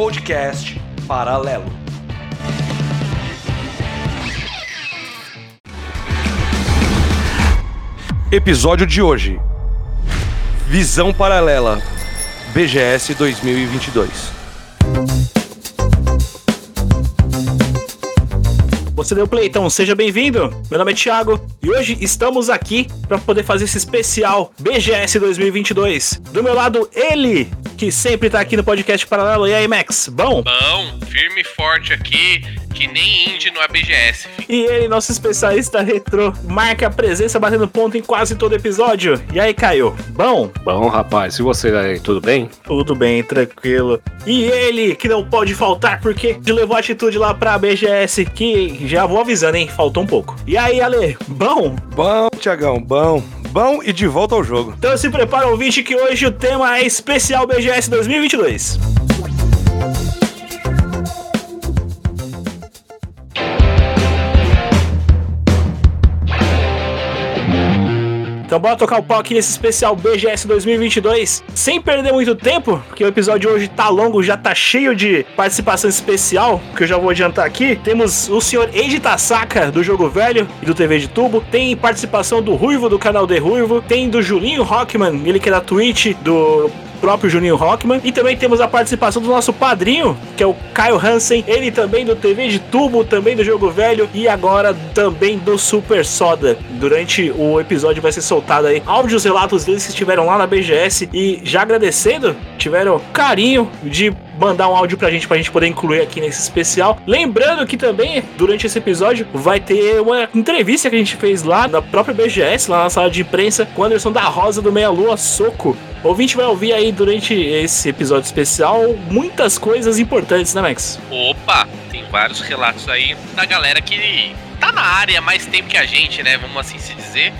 podcast paralelo. Episódio de hoje: Visão Paralela BGS 2022. Você deu play, então seja bem-vindo. Meu nome é Thiago e hoje estamos aqui para poder fazer esse especial BGS 2022. Do meu lado, ele, que sempre tá aqui no podcast Paralelo. E aí, Max? Bom? Bom, firme e forte aqui, que nem indie no ABGS. E ele, nosso especialista retrô, marca a presença batendo ponto em quase todo episódio. E aí, Caio? Bom? Bom, rapaz, e você aí, tudo bem? Tudo bem, tranquilo. E ele, que não pode faltar porque levou a atitude lá pra BGS, que já vou avisando, hein? Faltou um pouco. E aí, Ale? Bom? Bom, Tiagão, bom bom e de volta ao jogo. Então se prepara, ouvinte, que hoje o tema é especial BGS 2022. Então bora tocar o pau aqui nesse especial BGS 2022, sem perder muito tempo, porque o episódio de hoje tá longo, já tá cheio de participação especial, que eu já vou adiantar aqui. Temos o senhor Eiji Tasaka, do Jogo Velho e do TV de Tubo, tem participação do Ruivo, do canal The Ruivo, tem do Julinho Rockman, ele que é da Twitch, do próprio Juninho Rockman. E também temos a participação do nosso padrinho, que é o Caio Hansen, ele também do TV de Tubo, também do Jogo Velho e agora também do Super Soda. Durante o episódio vai ser soltado aí áudios relatos deles que estiveram lá na BGS e já agradecendo, tiveram carinho de mandar um áudio pra gente, pra gente poder incluir aqui nesse especial. Lembrando que também, durante esse episódio, vai ter uma entrevista que a gente fez lá na própria BGS, lá na sala de imprensa, com o Anderson da Rosa do Meia Lua Soco. O ouvinte vai ouvir aí durante esse episódio especial muitas coisas importantes, né, Max? Opa, tem vários relatos aí da galera que tá na área mais tempo que a gente, né? Vamos assim se dizer.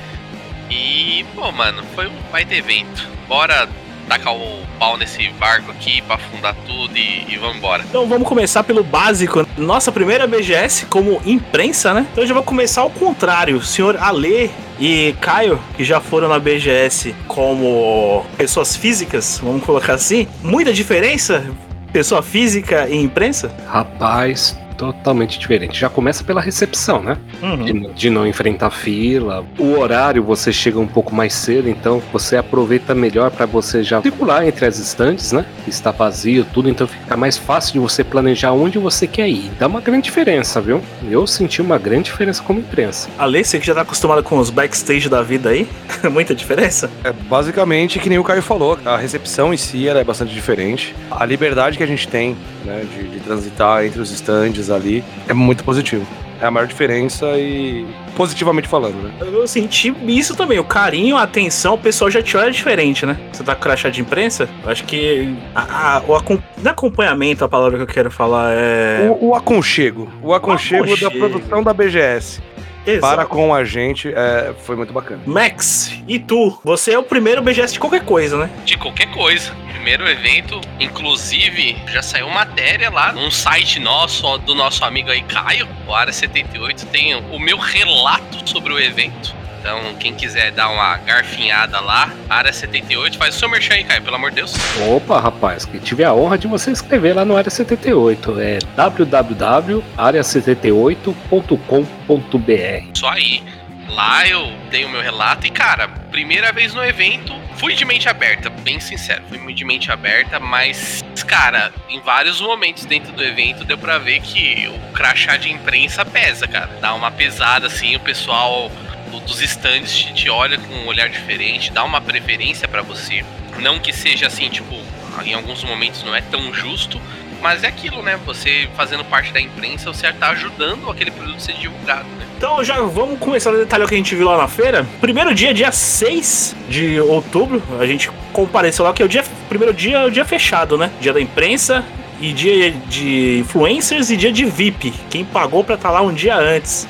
E, pô, mano, foi um baita evento. Bora tacar o pau nesse barco aqui pra afundar tudo e, e vamos embora. Então vamos começar pelo básico. Nossa primeira BGS como imprensa, né? Então já vou começar ao contrário. O senhor Ale e Caio, que já foram na BGS como pessoas físicas, vamos colocar assim, muita diferença? Pessoa física e imprensa? Rapaz, totalmente diferente. Já começa pela recepção, né? Uhum. De, de, não enfrentar fila. O horário você chega um pouco mais cedo, então você aproveita melhor para você já circular entre as estantes, né? Está vazio, tudo, então fica mais fácil de você planejar onde você quer ir. Dá uma grande diferença, viu? Eu senti uma grande diferença como imprensa. Ale, você que já tá acostumado com os backstage da vida aí, muita diferença? É basicamente que nem o Caio falou, a recepção em si é bastante diferente. A liberdade que a gente tem, né, de, de transitar entre os estandes ali é muito positivo. É a maior diferença e positivamente falando, né? Eu senti isso também, o carinho, a atenção, o pessoal já te olha diferente, né? Você tá com crachá de imprensa, acho que a, a, o não acompanhamento, a palavra que eu quero falar é... O, o aconchego, o aconchego, o aconchego da produção da BGS. Exato. para com a gente é, foi muito bacana. Max, e tu? Você é o primeiro BGS de qualquer coisa, né? De qualquer coisa. Primeiro evento, inclusive, já saiu matéria lá num site nosso, do nosso amigo aí, Caio, o Área 78, tem o meu relato sobre o evento. Então, quem quiser dar uma garfinhada lá, área 78, faz o seu merchan aí, Caio, pelo amor de Deus. Opa, rapaz, que tive a honra de você escrever lá no área 78. É www.area78.com.br. Só aí. Lá eu dei o meu relato e, cara, primeira vez no evento, fui de mente aberta, bem sincero, fui de mente aberta, mas, cara, em vários momentos dentro do evento deu pra ver que o crachá de imprensa pesa, cara. Dá uma pesada assim, o pessoal dos stands te, te olha com um olhar diferente, dá uma preferência para você. Não que seja assim, tipo, em alguns momentos não é tão justo, mas é aquilo, né? Você fazendo parte da imprensa, você está ajudando aquele produto a ser divulgado, né? Então já vamos começar a detalhar o que a gente viu lá na feira. Primeiro dia, dia 6 de outubro, a gente compareceu lá, que é o dia. Primeiro dia é o dia fechado, né? Dia da imprensa e dia de influencers e dia de VIP. Quem pagou pra estar tá lá um dia antes.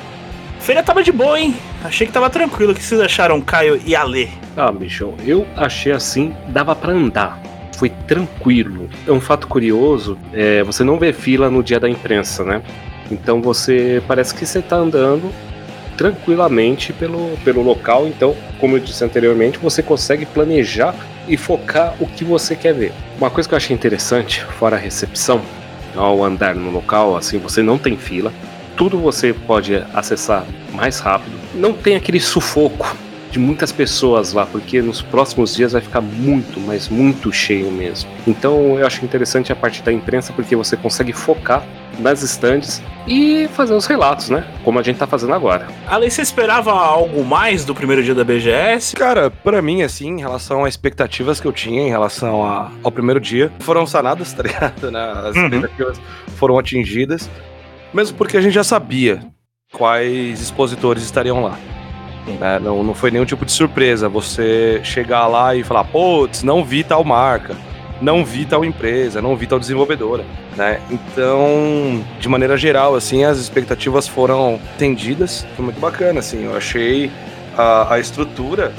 Feira tava de boa, hein? Achei que tava tranquilo. O que vocês acharam, Caio e Alê? Ah, bicho, eu achei assim, dava para andar. Foi tranquilo. É um fato curioso, é, você não vê fila no dia da imprensa, né? Então você parece que você tá andando tranquilamente pelo, pelo local. Então, como eu disse anteriormente, você consegue planejar e focar o que você quer ver. Uma coisa que eu achei interessante, fora a recepção, ao andar no local, assim, você não tem fila. Tudo você pode acessar mais rápido. Não tem aquele sufoco de muitas pessoas lá, porque nos próximos dias vai ficar muito, mas muito cheio mesmo. Então eu acho interessante a parte da imprensa porque você consegue focar nas estandes e fazer os relatos, né? Como a gente tá fazendo agora. Ale, você esperava algo mais do primeiro dia da BGS? Cara, para mim, assim, em relação às expectativas que eu tinha em relação a, ao primeiro dia, foram sanadas, tá ligado? Né? As uhum. expectativas foram atingidas, mesmo porque a gente já sabia quais expositores estariam lá. Né? Não, não foi nenhum tipo de surpresa você chegar lá e falar, putz, não vi tal marca não vi tal empresa, não vi tal desenvolvedora, né? Então, de maneira geral, assim, as expectativas foram atendidas, foi muito bacana, assim, eu achei a, a estrutura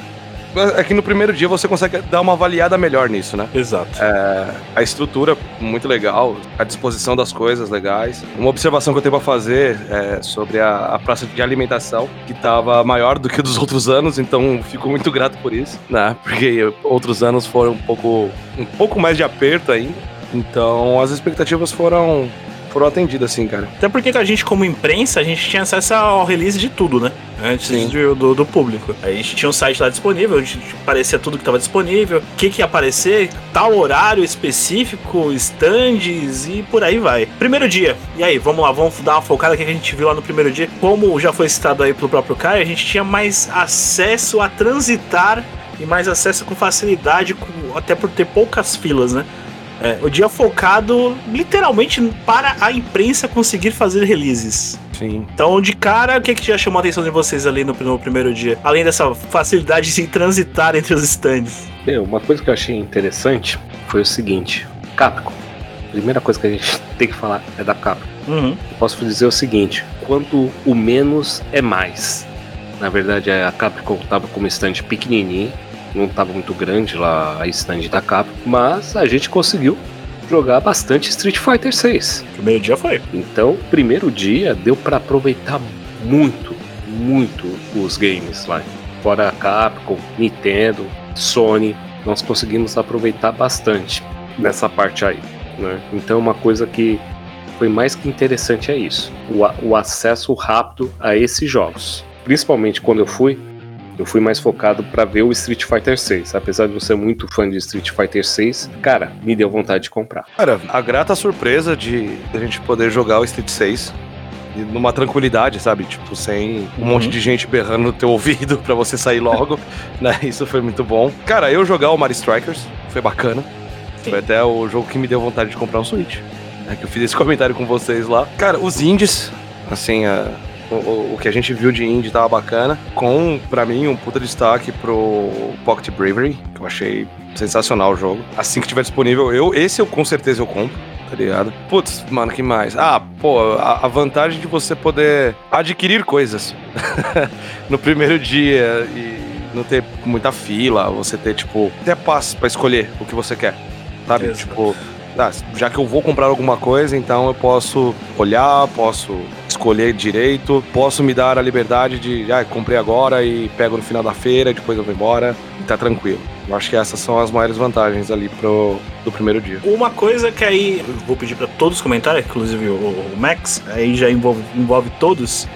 é que no primeiro dia você consegue dar uma avaliada melhor nisso, né? Exato. É, a estrutura, muito legal, a disposição das coisas legais. Uma observação que eu tenho para fazer é sobre a, a, praça de alimentação, que estava maior do que dos outros anos, então fico muito grato por isso, né? Porque outros anos foram um pouco, um pouco mais de aperto ainda. Então as expectativas foram foram atendidas, assim, cara. Até porque a gente, como imprensa, a gente tinha acesso ao release de tudo, né? Antes do, do, do, público. A gente tinha um site lá disponível, onde aparecia tudo que estava disponível, o que, que ia aparecer, tal horário específico, stands e por aí vai. Primeiro dia, e aí, vamos lá, vamos dar uma focada que a gente viu lá no primeiro dia. Como já foi citado aí pelo próprio Caio, a gente tinha mais acesso a transitar e mais acesso com facilidade, até por ter poucas filas, né? É, o dia focado literalmente para a imprensa conseguir fazer releases. Sim. Então, de cara, o que, que já chamou a atenção de vocês ali no, no primeiro dia? Além dessa facilidade de transitar entre os stands. Meu, uma coisa que eu achei interessante foi o seguinte: Capcom. primeira coisa que a gente tem que falar é da Capcom. Uhum. Eu posso dizer o seguinte: quanto o menos é mais. Na verdade, a Capcom estava com uma stand pequenininho não estava muito grande lá a stand da capa, mas a gente conseguiu jogar bastante Street Fighter 6. Primeiro dia foi. Então, primeiro dia deu para aproveitar muito, muito os games lá. Fora a Capcom, Nintendo, Sony, nós conseguimos aproveitar bastante nessa parte aí. Né? Então, uma coisa que foi mais que interessante é isso: o, o acesso rápido a esses jogos. Principalmente quando eu fui, eu fui mais focado para ver o Street Fighter 6. Apesar de eu ser muito fã de Street Fighter 6, cara, me deu vontade de comprar. Cara, a grata surpresa de a gente poder jogar o Street 6 numa tranquilidade, sabe? Tipo, sem um uhum. monte de gente berrando no teu ouvido para você sair logo, né? Isso foi muito bom. Cara, eu jogar o Mario Strikers foi bacana. Sim. Foi até o jogo que me deu vontade de comprar um Switch. Né? Que eu fiz esse comentário com vocês lá. Cara, os indies, assim, a o, o, que a gente viu de indie tava bacana, com, para mim, um puta destaque pro Pocket Bravery, que eu achei sensacional o jogo. Assim que tiver disponível, eu esse eu com certeza eu compro tá ligado? Putz, mano, que mais? Ah, pô, a, a vantagem de você poder adquirir coisas no primeiro dia e não ter muita fila, você ter, tipo, até paz para escolher o que você quer, sabe? Exato. Tipo, ah, já que eu vou comprar alguma coisa, então eu posso olhar, posso escolher direito, posso me dar a liberdade de, ah, comprei agora e pego no final da feira, e depois eu vou embora e tá tranquilo. Eu acho que essas são as maiores vantagens ali pro, do primeiro dia. Uma coisa que aí vou pedir para todos os comentários, inclusive o, o, Max, aí já envolve, envolve todos.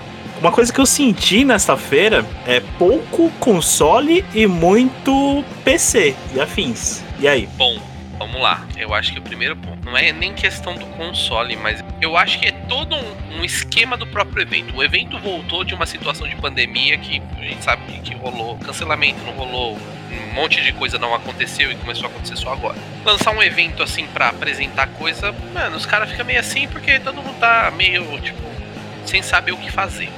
Uma coisa que eu senti nesta feira é pouco console e muito PC e afins. E aí? Bom, Vamos lá, eu acho que o primeiro ponto não é nem questão do console, mas eu acho que é todo um, um, esquema do próprio evento. O evento voltou de uma situação de pandemia que a gente sabe que rolou cancelamento, não rolou, um monte de coisa não aconteceu e começou a acontecer só agora. Lançar um evento assim para apresentar coisa, mano, os caras ficam meio assim porque todo mundo tá meio, tipo, sem saber o que fazer.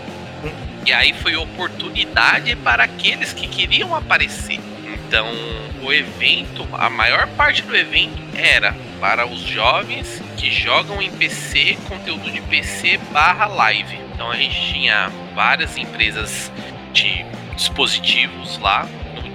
E aí foi oportunidade para aqueles que queriam aparecer. Então, o evento, a maior parte do evento era para os jovens que jogam em PC, conteúdo de PC barra live. Então a gente tinha várias empresas de dispositivos lá,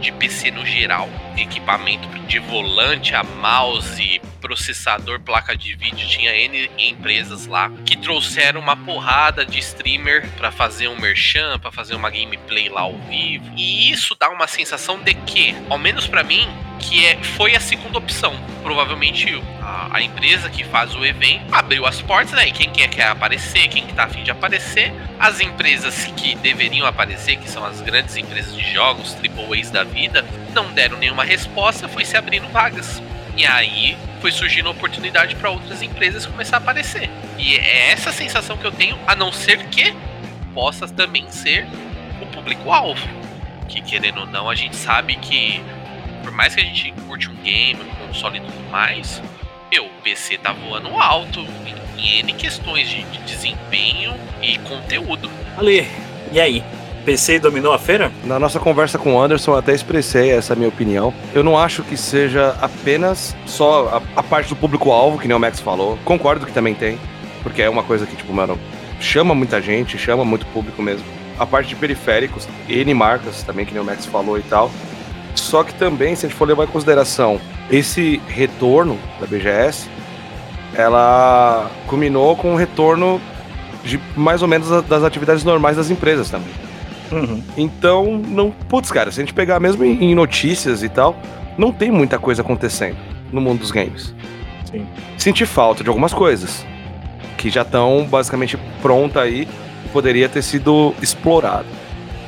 de PC no geral, equipamento de volante a mouse, processador, placa de vídeo, tinha N empresas lá que trouxeram uma porrada de streamer para fazer um merchan, para fazer uma gameplay lá ao vivo. E isso dá uma sensação de que, ao menos para mim, que é, foi a segunda opção. Provavelmente a, a, empresa que faz o evento abriu as portas, né? E quem quer, quer aparecer, quem que tá afim de aparecer. As empresas que deveriam aparecer, que são as grandes empresas de jogos, AAAs da vida, não deram nenhuma resposta, foi se abrindo vagas. E aí foi surgindo oportunidade para outras empresas começar a aparecer. E é essa sensação que eu tenho, a não ser que possa também ser o público-alvo. Que querendo ou não, a gente sabe que por mais que a gente curte um game, um console e tudo mais, meu, o PC tá voando alto em, N questões de, de desempenho e conteúdo. Ali, e aí? PC dominou a feira? Na nossa conversa com o Anderson, até expressei essa minha opinião. Eu não acho que seja apenas só a, a parte do público-alvo, que nem o Max falou. Concordo que também tem, porque é uma coisa que, tipo, mano, chama muita gente, chama muito público mesmo. A parte de periféricos, N marcas também, que nem o Max falou e tal. Só que também, se a gente for levar em consideração esse retorno da BGS, ela culminou com o retorno de mais ou menos das atividades normais das empresas também. Uhum. Então, não. Putz, cara, se a gente pegar mesmo em notícias e tal, não tem muita coisa acontecendo no mundo dos games. Sim. Senti falta de algumas coisas que já estão basicamente pronta aí poderia ter sido explorado,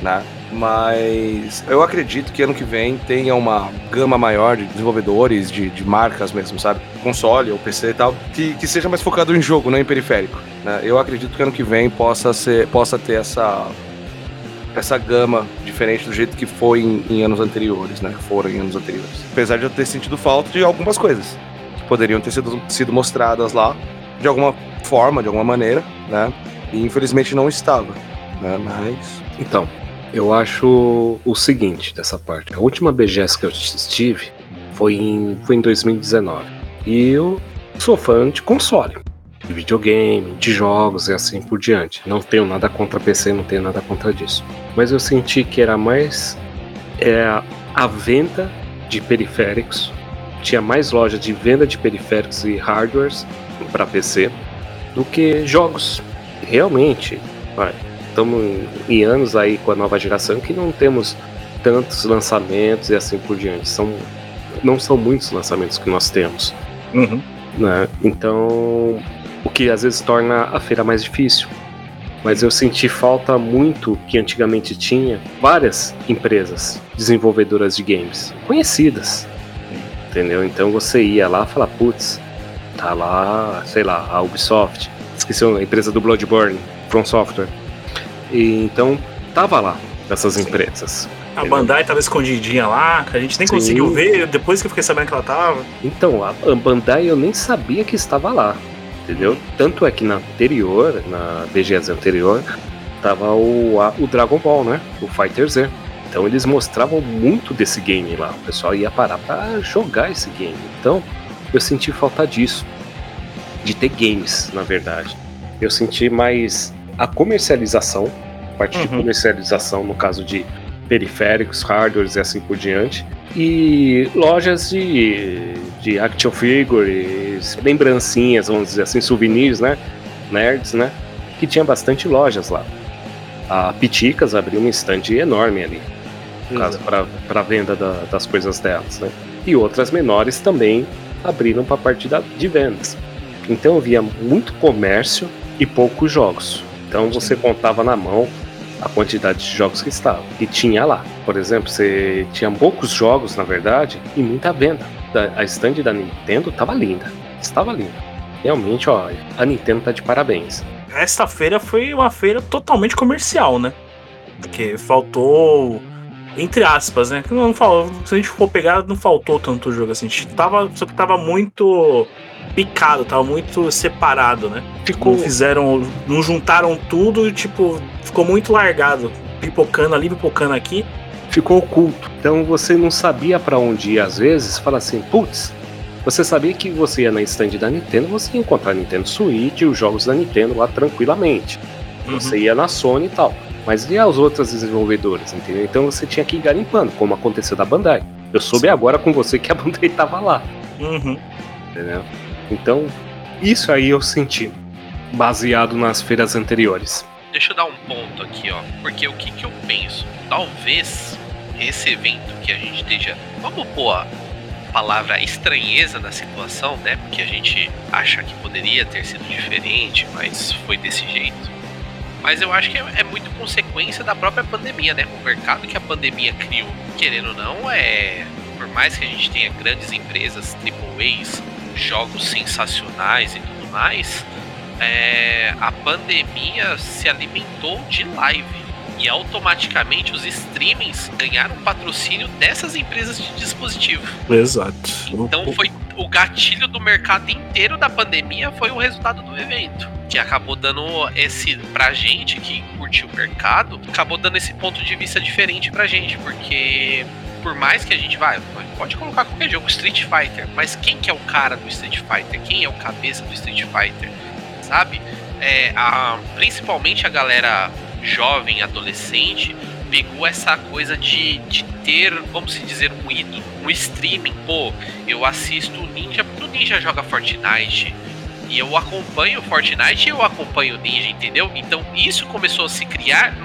né? Mas eu acredito que ano que vem tenha uma gama maior de desenvolvedores, de, de marcas mesmo, sabe? Console ou PC e tal, que, que seja mais focado em jogo, não em periférico. Né? Eu acredito que ano que vem possa, ser, possa ter essa, essa gama diferente do jeito que foi em, em anos anteriores, né? Foram em anos anteriores. Apesar de eu ter sentido falta de algumas coisas que poderiam ter sido, sido mostradas lá de alguma forma, de alguma maneira, né? E infelizmente não estava, né? Mas. Então, eu acho o seguinte dessa parte. A última BGS que eu estive foi em, foi em 2019. E eu sou fã de console, de videogame, de jogos e assim por diante. Não tenho nada contra PC, não tenho nada contra disso. Mas eu senti que era mais é, a venda de periféricos. Tinha mais lojas de venda de periféricos e hardwares para PC do que jogos. Realmente, estamos em anos aí com a nova geração que não temos tantos lançamentos e assim por diante. São, não são muitos lançamentos que nós temos. Uhum. Né? Então, o que às vezes torna a feira mais difícil. Mas eu senti falta muito que antigamente tinha várias empresas desenvolvedoras de games conhecidas. Entendeu? Então você ia lá e falava, putz, tá lá, sei lá, a Ubisoft, esqueci a empresa do Bloodborne, From Software e, então, tava lá, essas empresas. A Bandai tava escondidinha lá, que a gente nem Sim. conseguiu ver depois que eu fiquei sabendo que ela tava. Então, a Bandai eu nem sabia que estava lá, entendeu? Tanto é que na anterior, na BGS anterior, tava o, a, o Dragon Ball, né? O Fighter Z. Então eles mostravam muito desse game lá. O pessoal ia parar pra jogar esse game. Então, eu senti falta disso. De ter games, na verdade. Eu senti mais a comercialização, a parte uhum. de comercialização no caso de periféricos, hardwares e assim por diante, e lojas de, de action figures, lembrancinhas, vamos dizer assim, souvenirs, né? Nerds, né? Que tinha bastante lojas lá. A Piticas abriu um stand enorme ali, para venda da, das coisas delas, né? E outras menores também abriram para a parte da, de vendas. Então eu via muito comércio e poucos jogos. Então você contava na mão a quantidade de jogos que estavam. E tinha lá. Por exemplo, você tinha poucos jogos, na verdade, e muita venda. A stand da Nintendo estava linda. Estava linda. Realmente, ó, a Nintendo tá de parabéns. Esta feira foi uma feira totalmente comercial, né? Porque faltou entre aspas, né? Não se a gente for pegar, não faltou tanto jogo assim. A gente tava, só que tava muito picado, tava muito separado, né? Ficou... Não fizeram, não juntaram tudo e tipo, ficou muito largado, pipocando ali, pipocando aqui. Ficou oculto. Então você não sabia para onde ir às vezes, fala assim, putz, você sabia que você ia na stand da Nintendo, você ia encontrar a Nintendo Switch e os jogos da Nintendo lá tranquilamente. Uhum. Você ia na Sony e tal. Mas e as outras desenvolvedoras, entendeu? Então você tinha que ir garimpando, como aconteceu da Bandai. Eu soube Sim. agora com você que a Bandai tava lá. Uhum. Entendeu? Então, isso aí eu senti, baseado nas feiras anteriores. Deixa eu dar um ponto aqui, ó. Porque o que, que eu penso? Talvez esse evento que a gente esteja. Vamos pôr palavra estranheza na situação, né? Porque a gente acha que poderia ter sido diferente, mas foi desse jeito. Mas eu acho que é, é muito consequência da própria pandemia, né? O mercado que a pandemia criou, querendo ou não, é. Por mais que a gente tenha grandes empresas, AAAs, jogos sensacionais e tudo mais, é, a pandemia se alimentou de live e automaticamente os streamings ganharam patrocínio dessas empresas de dispositivo. Exato. Então foi o gatilho do mercado inteiro da pandemia foi o resultado do evento, que acabou dando esse pra gente que curtiu o mercado, acabou dando esse ponto de vista diferente pra gente, porque por mais que a gente vai, pode colocar qualquer jogo Street Fighter, mas quem que é o cara do Street Fighter? Quem é o cabeça do Street Fighter? Sabe? É, a, principalmente a galera jovem, adolescente, pegou essa coisa de, de ter, vamos se dizer, um ídolo, um streaming. Pô, eu assisto o Ninja porque o Ninja joga Fortnite. E eu acompanho Fortnite e eu acompanho o Ninja, entendeu? Então isso começou a se criar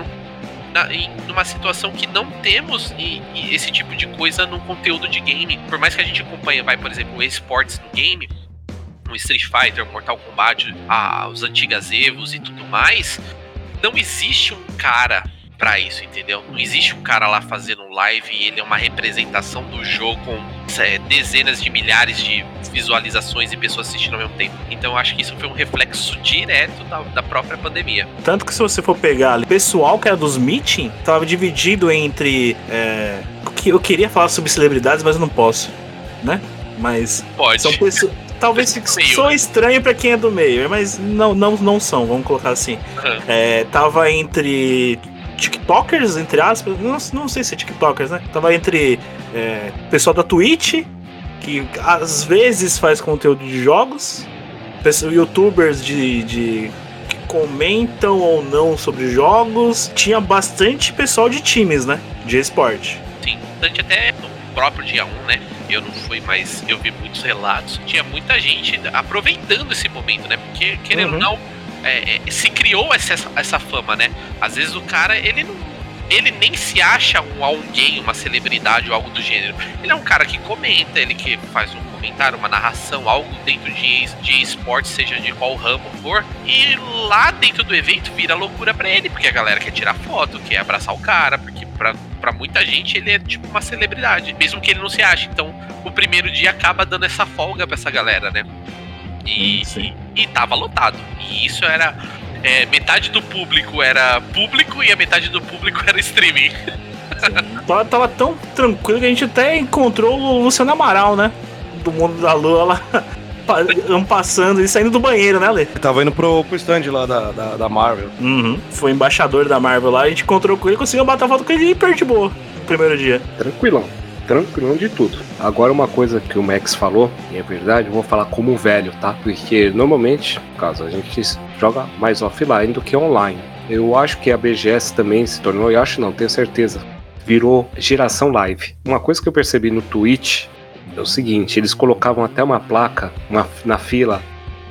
na, em numa situação que não temos e, e esse tipo de coisa no conteúdo de game. Por mais que a gente acompanhe, vai, por exemplo, esportes no game, no Street Fighter, Mortal Kombat, a, os antigas Evos e tudo mais, não existe um cara para isso, entendeu? Não existe um cara lá fazendo live e ele é uma representação do jogo com é, dezenas de milhares de visualizações e pessoas assistindo ao mesmo tempo. Então eu acho que isso foi um reflexo direto da, da própria pandemia. Tanto que se você for pegar o pessoal que era dos meeting, tava dividido entre. É, eu queria falar sobre celebridades, mas eu não posso, né? Mas. Pode. São pessoas. Talvez sou estranho para quem é do meio, mas não, não, não são, vamos colocar assim. Uhum. É, tava entre TikTokers, entre aspas, não, não sei se é TikTokers, né? Tava entre é, pessoal da Twitch, que às vezes faz conteúdo de jogos, youtubers de, de que comentam ou não sobre jogos. Tinha bastante pessoal de times, né? De esporte. Sim, bastante até no próprio dia 1, né? Eu não fui, mas eu vi muitos relatos. Tinha muita gente aproveitando esse momento, né? Porque, querendo ou uhum. não é, é, se criou essa, essa fama, né? Às vezes o cara, ele não. Ele nem se acha um alguém, uma celebridade ou algo do gênero. Ele é um cara que comenta, ele que faz um comentário, uma narração, algo dentro de, de esporte, seja de qual ramo for. E lá dentro do evento vira loucura para ele, porque a galera quer tirar foto, quer abraçar o cara, porque pra, pra muita gente ele é tipo uma celebridade, mesmo que ele não se ache. Então o primeiro dia acaba dando essa folga pra essa galera, né? E, Sim. E, tava lotado. E isso era. É, metade do público era público e a metade do público era streaming. tava, tava tão tranquilo que a gente até encontrou o Luciano Amaral, né? Do mundo da lua lá. passando e saindo do banheiro, né, Lê? Tava indo pro, pro stand lá da, da, da Marvel. Uhum. Foi embaixador da Marvel lá, a gente encontrou com ele, conseguiu bater foto com ele e hiper de boa no primeiro dia. Tranquilão tranquilo de tudo. Agora uma coisa que o Max falou, e é verdade, eu vou falar como velho, tá? Porque normalmente, caso a gente joga mais offline do que online. Eu acho que a BGS também se tornou, eu acho não, tenho certeza, virou geração live. Uma coisa que eu percebi no Twitch é o seguinte, eles colocavam até uma placa uma, na fila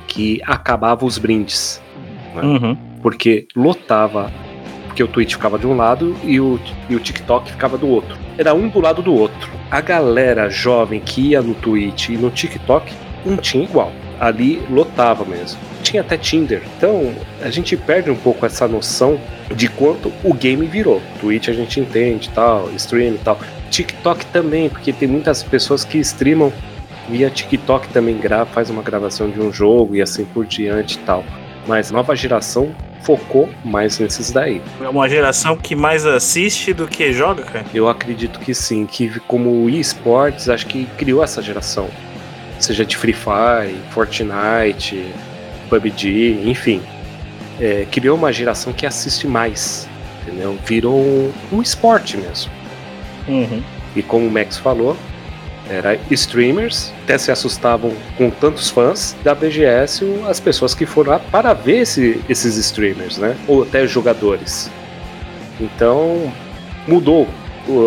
que acabava os brindes. Né? Uhum. Porque lotava porque o Twitch ficava de um lado e o, e o TikTok ficava do outro. Era um do lado do outro. A galera jovem que ia no Twitch e no TikTok não tinha igual. Ali lotava mesmo. Tinha até Tinder. Então a gente perde um pouco essa noção de quanto o game virou. Twitch a gente entende tal, stream e tal. TikTok também, porque tem muitas pessoas que streamam via TikTok também grava, faz uma gravação de um jogo e assim por diante e tal. Mas nova geração focou mais nesses daí. É uma geração que mais assiste do que joga, cara? Eu acredito que sim, que como esportes, acho que criou essa geração. Seja de Free Fire, Fortnite, PUBG, enfim. É, criou uma geração que assiste mais, entendeu? Virou um, um esporte mesmo. Uhum. E como o Max falou, era streamers, até se assustavam com tantos fãs da BGS as pessoas que foram lá para ver esse, esses streamers, né? Ou até jogadores. Então mudou.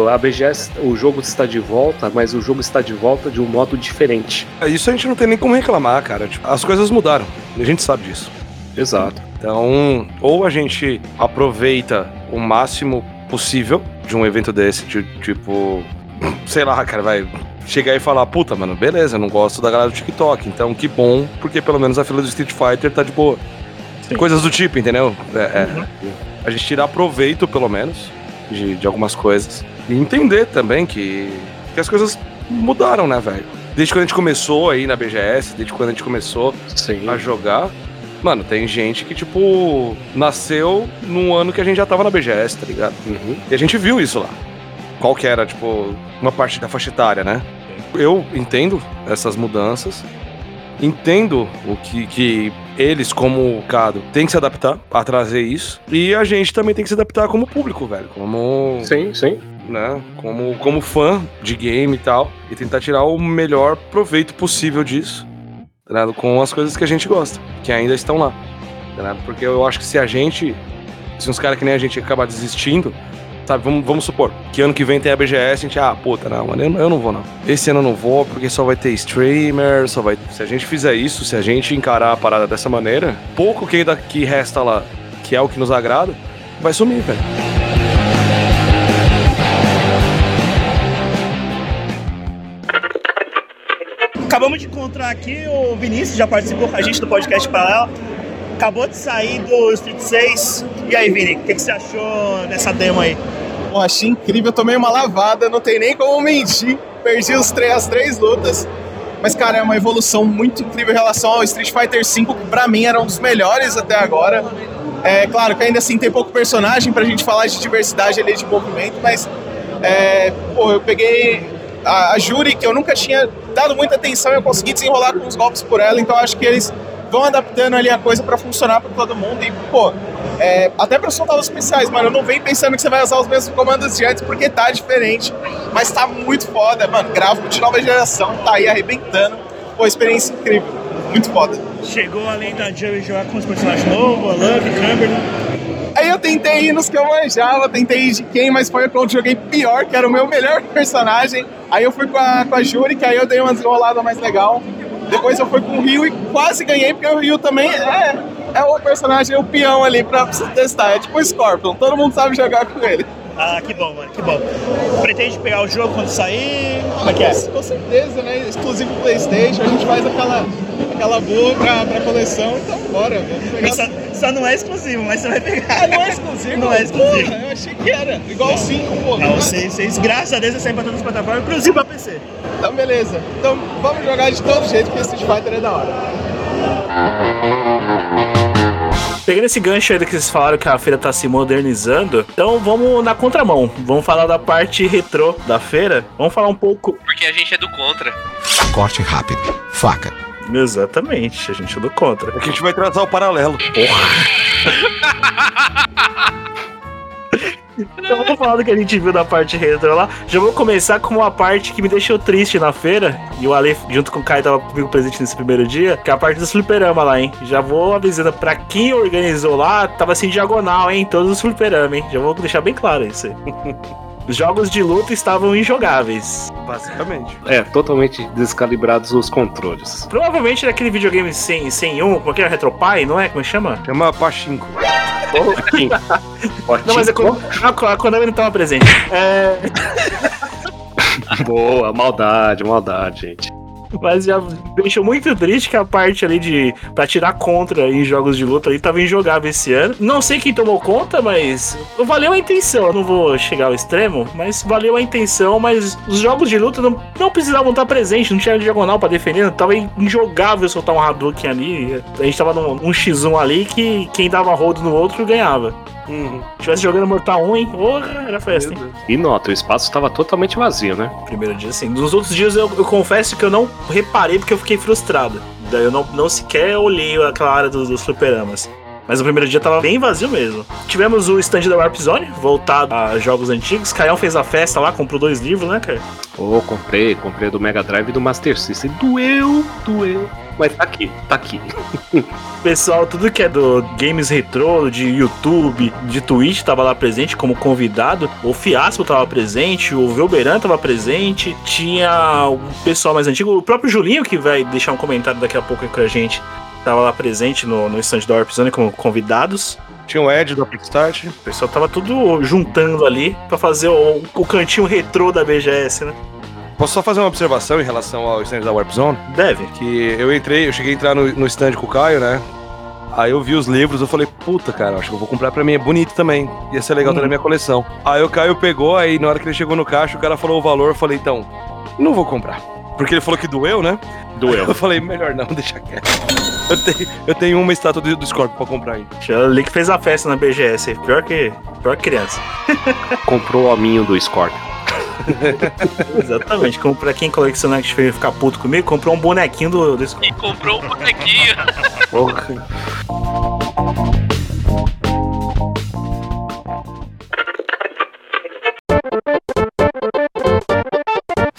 A BGS, o jogo está de volta, mas o jogo está de volta de um modo diferente. É, isso a gente não tem nem como reclamar, cara. Tipo, as coisas mudaram. A gente sabe disso. Exato. Então, ou a gente aproveita o máximo possível de um evento desse, de, tipo, sei lá, cara, vai chegar e falar, puta, mano, beleza, não gosto da galera do TikTok, então que bom, porque pelo menos a fila do Street Fighter tá de boa. Sim. Coisas do tipo, entendeu? É, é, uhum. a gente tirar proveito, pelo menos, de, de algumas coisas. E entender também que, que as coisas mudaram, né, velho? Desde quando a gente começou aí na BGS, desde quando a gente começou Sim. a jogar, mano, tem gente que, tipo, nasceu num ano que a gente já tava na BGS, tá ligado? Uhum. E a gente viu isso lá. Qual que era, tipo, uma parte da faixa etária, né? Eu entendo essas mudanças, entendo o que, que eles, como Cado, tem que se adaptar a trazer isso. E a gente também tem que se adaptar como público, velho. Como. Sim, sim. Né? Como, como fã de game e tal. E tentar tirar o melhor proveito possível disso. Né? Com as coisas que a gente gosta, que ainda estão lá. Né? Porque eu acho que se a gente. Se uns caras que nem a gente acabar desistindo, Sabe, vamos, vamos supor que ano que vem tem a BGS, a gente, ah, puta, não, mano, eu, eu não vou não. Esse ano eu não vou porque só vai ter streamer, só vai. Se a gente fizer isso, se a gente encarar a parada dessa maneira, pouco que ainda que resta lá, que é o que nos agrada, vai sumir, velho. Acabamos de encontrar aqui o Vinícius, já participou com a gente do podcast Paralelo acabou de sair do Street 6. E aí, Vini, o que, que, você achou dessa demo aí? Pô, achei incrível, tomei uma lavada, não tem nem como mentir. Perdi os três, as três lutas. Mas, cara, é uma evolução muito incrível em relação ao Street Fighter V, que pra mim era um dos melhores até agora. É claro que ainda assim tem pouco personagem pra gente falar de diversidade ali de movimento, mas é, pô, eu peguei a, a Juri, que eu nunca tinha dado muita atenção, eu consegui desenrolar com os golpes por ela, então acho que eles vão adaptando ali a coisa para funcionar para todo mundo. E, pô, é, até para soltar os especiais, mano, eu não venho pensando que você vai usar os mesmos comandos de antes, porque tá diferente. Mas tá muito foda, mano. Gráfico de nova geração, tá aí arrebentando. Pô, experiência incrível. Muito foda. Chegou além da Jerry jogar com os personagens novos, Luck, Cumberland. Aí eu tentei ir nos que eu manjava, tentei ir de quem, mas foi quando joguei pior, que era o meu melhor personagem. Aí eu fui com a, com a Juri, que aí eu dei uma desenrolada mais legal. Depois eu fui com o Rio e quase ganhei, porque o Rio também é, é o personagem, é o peão ali pra você testar. É tipo o Scorpion, todo mundo sabe jogar com ele. Ah, que bom, mano, que bom. Pretende pegar o jogo quando sair? Como é que é? Com certeza, né? Exclusivo Playstation, a gente faz aquela, aquela boa pra, pra coleção, então bora, vamos pegar. Só, só, não é exclusivo, mas você vai pegar. Ah, não é exclusivo? não é exclusivo. Porra, eu achei que era. Igual o 5, pô. Não, vocês, vocês, graças a Deus, saem pra todas as plataformas, inclusive pra PC. Então, beleza. Então, vamos jogar de todo jeito, porque Street Fighter é da hora. Pegando esse gancho aí do que vocês falaram que a feira tá se modernizando, então vamos na contramão. Vamos falar da parte retrô da feira. Vamos falar um pouco. Porque a gente é do contra. Corte rápido. Faca. Exatamente, a gente é do contra. Aqui a gente vai trazer o paralelo. Porra. Então vamos falar do que a gente viu da parte retro lá. Já vou começar com uma parte que me deixou triste na feira. E o Ale, junto com o Kai, tava comigo presente nesse primeiro dia. Que é a parte do fliperama lá, hein? Já vou avisando pra quem organizou lá, tava assim diagonal, hein? Todos os fliperama, hein? Já vou deixar bem claro isso aí. Os jogos de luta estavam injogáveis. Basicamente. É, totalmente descalibrados os controles. Provavelmente naquele videogame sem, sem um, como é que é? Retropie, não é? Como é chama? Chama Pachinko. não, mas é quando, a Konami não tava presente. É... Boa, maldade, maldade, gente. Mas já deixou muito triste que a parte ali de. pra tirar contra em jogos de luta ali tava injogável esse ano. Não sei quem tomou conta, mas. Valeu a intenção. Eu não vou chegar ao extremo, mas valeu a intenção. Mas os jogos de luta não, não precisavam estar presentes, não tinha diagonal pra defender. Tava injogável soltar um Hadouken ali. A gente tava num um X1 ali que quem dava rodo no outro ganhava. Uhum. Se tivesse jogando Mortal 1, hein? Porra, era festa, hein? E nota, o espaço estava totalmente vazio, né? Primeiro dia, sim. Nos outros dias eu, eu, confesso que eu não reparei porque eu fiquei frustrado. Daí eu não, não sequer olhei aquela área dos, dos fliperamas. Mas o primeiro dia tava bem vazio mesmo. Tivemos o stand da Warp Zone, voltado a jogos antigos. Caião fez a festa lá, comprou dois livros, né, cara? Ô, oh, comprei, comprei do Mega Drive e do Master System. Doeu, doeu. Mas tá aqui, tá aqui. Pessoal, tudo que é do games retrô, de YouTube, de Twitch tava lá presente como convidado. O Fiasco tava presente, o Velberan tava presente. Tinha o pessoal mais antigo, o próprio Julinho, que vai deixar um comentário daqui a pouco com a gente tava lá presente no, no stand da Warp Zone como convidados. Tinha o Ed do Upstart. O pessoal tava tudo juntando ali para fazer o, o cantinho retrô da BGS, né? Posso só fazer uma observação em relação ao stand da Warp Zone? Deve. Que eu entrei, eu cheguei a entrar no, no stand com o Caio, né? Aí eu vi os livros, eu falei, puta, cara, acho que eu vou comprar pra mim, é bonito também. Ia ser legal ter na minha coleção. Aí o Caio pegou, aí na hora que ele chegou no caixa, o cara falou o valor, eu falei, então, não vou comprar. Porque ele falou que doeu, né? Doeu. Eu falei, melhor não, deixa quieto. Eu tenho, eu tenho uma estátua do, do Scorpio pra comprar aí. O Link fez a festa na BGS. Pior que, pior que criança. Comprou o hominho do Scorpio. Exatamente. Como pra quem coleciona que ficar puto comigo, comprou um bonequinho do, Scorpio. E comprou um bonequinho. Porra.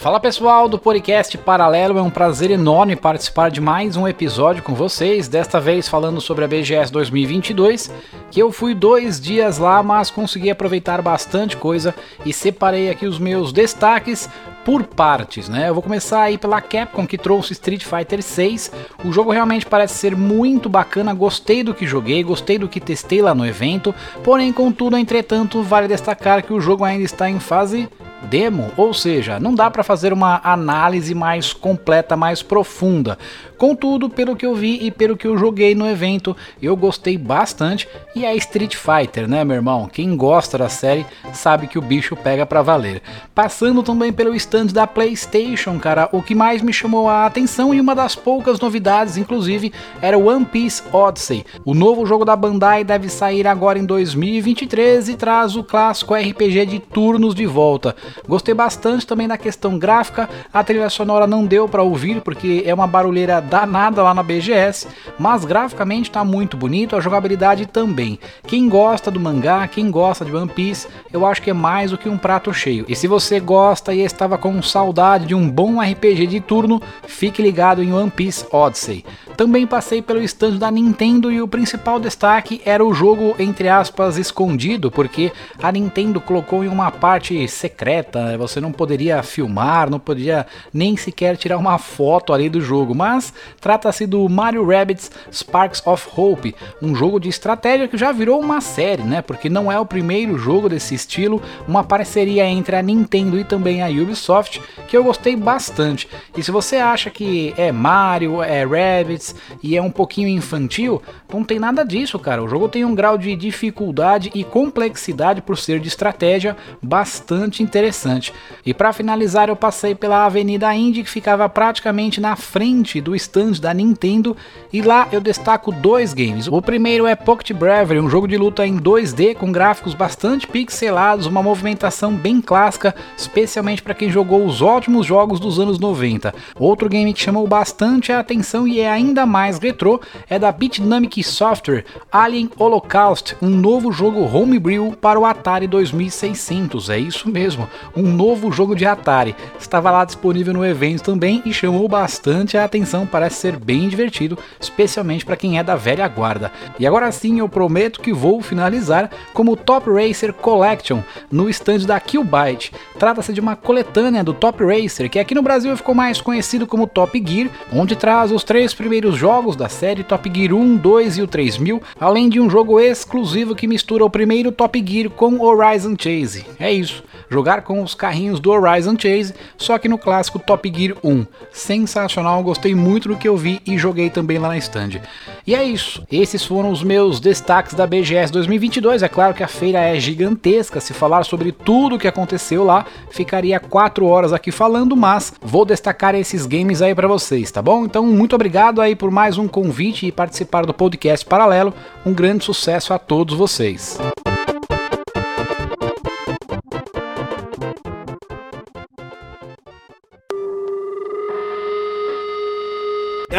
Fala pessoal do podcast Paralelo, é um prazer enorme participar de mais um episódio com vocês. Desta vez falando sobre a BGS 2022, que eu fui dois dias lá, mas consegui aproveitar bastante coisa e separei aqui os meus destaques por partes, né? Eu vou começar aí pela Capcom que trouxe Street Fighter 6. O jogo realmente parece ser muito bacana, gostei do que joguei, gostei do que testei lá no evento. Porém, contudo, entretanto, vale destacar que o jogo ainda está em fase demo, ou seja, não dá para fazer uma análise mais completa, mais profunda. Contudo, pelo que eu vi e pelo que eu joguei no evento, eu gostei bastante e é Street Fighter, né, meu irmão? Quem gosta da série sabe que o bicho pega para valer. Passando também pelo stand da PlayStation, cara, o que mais me chamou a atenção e uma das poucas novidades, inclusive, era One Piece Odyssey. O novo jogo da Bandai deve sair agora em 2023 e traz o clássico RPG de turnos de volta. Gostei bastante também da questão gráfica, a trilha sonora não deu para ouvir porque é uma barulheira danada lá na BGS, mas graficamente está muito bonito, a jogabilidade também. Quem gosta do mangá, quem gosta de One Piece, eu acho que é mais do que um prato cheio. E se você gosta e estava com saudade de um bom RPG de turno, fique ligado em One Piece Odyssey. Também passei pelo stand da Nintendo e o principal destaque era o jogo, entre aspas, escondido, porque a Nintendo colocou em uma parte secreta, né? você não poderia filmar, não poderia nem sequer tirar uma foto ali do jogo, mas trata-se do Mario Rabbids Sparks of Hope, um jogo de estratégia que já virou uma série, né? Porque não é o primeiro jogo desse estilo, uma parceria entre a Nintendo e também a Ubisoft, que eu gostei bastante. E se você acha que é Mario, é Rabbids, e é um pouquinho infantil, não tem nada disso, cara. O jogo tem um grau de dificuldade e complexidade por ser de estratégia bastante interessante. E para finalizar, eu passei pela Avenida Indy, que ficava praticamente na frente do stand da Nintendo, e lá eu destaco dois games. O primeiro é Pocket Bravery, um jogo de luta em 2D com gráficos bastante pixelados, uma movimentação bem clássica, especialmente para quem jogou os ótimos jogos dos anos 90. Outro game que chamou bastante a atenção e é ainda mais retrô é da Bitdynamic Software Alien Holocaust, um novo jogo homebrew para o Atari 2600. É isso mesmo, um novo jogo de Atari. Estava lá disponível no evento também e chamou bastante a atenção, parece ser bem divertido, especialmente para quem é da velha guarda. E agora sim eu prometo que vou finalizar como Top Racer Collection no stand da Killbyte. Trata-se de uma coletânea do Top Racer, que aqui no Brasil ficou mais conhecido como Top Gear, onde traz os três primeiros jogos da série Top Gear 1, 2 e o 3000, além de um jogo exclusivo que mistura o primeiro Top Gear com Horizon Chase. É isso, jogar com os carrinhos do Horizon Chase, só que no clássico Top Gear 1. Sensacional, gostei muito do que eu vi e joguei também lá na stand. E é isso, esses foram os meus destaques da BGS 2022. É claro que a feira é gigantesca, se falar sobre tudo o que aconteceu lá, ficaria 4 horas aqui falando, mas vou destacar esses games aí para vocês, tá bom? Então, muito obrigado aí por mais um convite e participar do podcast Paralelo. Um grande sucesso a todos vocês.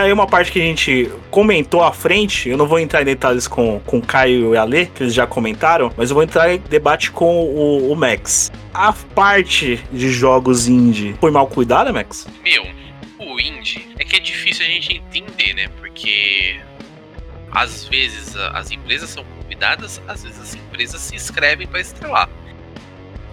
Aí uma parte que a gente comentou à frente, eu não vou entrar em detalhes com, com o Caio e a Lê, que eles já comentaram, mas eu vou entrar em debate com o, o Max. A parte de jogos indie foi mal cuidada, Max? Meu, o indie é que é difícil a gente entender, né? Porque às vezes as empresas são convidadas, às vezes as empresas se inscrevem para estrelar.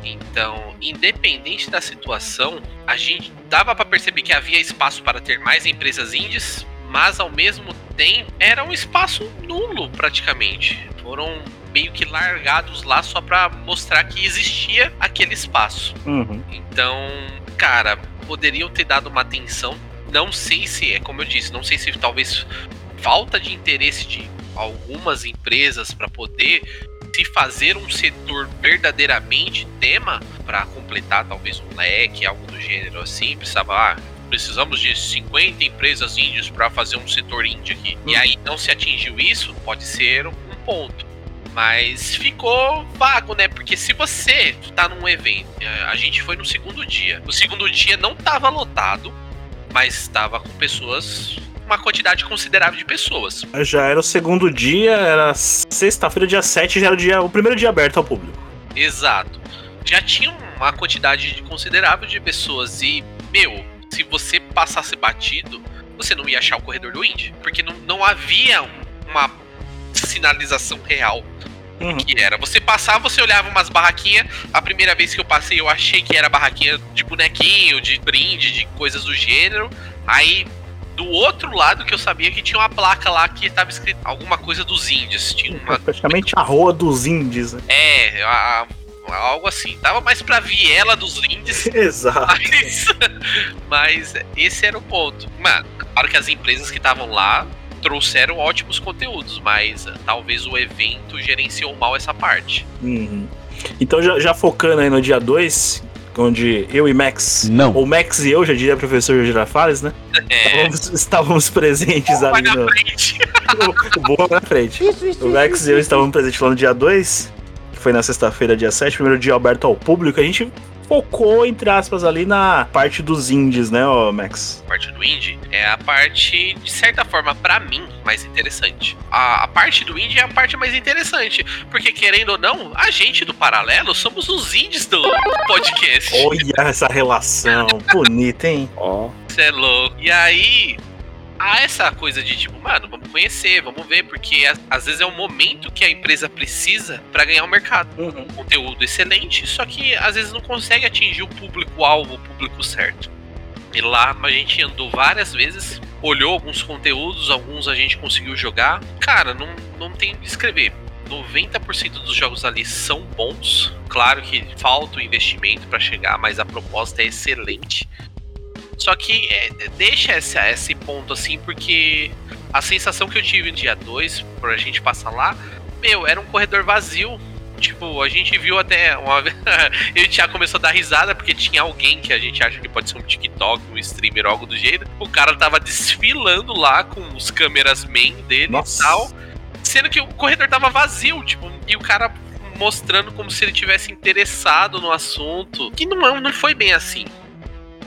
Então, independente da situação, a gente dava para perceber que havia espaço para ter mais empresas indies, mas ao mesmo tempo era um espaço nulo praticamente. Foram meio que largados lá só para mostrar que existia aquele espaço. Uhum. Então, cara, poderiam ter dado uma atenção. Não sei se é, como eu disse, não sei se talvez falta de interesse de algumas empresas para poder se fazer um setor verdadeiramente tema para completar talvez um leque, algo do gênero assim, precisava, ah, precisamos de 50 empresas índias para fazer um setor índio aqui. E aí não se atingiu isso, pode ser um ponto. Mas ficou vago, né? Porque se você tá num evento, eh, a gente foi no segundo dia. O segundo dia não tava lotado, mas estava com pessoas uma quantidade considerável de pessoas. Já era o segundo dia, era sexta-feira, dia 7, já era o, dia, o primeiro dia aberto ao público. Exato. Já tinha uma quantidade considerável de pessoas e, meu, se você passasse batido, você não ia achar o corredor do Indy. Porque não, não havia uma sinalização real uhum. que era. Você passava, você olhava umas barraquinhas. A primeira vez que eu passei, eu achei que era barraquinha de bonequinho, de brinde, de coisas do gênero. Aí, do outro lado, que eu sabia que tinha uma placa lá que estava escrito alguma coisa dos índios. Tinha uma... Praticamente a rua dos índios. Né? É, a, algo assim. Tava mais pra viela dos lindes. Exato. Mas, mas esse era o ponto. Mano, claro que as empresas que estavam lá trouxeram ótimos conteúdos, mas uh, talvez o evento gerenciou mal essa parte. Uhum. Então, já, já, focando aí no dia 2, onde eu e Max. Não. Ou Max e eu, já diria professor Girafales, né? É. Estávamos, estávamos presentes Boa ali no. Frente. o, o Boa na frente. Isso, isso, o Max isso, e eu estávamos presentes lá no dia 2 foi na sexta-feira, dia 7, primeiro dia aberto ao público, a gente focou, entre aspas, ali na parte dos indies, né, ô Max? A parte do indie é a parte, de certa forma, para mim, mais interessante. A, a, parte do indie é a parte mais interessante, porque querendo ou não, a gente do Paralelo somos os indies do podcast. Olha essa relação, bonita, hein? Ó. Oh. Você é louco. E aí, há essa coisa de tipo, mano, vamos conhecer, vamos ver, porque às vezes é o momento que a empresa precisa para ganhar o mercado. Uhum. Conteúdo excelente, só que às vezes não consegue atingir o público-alvo, o público certo. E lá a gente andou várias vezes, olhou alguns conteúdos, alguns a gente conseguiu jogar. Cara, não, não tem o que descrever. 90% dos jogos ali são bons. Claro que falta o investimento para chegar, mas a proposta é excelente. Só que é, deixa esse, esse ponto assim, porque a sensação que eu tive no dia 2, pra gente passar lá, meu, era um corredor vazio. Tipo, a gente viu até uma vez. eu Thiago começou a dar risada porque tinha alguém que a gente acha que pode ser um TikTok, um streamer, algo do jeito. O cara tava desfilando lá com os câmeras main dele Nossa. e tal. Sendo que o corredor tava vazio, tipo, e o cara mostrando como se ele tivesse interessado no assunto. Que não, não foi bem assim.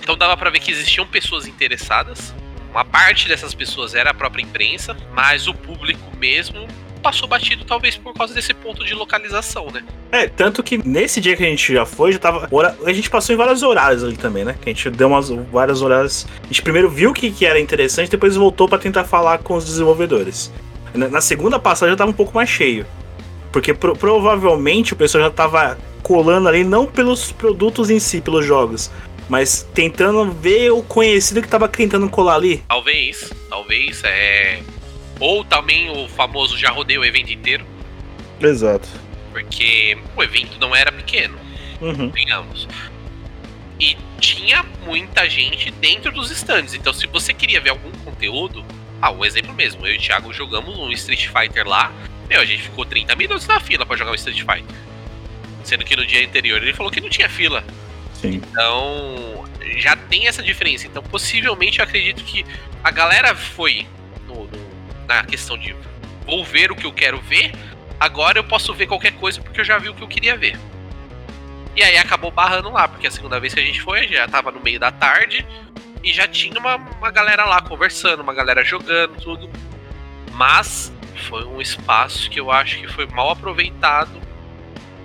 Então dava para ver que existiam pessoas interessadas. Uma parte dessas pessoas era a própria imprensa, mas o público mesmo passou batido talvez por causa desse ponto de localização, né? É, tanto que nesse dia que a gente já foi, já tava. A gente passou em vários horários ali também, né? Que a gente deu umas várias horários. A gente primeiro viu que, que era interessante, depois voltou para tentar falar com os desenvolvedores. Na segunda passagem já tava um pouco mais cheio. Porque pro, provavelmente o pessoal já tava colando ali não pelos produtos em si, pelos jogos, mas tentando ver o conhecido que tava tentando colar ali. Talvez, talvez, é. Ou também o famoso já rodei o evento inteiro. Exato. Porque o evento não era pequeno, uhum. digamos. E tinha muita gente dentro dos stands. Então, se você queria ver algum conteúdo, ah, um exemplo mesmo, eu e o Thiago jogamos um Street Fighter lá. Meu, a gente ficou 30 minutos na fila para jogar um Street Fighter. Sendo que no dia anterior ele falou que não tinha fila. Sim. Então, já tem essa diferença. Então, possivelmente, eu acredito que a galera foi no, no, na questão de vou ver o que eu quero ver, agora eu posso ver qualquer coisa porque eu já vi o que eu queria ver. E aí acabou barrando lá, porque a segunda vez que a gente foi, já tava no meio da tarde e já tinha uma, uma galera lá conversando, uma galera jogando, tudo. Mas foi um espaço que eu acho que foi mal aproveitado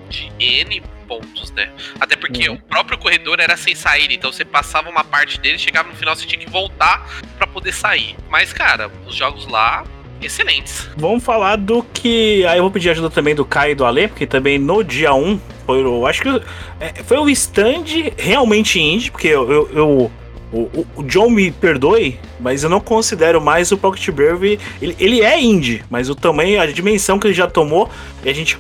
de N pontos, né? Até porque uhum. o próprio corredor era sem saída, então você passava uma parte dele, chegava no final, você tinha que voltar para poder sair. Mas, cara, os jogos lá excelentes. Vamos falar do que. Aí eu vou pedir ajuda também do Caio e do Ale, porque também no dia 1 foi o. Acho que é, foi o stand realmente indie, porque eu, eu, eu o, o, John me perdoe, mas eu não considero mais o Pocket Brave. Ele, ele é indie, mas o tamanho, a dimensão que ele já tomou, e a gente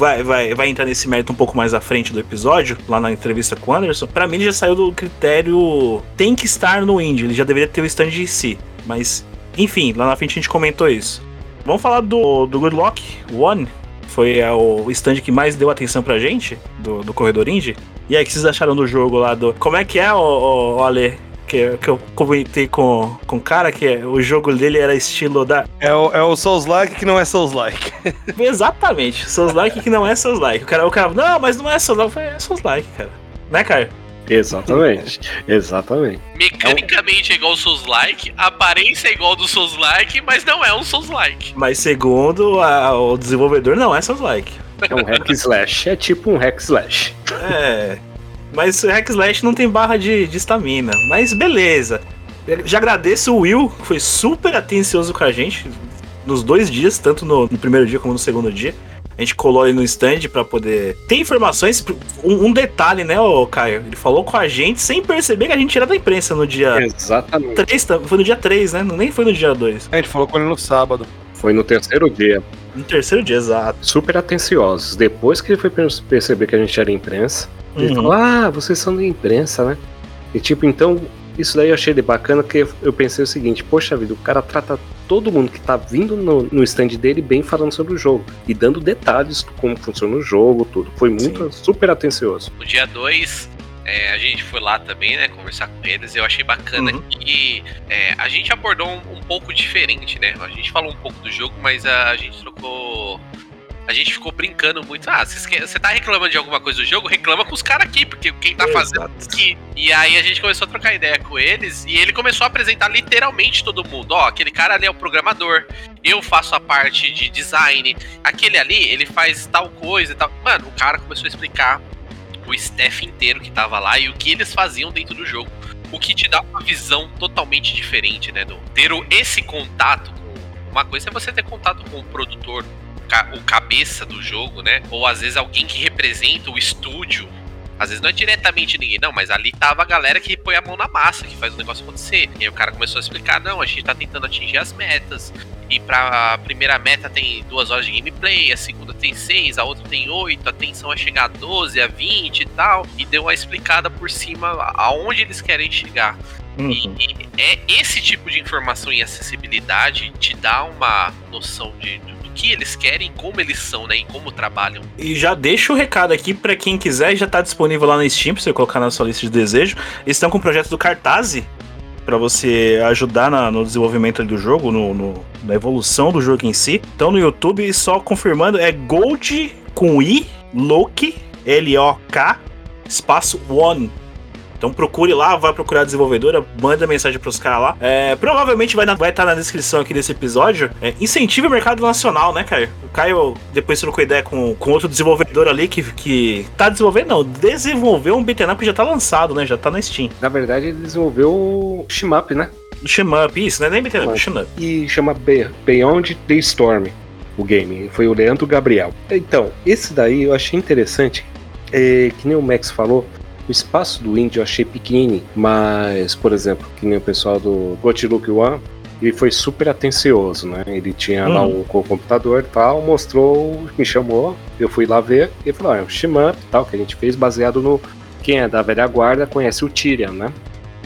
vai, vai, vai entrar nesse mérito um pouco mais à frente do episódio, lá na entrevista com o Anderson, pra mim ele já saiu do critério tem que estar no indie, ele já deveria ter o stand em si. Mas, enfim, lá na frente a gente comentou isso. Vamos falar do, do Good Luck One, foi é, o stand que mais deu atenção pra gente, do, do Corredor Indie. E aí, o que vocês acharam do jogo lá? Do... Como é que é, o, o Ale? Que, que eu comentei com, com o cara que o jogo dele era estilo da. É o, é o Souls-like que não é Souls-like. Exatamente, Souls-like que não é Souls-like. O cara, o cara, não, mas não é Souls-like. É Souls-like, cara. Né, cara? Exatamente, exatamente. Mecanicamente é igual ao Souls-like, aparência é igual ao do Souls-like, mas não é um Souls-like. Mas segundo a, o desenvolvedor, não é Souls-like. É um hack slash, é tipo um hack slash. É. Mas o hack slash não tem barra de estamina. Mas beleza. Já agradeço o Will, que foi super atencioso com a gente nos dois dias, tanto no, no primeiro dia como no segundo dia. A gente colou ele no stand para poder ter informações. Um, um, detalhe, né, o Caio? Ele falou com a gente sem perceber que a gente era da imprensa no dia. Exatamente. 3, foi no dia 3, né? Nem foi no dia 2. A gente falou com ele no sábado. Foi no terceiro dia. No terceiro dia, exato. Super atenciosos. Depois que ele foi perceber que a gente era imprensa, ele uhum. falou: Ah, vocês são da imprensa, né? E tipo, então isso daí eu achei de bacana, que eu pensei o seguinte, poxa vida, o cara trata todo mundo que tá vindo no, no stand dele bem falando sobre o jogo. E dando detalhes de como funciona o jogo, tudo. Foi muito Sim. super atencioso. No dia 2, é, a gente foi lá também, né, conversar com eles. Eu achei bacana uhum. que é, a gente abordou um, um, pouco diferente, né? A gente falou um pouco do jogo, mas a, a gente trocou a gente ficou brincando muito. Ah, você tá reclamando de alguma coisa do jogo? Reclama com os caras aqui, porque quem tá fazendo aqui. E aí a gente começou a trocar ideia com eles e ele começou a apresentar literalmente todo mundo. Ó, aquele cara ali é o programador, eu faço a parte de design, aquele ali, ele faz tal coisa e tal. Mano, o cara começou a explicar o staff inteiro que tava lá e o que eles faziam dentro do jogo. O que te dá uma visão totalmente diferente, né? Do, ter esse contato com. Uma coisa é você ter contato com o produtor, o cabeça do jogo, né? Ou às vezes alguém que representa o estúdio. Às vezes não é diretamente ninguém, não, mas ali tava a galera que põe a mão na massa, que faz o negócio acontecer. E aí o cara começou a explicar: não, a gente tá tentando atingir as metas. E pra primeira meta tem duas horas de gameplay, a segunda tem seis, a outra tem oito, a tensão é chegar a 12, a 20 e tal. E deu uma explicada por cima aonde eles querem chegar. Uhum. E é esse tipo de informação e acessibilidade te dá uma noção de, de que eles querem, como eles são, né? E como trabalham. E já deixa o recado aqui para quem quiser, já tá disponível lá no Steam, pra você colocar na sua lista de desejo. Eles estão com o projeto do Cartaz para você ajudar na, no desenvolvimento do jogo, no, no, na evolução do jogo em si. Então no YouTube, só confirmando, é Gold com I, Loki, L-O-K, espaço One. Então procure lá, vai procurar a desenvolvedora, manda mensagem pros caras lá. É, provavelmente vai estar vai tá na descrição aqui desse episódio. É, incentive o mercado nacional, né, Caio? O Caio depois trocou ideia com, com outro desenvolvedor ali que, que tá desenvolvendo, não, desenvolveu um beat'em up que já tá lançado, né? Já tá na Steam. Na verdade, ele desenvolveu o Shmup, né? Shmup, isso, né? Nem beat'em up, Shmup. E chama Beyond the Storm o game. Foi o Leandro Gabriel. Então, esse daí eu achei interessante. É, que nem o Max falou, o espaço do indie eu achei pequeno, mas, por exemplo, que nem o pessoal do Got Look One, ele foi super atencioso, né? Ele tinha lá o, o computador e tal, mostrou, me chamou, eu fui lá ver, e falou, ah, é um shmup tal, que a gente fez baseado no... Quem é da velha guarda conhece o Tyrion, né?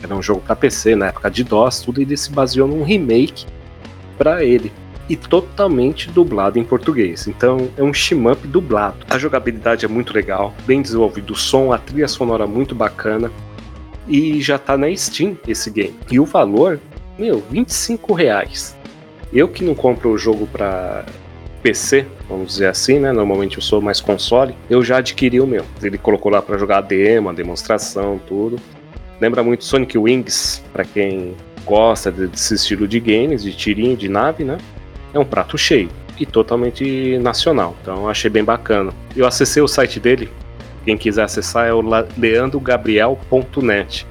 Era um jogo para PC, na época de DOS, tudo, e ele se baseou num remake para ele e totalmente dublado em português. Então é um shmup dublado. A jogabilidade é muito legal, bem desenvolvido, o som, a trilha sonora muito bacana. E já tá na Steam esse game. E o valor, meu, 25 reais. Eu que não compro o jogo para PC, vamos dizer assim, né? Normalmente eu sou mais console, eu já adquiri o meu. Ele colocou lá para jogar a demo, a demonstração, tudo. Lembra muito Sonic Wings, para quem gosta desse estilo de games, de tirinho, de nave, né? É um prato cheio e totalmente nacional. Então achei bem bacana. Eu acessei o site dele. Quem quiser acessar é o leandrogabriel.net.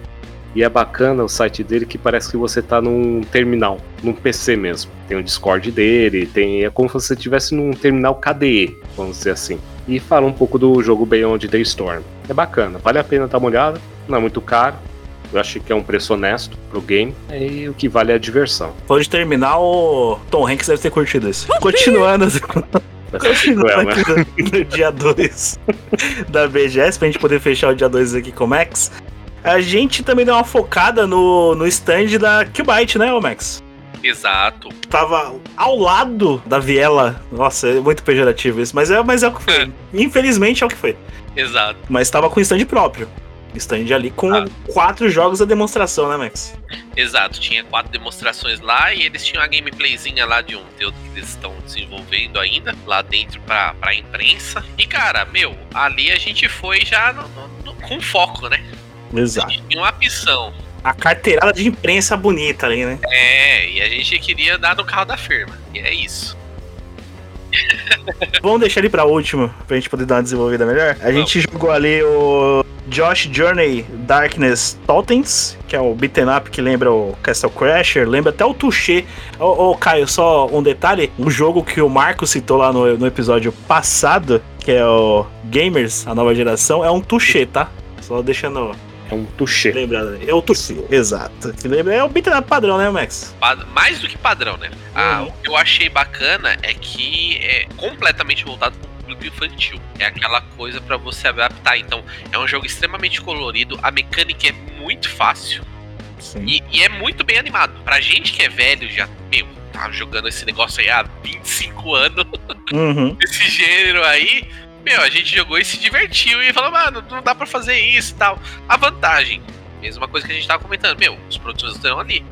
E é bacana o site dele que parece que você está num terminal, num PC mesmo. Tem o Discord dele, tem é como se você estivesse num terminal KDE, vamos dizer assim. E fala um pouco do jogo Beyond the Storm. É bacana, vale a pena dar uma olhada, não é muito caro, eu acho que é um preço honesto pro game. E o que vale é a diversão. Pode terminar, o Tom Hanks deve ter curtido isso. Continuando. Continuando aqui no, no dia 2 da BGS, pra gente poder fechar o dia 2 aqui com o Max. A gente também deu uma focada no, no stand da Qbyte, né, ô Max? Exato. Tava ao lado da Viela. Nossa, é muito pejorativo isso, mas é, mas é o que foi. Infelizmente é o que foi. Exato. Mas tava com stand próprio. Stand ali com ah. quatro jogos a demonstração, né, Max? Exato, tinha quatro demonstrações lá e eles tinham a gameplayzinha lá de um conteúdo que eles estão desenvolvendo ainda, lá dentro pra, pra imprensa. E cara, meu, ali a gente foi já no, no, no, com foco, né? Exato. Tinha uma opção. A carteirada de imprensa bonita ali, né? É, e a gente queria dar no carro da firma. E é isso. Vamos deixar ele pra último, pra gente poder dar uma desenvolvida melhor. A gente jogou ali o Josh Journey Darkness Totens, que é o beat'em up que lembra o Castle Crasher, lembra até o Touché. Ô, ô, Caio, só um detalhe: um jogo que o Marco citou lá no, no episódio passado, que é o Gamers, a nova geração, é um Touché, tá? Só deixando é um touché. Lembra, é o touché, exato. Que lembra, é o beat'em up padrão, né, Max? Mais do que padrão, né? Ah, uhum. o que eu achei bacana é que é completamente voltado pro público infantil. É aquela coisa para você adaptar. Então, é um jogo extremamente colorido, a mecânica é muito fácil. E, e, é muito bem animado. Pra gente que é velho, já, meu, tá jogando esse negócio aí há 25 anos, uhum. esse gênero aí, meu, a gente jogou e se divertiu e falou, mano, não dá pra fazer isso e tal. A vantagem, mesma coisa que a gente tava comentando, meu, os produtos estão ali.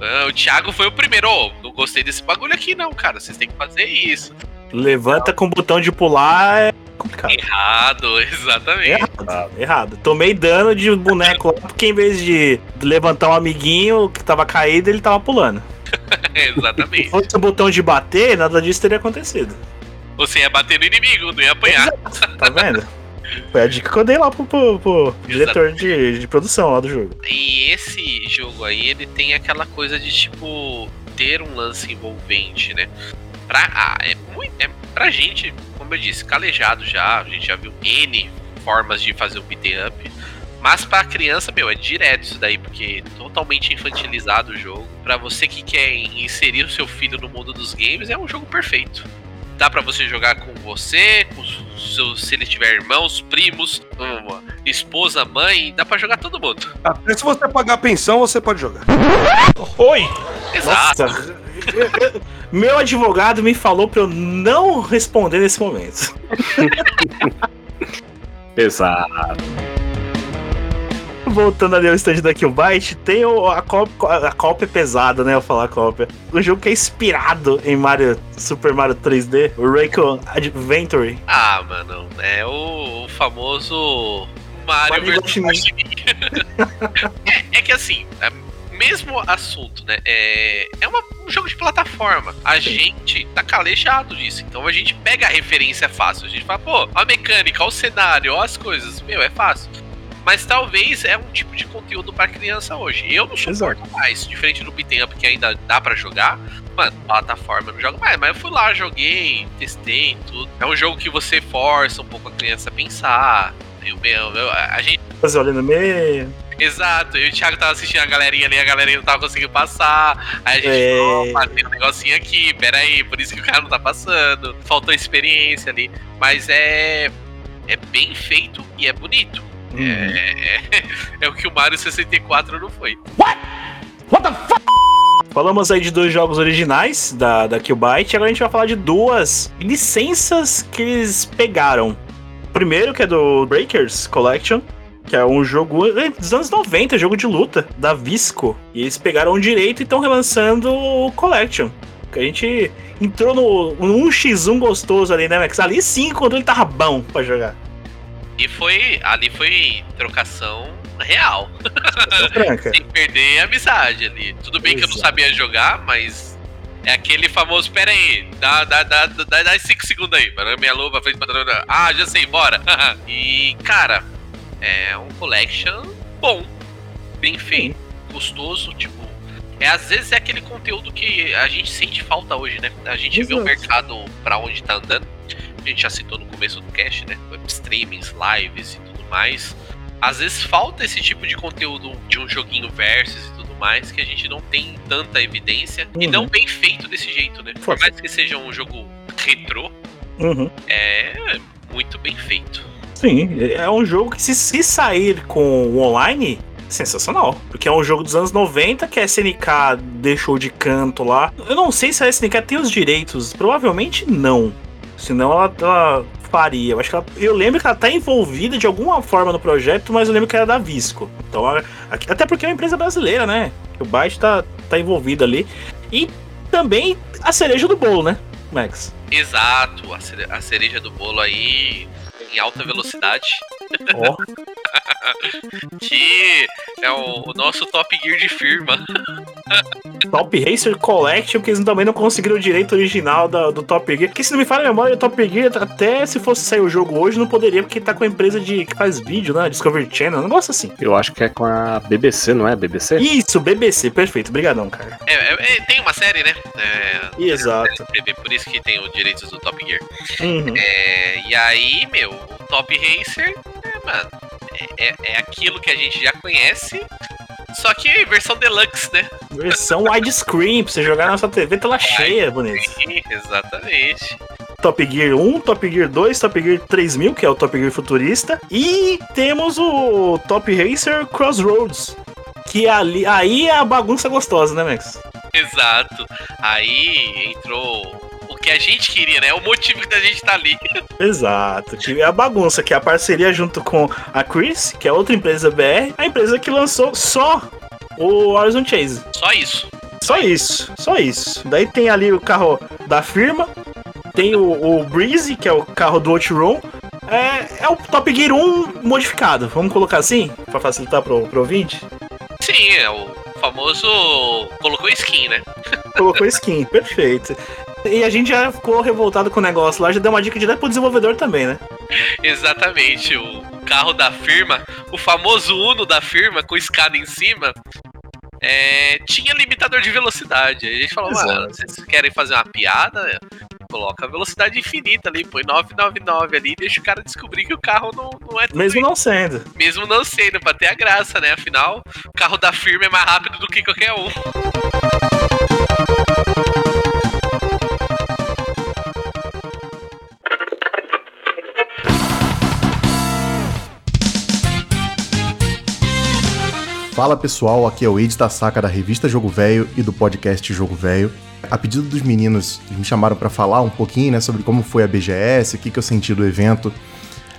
Ah, o Thiago foi o primeiro, oh, não gostei desse bagulho aqui não, cara, vocês têm que fazer isso. Levanta com o botão de pular é complicado. Errado, exatamente. Errado, errado. Tomei dano de boneco lá, porque em vez de levantar um amiguinho que tava caído, ele tava pulando. exatamente. Se fosse o botão de bater, nada disso teria acontecido. Você ia bater no inimigo, não ia apanhar. Exato, tá vendo? Foi a dica que eu dei lá pro, pro, pro diretor de, de produção lá do jogo. E esse jogo aí, ele tem aquela coisa de, tipo, ter um lance envolvente, né? pra, ah, é muito, é, pra gente, como eu disse, calejado já, a gente já viu N formas de fazer o beat'em up. Mas pra criança, meu, é direto isso daí, porque é totalmente infantilizado o jogo. Pra você que quer inserir o seu filho no mundo dos games, é um jogo perfeito. Dá pra você jogar com você, com seu, se ele tiver irmãos, primos, esposa, mãe, dá pra jogar todo mundo. Até se você pagar pensão, você pode jogar. Oi! Exato. Nossa. Meu advogado me falou pra eu não responder nesse momento. Exato. Voltando ali ao stand da Killbyte, tem o, a, cópia, a cópia pesada, né? Eu falar cópia. O jogo que é inspirado em Mario, Super Mario 3D, o Raycon Adventure. Ah, mano, é o, o famoso Mario, Mario vs. é, é que assim, é mesmo assunto, né? É, é uma, um jogo de plataforma. A Sim. gente tá calejado disso. Então a gente pega a referência fácil. A gente fala, pô, a mecânica, o cenário, as coisas. Meu, é fácil. Mas talvez é um tipo de conteúdo para criança hoje. Eu não suporto Exato. mais, diferente do beat'em up que ainda dá para jogar. Mano, plataforma eu não jogo mais, mas eu fui lá, joguei, testei tudo. É um jogo que você força um pouco a criança a pensar. Eu, meu, eu, a gente. Fazer olhando no meio. Exato, eu e o Thiago tava assistindo a galerinha ali, a galerinha não tava conseguindo passar. Aí a gente é... falou, tem um negocinho aqui, peraí, por isso que o cara não tá passando. Faltou experiência ali. Mas é. É bem feito e é bonito. Uhum. É, é, é, o que o Mario 64 não foi. What? What the fuck? Falamos aí de dois jogos originais da, da Killbyte, agora a gente vai falar de duas licenças que eles pegaram. O primeiro, que é do Breakers Collection, que é um jogo dos anos 90, jogo de luta, da Visco. E eles pegaram o direito e estão relançando o Collection. Que a gente entrou no, no 1x1 gostoso ali, né, Max? Ali sim, quando ele tava bom pra jogar. E foi. Ali foi trocação real. Sem perder a amizade ali. Tudo bem Exato. que eu não sabia jogar, mas é aquele famoso, pera aí, dá, dá, dá, dá, dá cinco segundos aí, para minha luva, frente, ah, já sei, bora. e, cara, é um collection bom, bem feito, gostoso, tipo. É, às vezes é aquele conteúdo que a gente sente falta hoje, né? A gente Exato. vê o mercado para onde tá andando. A gente já citou no começo do cast, né? Web streamings, lives e tudo mais. Às vezes falta esse tipo de conteúdo de um joguinho versus e tudo mais, que a gente não tem tanta evidência uhum. e não bem feito desse jeito, né? Por mais que seja um jogo retrô, Uhum. É muito bem feito. Sim, é um jogo que se, se sair com o online, sensacional. Porque é um jogo dos anos 90 que a SNK deixou de canto lá. Eu não sei se a SNK tem os direitos, provavelmente não. Senão ela, ela faria. Eu acho que ela, eu lembro que ela tá envolvida de alguma forma no projeto, mas eu lembro que era da Visco. Então, até porque é uma empresa brasileira, né? O Byte tá, tá envolvido ali. E também a cereja do bolo, né, Max? Exato, a cereja do bolo aí em alta velocidade. Oh. que é o, o, nosso Top Gear de firma. Top Racer Collection, porque eles também não conseguiram o direito original da, do Top Gear. Que se não me falha a memória, o Top Gear, até se fosse sair o jogo hoje, não poderia, porque tá com a empresa de, que faz vídeo, né? Discovery Channel, um negócio assim. Eu acho que é com a BBC, não é? BBC? Isso, BBC, perfeito. Obrigadão, cara. É, é, é tem uma série, né? É, Exato. TV, por isso que tem os direitos do Top Gear. Uhum. É, e aí, meu, o Top Racer, é, mano, é, é, é aquilo que a gente já conhece, só que versão deluxe, né? Versão widescreen, pra você jogar na sua TV tela cheia, bonito. Exatamente. Top Gear 1, Top Gear 2, Top Gear 3000, que é o Top Gear futurista. E temos o Top Racer Crossroads, que ali, aí é a bagunça gostosa, né, Max? Exato. Aí entrou que a gente queria, né? É o motivo da gente tá ali. Exato. Tive a bagunça, que é a parceria junto com a Chris, que é outra empresa BR, a empresa que lançou só o Horizon Chase. Só isso. Só isso, só isso. Daí tem ali o carro da firma, tem o, o Breeze, que é o carro do Outrun. É, é o Top Gear 1 modificado, vamos colocar assim, para facilitar pro, pro ouvinte? Sim, é o famoso colocou skin, né? Colocou skin, perfeito. E a gente já ficou revoltado com o negócio lá, já deu uma dica direto pro desenvolvedor também, né? Exatamente, o carro da firma, o famoso Uno da firma com escada em cima, é, tinha limitador de velocidade. A gente falou, mano, vocês querem fazer uma piada? Coloca a velocidade infinita ali, põe 999 ali e deixa o cara descobrir que o carro não, não é tudo Mesmo não sendo. Mesmo não sendo, pra ter a graça, né? Afinal, o carro da firma é mais rápido do que qualquer um. Fala pessoal, aqui é o Ed Saca da revista Jogo Velho e do podcast Jogo Velho. A pedido dos meninos, eles me chamaram para falar um pouquinho né, sobre como foi a BGS, o que, que eu senti do evento.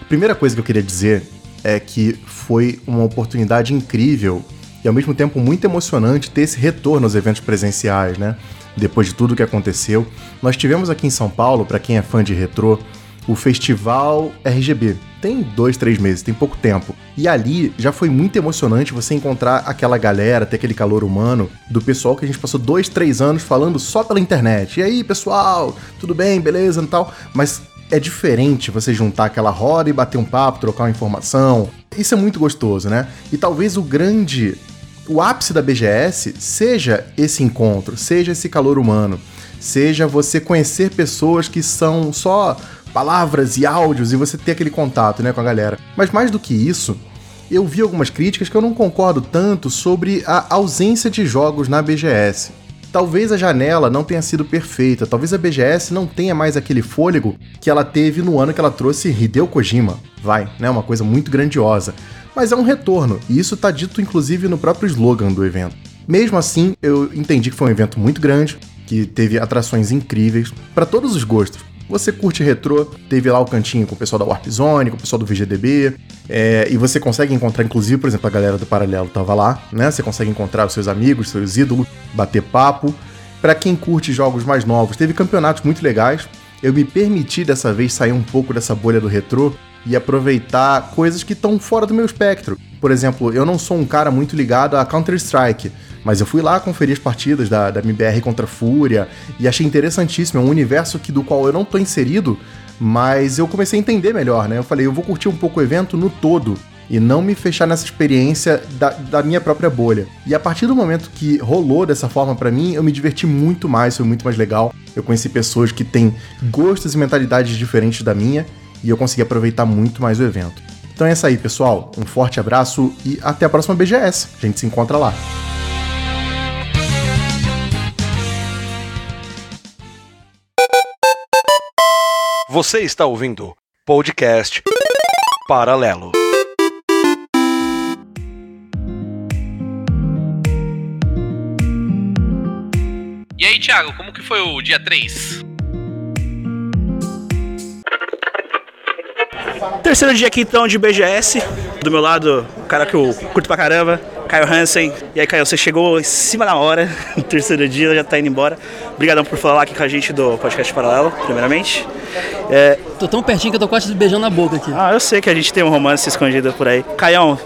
A primeira coisa que eu queria dizer é que foi uma oportunidade incrível e ao mesmo tempo muito emocionante ter esse retorno aos eventos presenciais, né? Depois de tudo que aconteceu. Nós tivemos aqui em São Paulo, para quem é fã de retrô, o Festival RGB. Tem dois, três meses, tem pouco tempo. E ali já foi muito emocionante você encontrar aquela galera, ter aquele calor humano do pessoal que a gente passou dois, três anos falando só pela internet. E aí, pessoal, tudo bem, beleza e tal. Mas é diferente você juntar aquela roda e bater um papo, trocar uma informação. Isso é muito gostoso, né? E talvez o grande. O ápice da BGS seja esse encontro, seja esse calor humano, seja você conhecer pessoas que são só palavras e áudios e você ter aquele contato né, com a galera. Mas mais do que isso, eu vi algumas críticas que eu não concordo tanto sobre a ausência de jogos na BGS. Talvez a janela não tenha sido perfeita, talvez a BGS não tenha mais aquele fôlego que ela teve no ano que ela trouxe Hideo Kojima. Vai, né? Uma coisa muito grandiosa. Mas é um retorno, e isso está dito inclusive no próprio slogan do evento. Mesmo assim, eu entendi que foi um evento muito grande, que teve atrações incríveis para todos os gostos. Você curte retrô, teve lá o cantinho com o pessoal da Warp Zone, com o pessoal do VGDB, é, e você consegue encontrar, inclusive, por exemplo, a galera do Paralelo tava lá, né? Você consegue encontrar os seus amigos, seus ídolos, bater papo. Para quem curte jogos mais novos, teve campeonatos muito legais. Eu me permiti dessa vez sair um pouco dessa bolha do retrô e aproveitar coisas que estão fora do meu espectro. Por exemplo, eu não sou um cara muito ligado a Counter-Strike, mas eu fui lá conferir as partidas da, da MBR contra Fúria e achei interessantíssimo. É um universo que, do qual eu não tô inserido, mas eu comecei a entender melhor, né? Eu falei, eu vou curtir um pouco o evento no todo e não me fechar nessa experiência da, da, minha própria bolha. E a partir do momento que rolou dessa forma para mim, eu me diverti muito mais, foi muito mais legal. Eu conheci pessoas que têm gostos e mentalidades diferentes da minha e eu consegui aproveitar muito mais o evento. Então é isso aí, pessoal. Um forte abraço e até a próxima BGS. A gente se encontra lá. Você está ouvindo podcast Paralelo. E aí, Thiago, como que foi o dia 3? Terceiro dia aqui então de BGS. Do meu lado, o cara que eu curto pra caramba, Caio Hansen. E aí, Caio, você chegou em cima da hora, no terceiro dia, já tá indo embora. Obrigadão por falar aqui com a gente do Podcast Paralelo, primeiramente. É... Tô tão pertinho que eu tô quase beijando na boca aqui. Ah, eu sei que a gente tem um romance escondido por aí. Caião,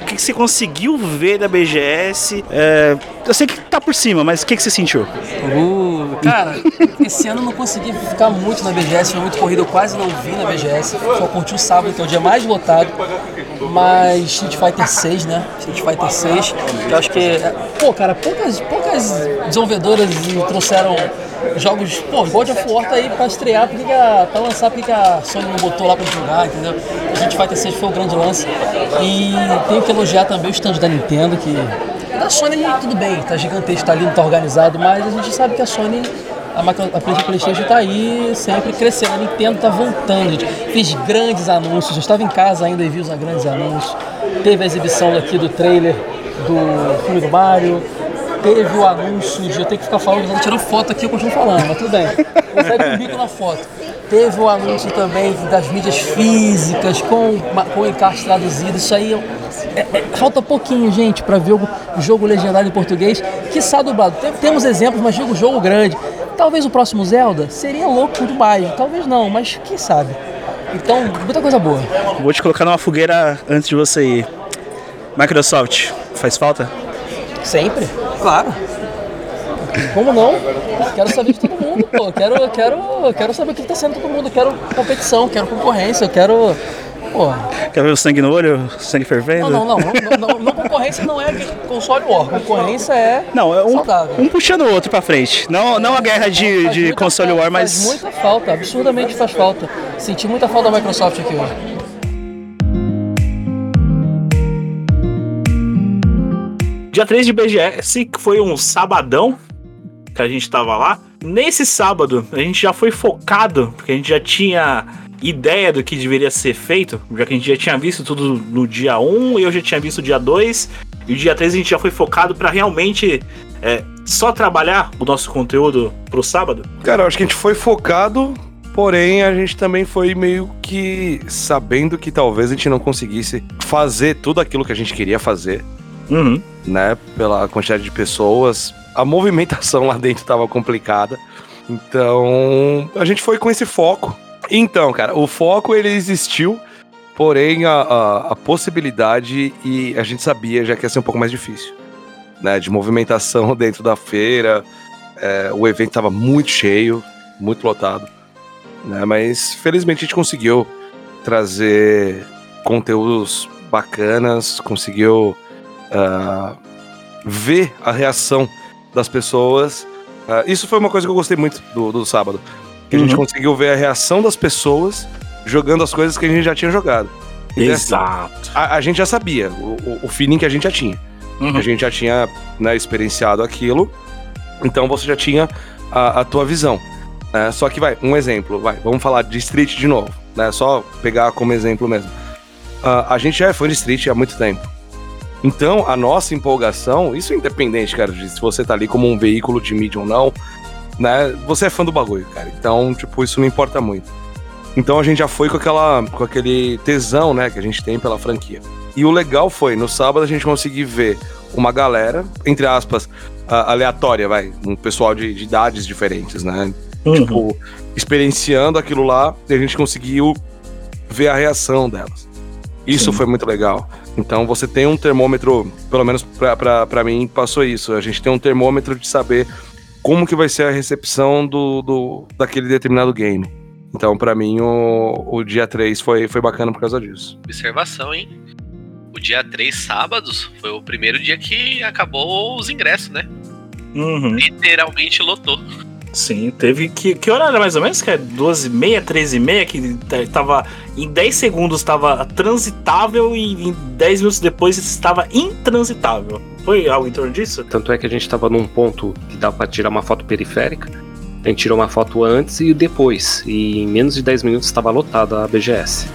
o que, que você conseguiu ver da BGS? É, eu sei que tá por cima, mas o que, que você sentiu? Uh, cara, esse ano eu não consegui ficar muito na BGS, foi muito corrido, eu quase não vi na BGS. Só curti o sábado, que é o dia mais votado. Mas Street Fighter 6, né? Street Fighter 6, que eu acho que. Pô, cara, poucas, poucas desenvolvedoras trouxeram jogos, pô, God of War tá aí pra estrear, porque que a, pra lançar, porque que a Sony não botou lá pra jogar, entendeu? A gente vai ter seis foi o grande lance. E tenho que elogiar também o stand da Nintendo, que. Da Sony tudo bem, tá gigantesco, tá lindo, tá organizado, mas a gente sabe que a Sony a, a PlayStation está aí sempre crescendo. A Nintendo está voltando, gente. Grandes anúncios. Eu estava em casa ainda e vi os grandes anúncios. Teve a exibição aqui do trailer do filme do Mario. Teve o anúncio de eu ter que ficar falando, ela tirou foto aqui, eu continuo falando, mas tudo bem. Consegue um bico na foto. Teve o anúncio também das mídias físicas, com, com encarte traduzido. Isso aí é, é, falta pouquinho, gente, para ver o jogo legendário em português. Que dublado. Temos exemplos, mas digo jogo grande. Talvez o próximo Zelda seria louco demais. Talvez não, mas quem sabe. Então, muita coisa boa. Vou te colocar numa fogueira antes de você ir. Microsoft, faz falta? Sempre, claro. Como não? Quero saber de todo mundo, pô. Quero, quero, quero saber o que está sendo todo mundo. Quero competição, quero concorrência, quero Porra. Quer ver o sangue no olho, sangue fervendo? Não, não, não. não, não, não concorrência não é console war. Concorrência é. Não, é um, saudável. um puxando o outro pra frente. Não, não a guerra de, de console falta, war, mas. Faz muita falta, absurdamente faz falta. Senti muita falta da Microsoft aqui hoje. Dia 3 de BGS, que foi um sabadão que a gente tava lá. Nesse sábado, a gente já foi focado, porque a gente já tinha ideia do que deveria ser feito, já que a gente já tinha visto tudo no dia 1 e eu já tinha visto o dia 2, e o dia 3 a gente já foi focado para realmente é, só trabalhar o nosso conteúdo pro sábado? Cara, eu acho que a gente foi focado, porém a gente também foi meio que sabendo que talvez a gente não conseguisse fazer tudo aquilo que a gente queria fazer. Uhum. Né, pela quantidade de pessoas, a movimentação lá dentro estava complicada. Então, a gente foi com esse foco então, cara, o foco ele existiu, porém a, a, a, possibilidade e a gente sabia já que ia ser um pouco mais difícil, né? De movimentação dentro da feira, é, o evento estava muito cheio, muito lotado, né? Mas felizmente a gente conseguiu trazer conteúdos bacanas, conseguiu uh, ver a reação das pessoas. Uh, isso foi uma coisa que eu gostei muito do, do sábado que uhum. a gente uhum. conseguiu ver a reação das pessoas jogando as coisas que a gente já tinha jogado. Exato. A, a, gente já sabia, o, o, feeling que a gente já tinha. Uhum. A gente já tinha né, experienciado aquilo, então você já tinha a, a tua visão. Né? Só que vai, um exemplo, vai, vamos falar de Street de novo, né? Só pegar como exemplo mesmo. Uh, a gente já é fã de Street há muito tempo. Então, a nossa empolgação, isso é independente, cara, de se você tá ali como um veículo de mídia ou não, né? Você é fã do bagulho, cara. Então, tipo, isso não importa muito. Então a gente já foi com aquela com aquele tesão, né, que a gente tem pela franquia. E o legal foi, no sábado a gente conseguiu ver uma galera, entre aspas, aleatória, vai, um pessoal de, de idades diferentes, né? Uhum. Tipo, experienciando aquilo lá, e a gente conseguiu ver a reação delas. Isso Sim. foi muito legal. Então você tem um termômetro, pelo menos para mim passou isso. A gente tem um termômetro de saber como que vai ser a recepção do, do daquele determinado game. Então, para mim, o, o dia 3 foi, foi bacana por causa disso. Observação, hein? O dia 3, sábados, foi o primeiro dia que acabou os ingressos, né? Uhum. Literalmente lotou. Sim, teve. Que, que hora era mais ou menos? Que é 12h30, 13h30, que tava. Em 10 segundos estava transitável e em 10 minutos depois estava intransitável. Foi algo em torno disso? Tanto é que a gente estava num ponto que dá para tirar uma foto periférica. A gente tirou uma foto antes e depois, e em menos de 10 minutos estava lotada a BGS.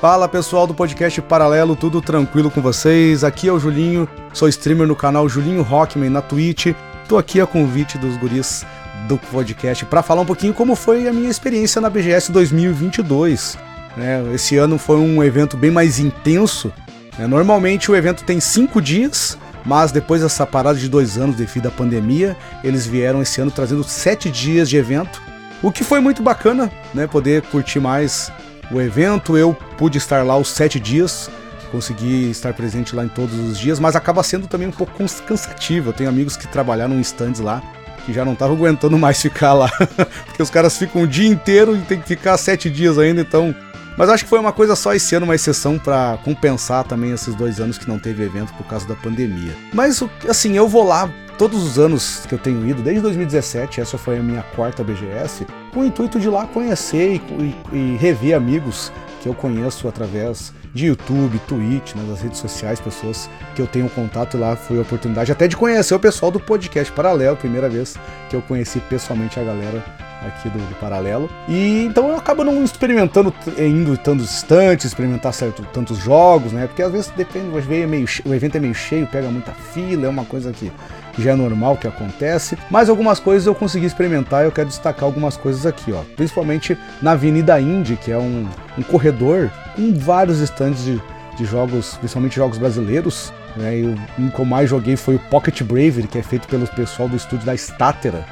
Fala pessoal do podcast Paralelo, tudo tranquilo com vocês? Aqui é o Julinho, sou streamer no canal Julinho Rockman na Twitch. Tô aqui a convite dos guris do podcast para falar um pouquinho como foi a minha experiência na BGS 2022. Né? Esse ano foi um evento bem mais intenso. Né? Normalmente o evento tem cinco dias, mas depois dessa parada de dois anos devido à pandemia, eles vieram esse ano trazendo sete dias de evento. O que foi muito bacana, né? Poder curtir mais o evento. Eu pude estar lá os sete dias, consegui estar presente lá em todos os dias, mas acaba sendo também um pouco cansativo. Eu tenho amigos que trabalharam em stands lá que já não estavam aguentando mais ficar lá, porque os caras ficam o dia inteiro e tem que ficar sete dias ainda, então. Mas acho que foi uma coisa só esse ano, uma exceção para compensar também esses dois anos que não teve evento por causa da pandemia. Mas assim, eu vou lá todos os anos que eu tenho ido, desde 2017, essa foi a minha quarta BGS, com o intuito de lá conhecer e, e, e rever amigos que eu conheço através de YouTube, Twitch, né, nas redes sociais, pessoas que eu tenho contato e lá foi a oportunidade até de conhecer o pessoal do podcast Paralelo, primeira vez que eu conheci pessoalmente a galera aqui do, do, Paralelo. E então eu acabo não experimentando, indo tantos instantes, experimentar certo, tantos jogos, né? Porque às vezes depende, o evento, é meio, o evento é meio cheio, pega muita fila, é uma coisa que já é normal que acontece, mas algumas coisas eu consegui experimentar e eu quero destacar algumas coisas aqui, ó. Principalmente na Avenida Indy, que é um, um corredor com vários estandes de, de jogos, principalmente jogos brasileiros. Né? E o que eu mais joguei foi o Pocket Bravery, que é feito pelo pessoal do estúdio da Statera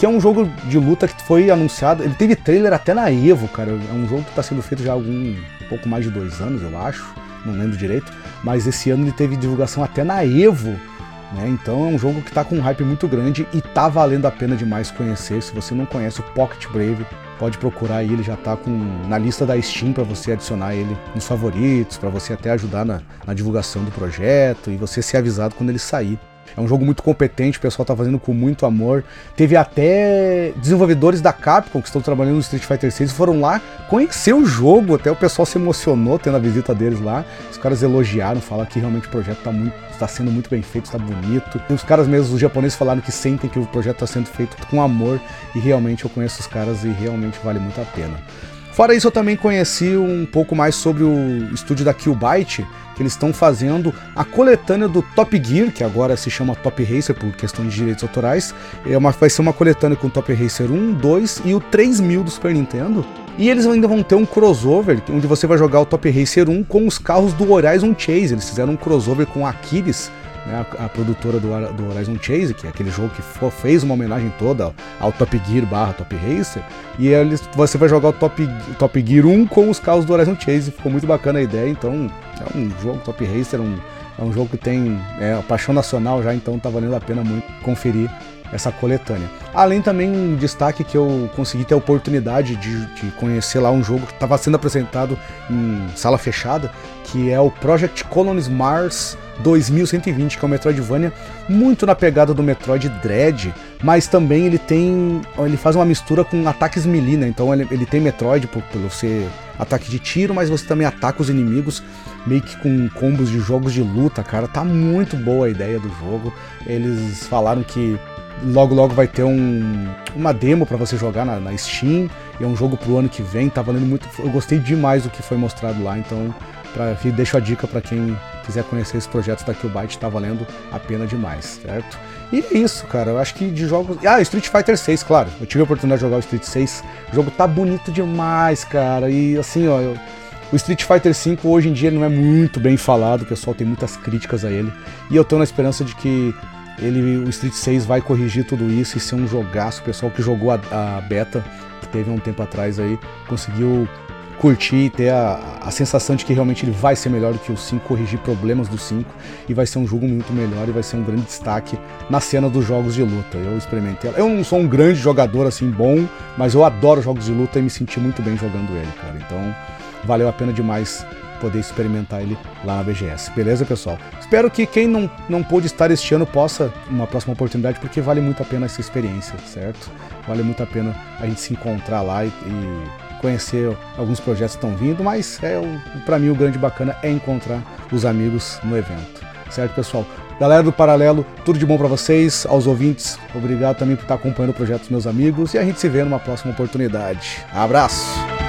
que é um jogo de luta que foi anunciado. Ele teve trailer até na Evo, cara. É um jogo que está sendo feito já há algum um pouco mais de dois anos, eu acho. Não lembro direito. Mas esse ano ele teve divulgação até na Evo. Né? Então é um jogo que está com um hype muito grande e tá valendo a pena demais conhecer. Se você não conhece o Pocket Brave, pode procurar ele já está na lista da Steam para você adicionar ele nos favoritos, para você até ajudar na, na divulgação do projeto e você ser avisado quando ele sair. É um jogo muito competente, o pessoal tá fazendo com muito amor. Teve até desenvolvedores da Capcom que estão trabalhando no Street Fighter 6 foram lá conhecer o jogo, até o pessoal se emocionou tendo a visita deles lá. Os caras elogiaram, falaram que realmente o projeto tá muito está sendo muito bem feito, está bonito. Os caras mesmos, os japoneses falaram que sentem que o projeto está sendo feito com amor e realmente eu conheço os caras e realmente vale muito a pena. Fora isso, eu também conheci um pouco mais sobre o estúdio da Killbyte, que eles estão fazendo a coletânea do Top Gear, que agora se chama Top Racer por questão de direitos autorais. É uma, vai ser uma coletânea com o Top Racer 1, 2 e o 3000 do Super Nintendo. E eles ainda vão ter um crossover, onde você vai jogar o Top Racer 1 com os carros do Horizon Chase. Eles fizeram um crossover com Aquiles, né, a, a, produtora do, do, Horizon Chase, que é aquele jogo que for, fez uma homenagem toda ao Top Gear barra Top Racer, e eles, você vai jogar o Top, Top Gear 1 com os carros do Horizon Chase, ficou muito bacana a ideia, então é um jogo Top Racer, um, é um jogo que tem é, paixão nacional já, então tá valendo a pena muito conferir essa coletânea. Além também um destaque que eu consegui ter a oportunidade de, de conhecer lá um jogo que estava sendo apresentado em sala fechada, que é o Project Colonies Mars 2120, que é um Metroidvania muito na pegada do Metroid Dread, mas também ele tem. ele faz uma mistura com ataques melee, né? Então ele, ele tem Metroid por, pelo ser ataque de tiro, mas você também ataca os inimigos meio que com combos de jogos de luta, cara. Tá muito boa a ideia do jogo. Eles falaram que logo logo vai ter um, uma demo para você jogar na, na, Steam. E é um jogo pro ano que vem, tá valendo muito. Eu gostei demais do que foi mostrado lá, então pra, deixo a dica para quem quiser conhecer esse projeto da Killbyte, tá valendo a pena demais, certo? E é isso, cara. Eu acho que de jogos. Ah, Street Fighter 6, claro. Eu tive a oportunidade de jogar o Street 6. O jogo tá bonito demais, cara. E assim, ó. Eu... O Street Fighter 5 hoje em dia não é muito bem falado, o pessoal tem muitas críticas a ele. E eu tô na esperança de que ele, o Street 6 vai corrigir tudo isso e ser um jogaço. O pessoal que jogou a, a beta, que teve um tempo atrás aí, conseguiu curtir e ter a, a sensação de que realmente ele vai ser melhor do que o 5, corrigir problemas do 5 e vai ser um jogo muito melhor e vai ser um grande destaque na cena dos jogos de luta. Eu experimentei. Eu não sou um grande jogador assim bom, mas eu adoro jogos de luta e me senti muito bem jogando ele, cara. Então valeu a pena demais poder experimentar ele lá na BGS. Beleza, pessoal? Espero que quem não, não pôde estar este ano possa uma próxima oportunidade, porque vale muito a pena essa experiência, certo? Vale muito a pena a gente se encontrar lá e, e conhecer alguns projetos que estão vindo, mas é para mim o grande bacana é encontrar os amigos no evento. Certo, pessoal? Galera do Paralelo, tudo de bom para vocês, aos ouvintes, obrigado também por estar acompanhando o projeto dos meus amigos e a gente se vê numa próxima oportunidade. Abraço!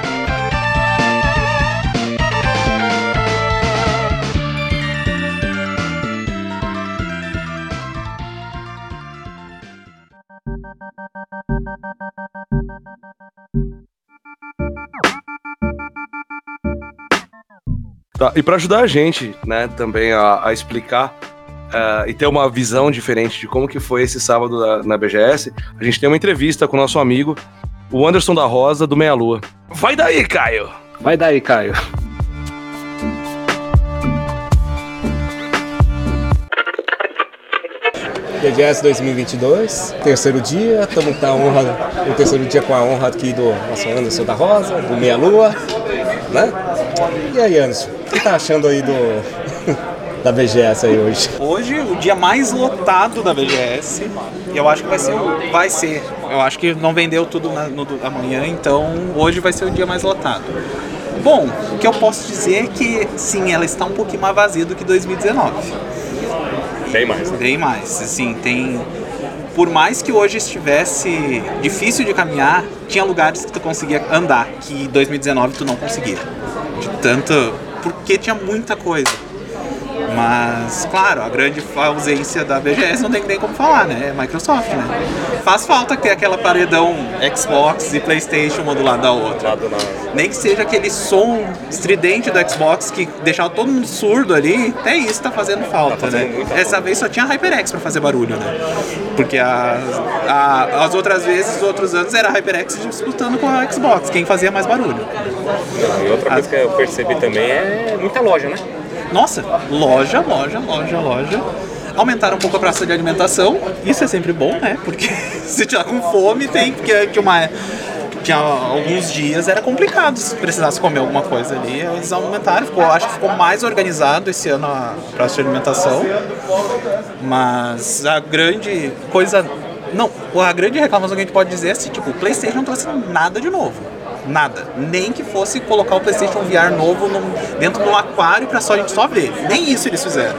Tá, e para ajudar a gente, né, também a, a explicar uh, e ter uma visão diferente de como que foi esse sábado na, na, BGS, a gente tem uma entrevista com o nosso amigo, o Anderson da Rosa, do Meia Lua. Vai daí, Caio! Vai daí, Caio. BGS 2022, terceiro dia, estamos com a honra, o terceiro dia com a honra aqui do nosso Anderson da Rosa, do Meia Lua, né? E aí, Anderson, o que tá achando aí do, da BGS aí hoje? Hoje, o dia mais lotado da BGS. Eu acho que vai ser. Vai ser. Eu acho que não vendeu tudo na, no, amanhã, então hoje vai ser o dia mais lotado. Bom, o que eu posso dizer é que sim, ela está um pouquinho mais vazia do que 2019. Bem mais. Né? Bem mais. Assim, tem. Por mais que hoje estivesse difícil de caminhar, tinha lugares que tu conseguia andar, que 2019 tu não conseguia. De tanto. Porque tinha muita coisa. Mas, claro, a grande ausência da BGS não tem nem como falar, né? É Microsoft, né? Faz falta ter aquela paredão Xbox e PlayStation uma do lado da outra. Nem que seja aquele som estridente do Xbox que deixava todo mundo surdo ali, até isso tá fazendo falta, tá fazendo né? Essa vez só tinha HyperX pra fazer barulho, né? Porque a, a, as outras vezes, os outros anos, era a HyperX disputando com a Xbox, quem fazia mais barulho. E outra coisa que eu percebi também é muita loja, né? Nossa, loja, loja, loja, loja. Aumentaram um pouco a praça de alimentação. Isso é sempre bom, né? Porque se tiver com fome, tem que, que uma tinha alguns dias era complicado se precisasse comer alguma coisa ali. Eles aumentaram, ficou, acho que ficou mais organizado esse ano a praça de alimentação. Mas a grande coisa. Não, a grande reclamação que a gente pode dizer é assim, tipo, o Playstation não trouxe nada de novo. Nada. Nem que fosse colocar o PlayStation VR novo dentro de um aquário para só a gente só ver. Nem isso eles fizeram.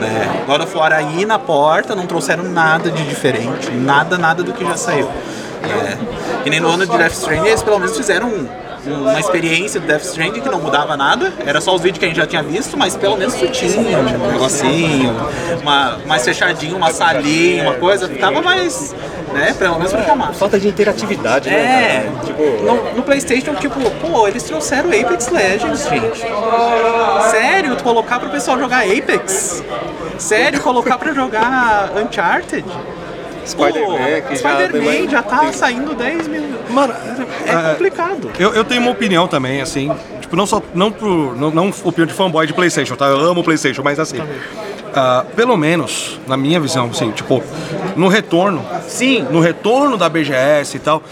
Né? God of War aí na porta, não trouxeram nada de diferente. Nada, nada do que já saiu. É. E nem no ano de Death Stranding eles pelo menos fizeram um, uma experiência do Death Stranding que não mudava nada, era só os vídeos que a gente já tinha visto, mas pelo menos tu tinha um negocinho, uma, mais fechadinho, uma salinha, uma coisa, ficava mais, né, pelo menos pra chamar. Falta de interatividade, né? É, tipo... no, no, Playstation, tipo, pô, eles trouxeram Apex Legends, gente. Sério, tu colocar pro pessoal jogar Apex? Sério, colocar pra jogar Uncharted? Spider-Man, que Spider-Man já, já tá saindo 10 mil. Mano, é, é complicado. Eu, eu tenho uma opinião também, assim. Tipo, não só. Não, pro, não, não opinião de fanboy de PlayStation, tá? Eu amo PlayStation, mas assim. Uh, pelo menos, na minha visão, assim, tipo, no retorno. Sim. No retorno da BGS e tal.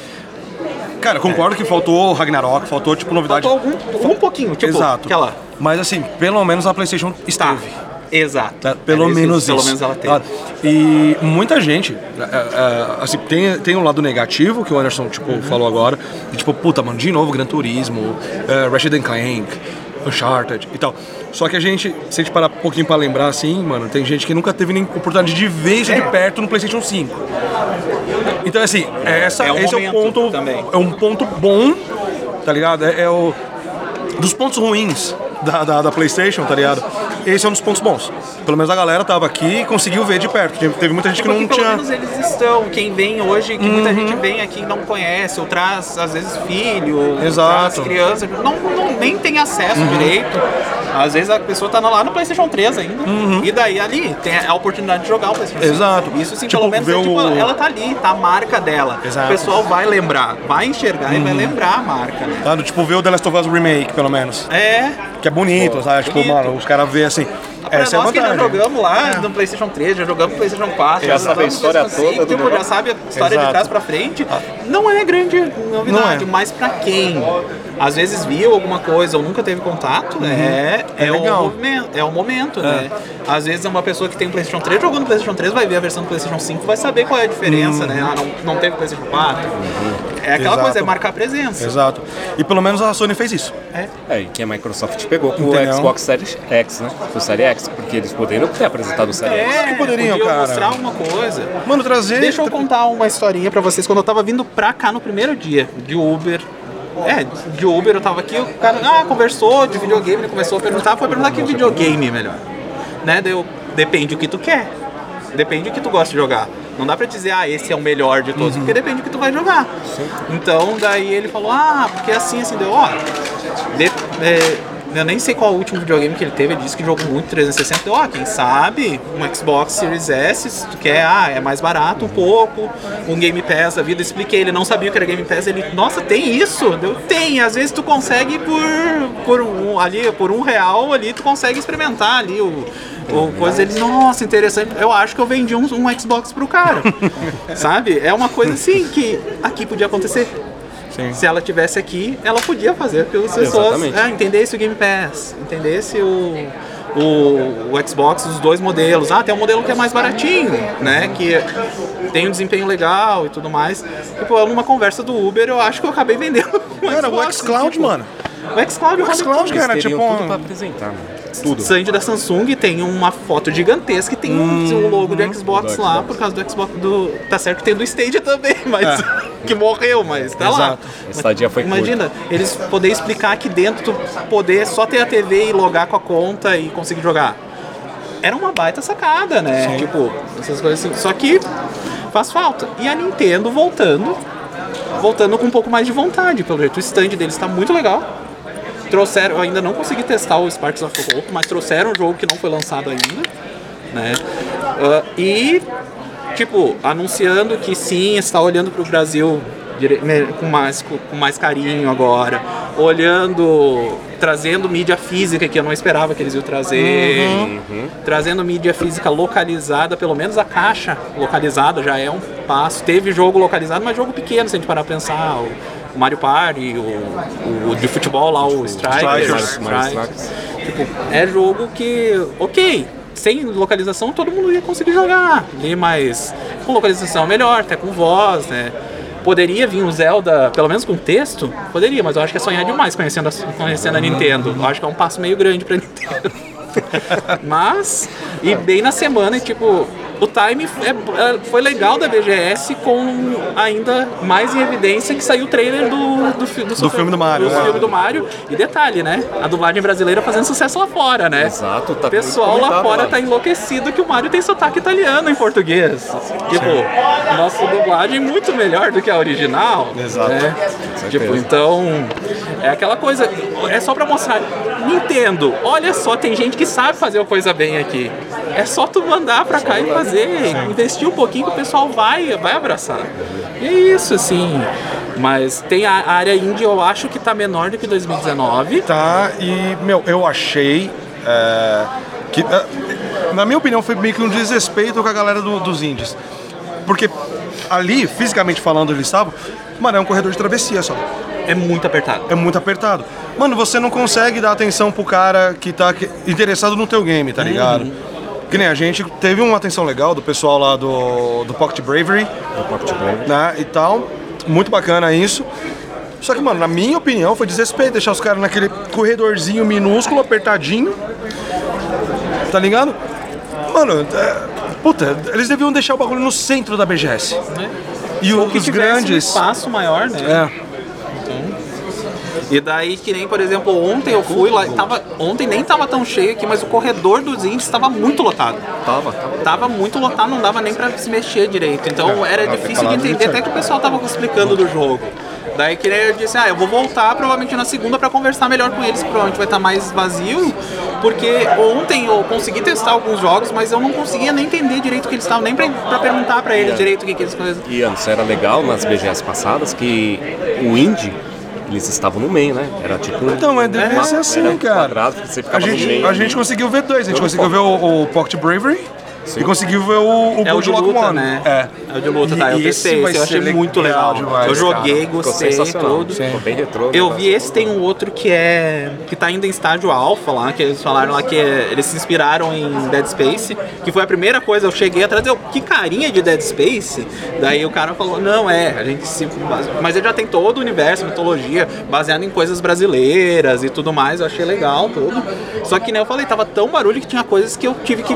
Cara, concordo é. que faltou Ragnarok, faltou, tipo, novidade. Faltou um, um pouquinho, tipo, Exato. aquela. Mas assim, pelo menos a PlayStation esteve. Tá. Exato. Tá? Pelo é menos isso. Pelo menos ela tem. E muita gente, é, é, assim, tem, tem um lado negativo que o Anderson, tipo, uhum. falou agora. E, tipo, puta, mano, de novo Gran Turismo, uh, Ratchet Clank, Uncharted e tal. Só que a gente, se a gente parar um pouquinho pra lembrar, assim, mano, tem gente que nunca teve nem oportunidade de ver isso de perto no PlayStation 5. Então, assim, essa, é um esse é o ponto. Também. É um ponto bom, tá ligado? É, é o. Dos pontos ruins da, da, da, PlayStation, tá ligado? Esse é um dos pontos bons. Pelo menos a galera tava aqui e conseguiu ver de perto. Teve muita gente que não tinha. Pelo menos eles estão. Quem vem hoje, que uhum. muita gente vem aqui e não conhece, ou traz, às vezes, filho, Exato. traz criança, não, não, nem tem acesso uhum. direito. Às vezes a pessoa tá lá no PlayStation 3 ainda. Uhum. E daí ali tem a oportunidade de jogar o PlayStation 5. Exato. Isso sim, tipo, pelo menos é, tipo, o... ela tá ali, tá a marca dela. Exato. O pessoal vai lembrar, vai enxergar e vai uhum. lembrar a marca. Né? Tá, tipo, ver o The Last of Us Remake, pelo menos. É. que é bonito, sabe? Tipo, mano, os caras vê assim. Pra Essa é a nós que já vantagem. jogamos lá no PlayStation 3, já jogamos no PlayStation 4, Já sabe a jogamos no história PlayStation toda do tipo, já sabe a história Exato. de trás pra frente. Não é grande novidade, é. mas pra quem às vezes viu alguma coisa ou nunca teve contato, é, é, É o legal. movimento, é o momento, né? Às vezes uma pessoa que tem um PlayStation 3 jogou no PlayStation 3 vai ver a versão do PlayStation 5 vai saber qual é a diferença, né? Ah, não, não teve PlayStation 4. É aquela Exato. coisa, é marcar presença. Exato. E pelo menos a Sony fez isso. É, e que a Microsoft pegou com Entendeu? o Xbox Series X, né? O Series X, porque eles poderiam ter apresentado o Series X. É, que poderiam, cara? mostrar alguma coisa. Mano, trazer. Deixa eu contar uma historinha pra vocês. Quando eu tava vindo pra cá no primeiro dia de Uber. É, de Uber eu tava aqui, o cara ah, conversou de videogame, ele começou a perguntar, foi perguntar que videogame é melhor. Né? Daí eu, depende do que tu quer. Depende do que tu gosta de jogar. Não dá pra dizer, ah, esse é o melhor de todos, porque depende do que tu vai jogar. Então, daí ele falou, ah, porque assim, assim, deu, ó. de- é, eu nem sei qual o último videogame que ele teve, ele disse que jogou muito 360. Deu, ó, quem sabe um Xbox Series S, se tu quer, ah, é mais barato um pouco, um Game Pass da vida. Expliquei, ele não sabia o que era Game Pass, ele, nossa, tem isso? Deu, tem, às vezes tu consegue por, por um, ali, por um real ali, tu consegue experimentar ali o, o coisa dele, nossa, interessante. Eu acho que eu vendi um, um Xbox pro cara. sabe? É uma coisa assim que aqui podia acontecer. Se ela tivesse aqui, ela podia fazer que as pessoas ah, entendesse o Game Pass, entendesse o, o, o Xbox, os dois modelos. Ah, tem um modelo que é mais baratinho, né? Que tem um desempenho legal e tudo mais. Tipo, numa conversa do Uber, eu acho que eu acabei vendendo. um Cara, o Xbox, xCloud, tipo, mano. O xCloud, O xCloud, cara, tipo. tudo um- pra apresentar, mano. Tudo. stand da Samsung tem uma foto gigantesca e tem um, um logo do Xbox do lá, Xbox. por causa do Xbox do. Tá certo que tem do Stadia também, mas. que morreu, mas tá lá. Exato. Esse Stadia foi Imagina, eles poder explicar aqui dentro, tu poder só ter a TV e logar com a conta e conseguir jogar. Era uma baita sacada, né? Tipo, essas coisas assim. Só que faz falta. E a Nintendo voltando, voltando com um pouco mais de vontade, pelo jeito. O stand deles tá muito legal. Trouxeram, ainda não consegui testar o Sparks of Hope, mas trouxeram um jogo que não foi lançado ainda, né? Ah, e, tipo, anunciando que sim, está olhando para o Brasil né, com mais, com mais carinho agora, olhando, trazendo mídia física que eu não esperava que eles iam trazer, trazendo mídia física localizada, pelo menos a caixa localizada já é um passo. Teve jogo localizado, mas jogo pequeno, se a gente parar pra pensar. O, o Mario Party, o, o de futebol lá, o Strikers, Strikers. Tipo, é jogo que, ok, sem localização todo mundo ia conseguir jogar. Ali, mas com localização melhor, até com voz, né? Poderia vir um Zelda, pelo menos com texto? Poderia, mas eu acho que é sonhar demais conhecendo a, conhecendo a Nintendo. Eu acho que é um passo meio grande pra Nintendo. Mas, e bem na semana, e, tipo, o time é- é- foi legal da BGS com ainda mais em evidência que saiu o trailer do, do, fi- do, filme do Mario, do né? filme do Mario. E detalhe, né? A dublagem brasileira fazendo sucesso lá fora, né? Exato, tá O pessoal lá fora lá. tá enlouquecido que o Mario tem sotaque italiano em português. Tipo, nossa dublagem é muito melhor do que a original. Exato. Né? Tipo, então. É aquela coisa. É só pra mostrar. Nintendo, olha só, tem gente que sabe fazer a coisa bem aqui. É só tu mandar pra cá e fazer. Investir um pouquinho que o pessoal vai, vai abraçar. E é isso, assim. Mas tem a área indie, eu acho que tá menor do que 2019. Tá, e, meu, eu achei é, que, é, na minha opinião, foi meio que um desrespeito com a galera do- dos indies. Porque ali, fisicamente falando, eles estavam, mano, é um corredor de travessia só. É muito apertado. É muito apertado. Mano, você não consegue dar atenção pro cara que tá interessado no teu game, tá ligado? Que nem a gente teve uma atenção legal do pessoal lá do, do Pocket Bravery, Do Pocket Bravery. né, e tal. Muito bacana isso. Só que, mano, na minha opinião, foi desrespeito deixar os caras naquele corredorzinho minúsculo, apertadinho. Tá ligado? Mano, é, puta, eles deviam deixar o bagulho no centro da BGS. E Ou que os grandes. um espaço maior, né? É. E daí, que nem, por exemplo, ontem eu fui lá, tava, ontem nem tava tão cheio aqui, mas o corredor dos índios estava muito lotado. Tava, tava. Tava muito lotado, não dava nem pra se mexer direito. Então era difícil de entender até que o pessoal tava explicando do jogo. Daí que nem eu disse, ah, eu vou voltar provavelmente na segunda pra conversar melhor com eles, provavelmente vai estar mais vazio, porque ontem eu consegui testar alguns jogos, mas eu não conseguia nem entender direito o que eles estavam, nem pra, pra perguntar pra eles direito o que, que eles coisas. E antes era legal nas BGS passadas que o indie eles estavam no meio, né? Era tipo. Então, mas devia ser assim, cara. quadrado que você A no gente, meio. a gente conseguiu ver dois. A gente conseguiu ver o, o Pocket Bravery Sim. e conseguiu ver o, o É o de luta, One. né? É. É o de luta, tá? Eu E testei esse esse, eu achei muito legal. demais, eu joguei, cara. Gostei, tudo. Ficou bem retrô. Eu né? vi esse, tem um outro que é. que tá ainda em estágio alfa lá, que eles falaram lá que é- eles se inspiraram em Dead Space, que foi a primeira coisa, eu cheguei atrás, eu, que carinha de Dead Space? Daí o cara falou, não, é, a gente se. Mas ele já tem todo o universo, mitologia, baseado em coisas brasileiras e tudo mais, eu achei legal tudo. Só que nem eu falei, tava tão barulho que tinha coisas que eu tive que,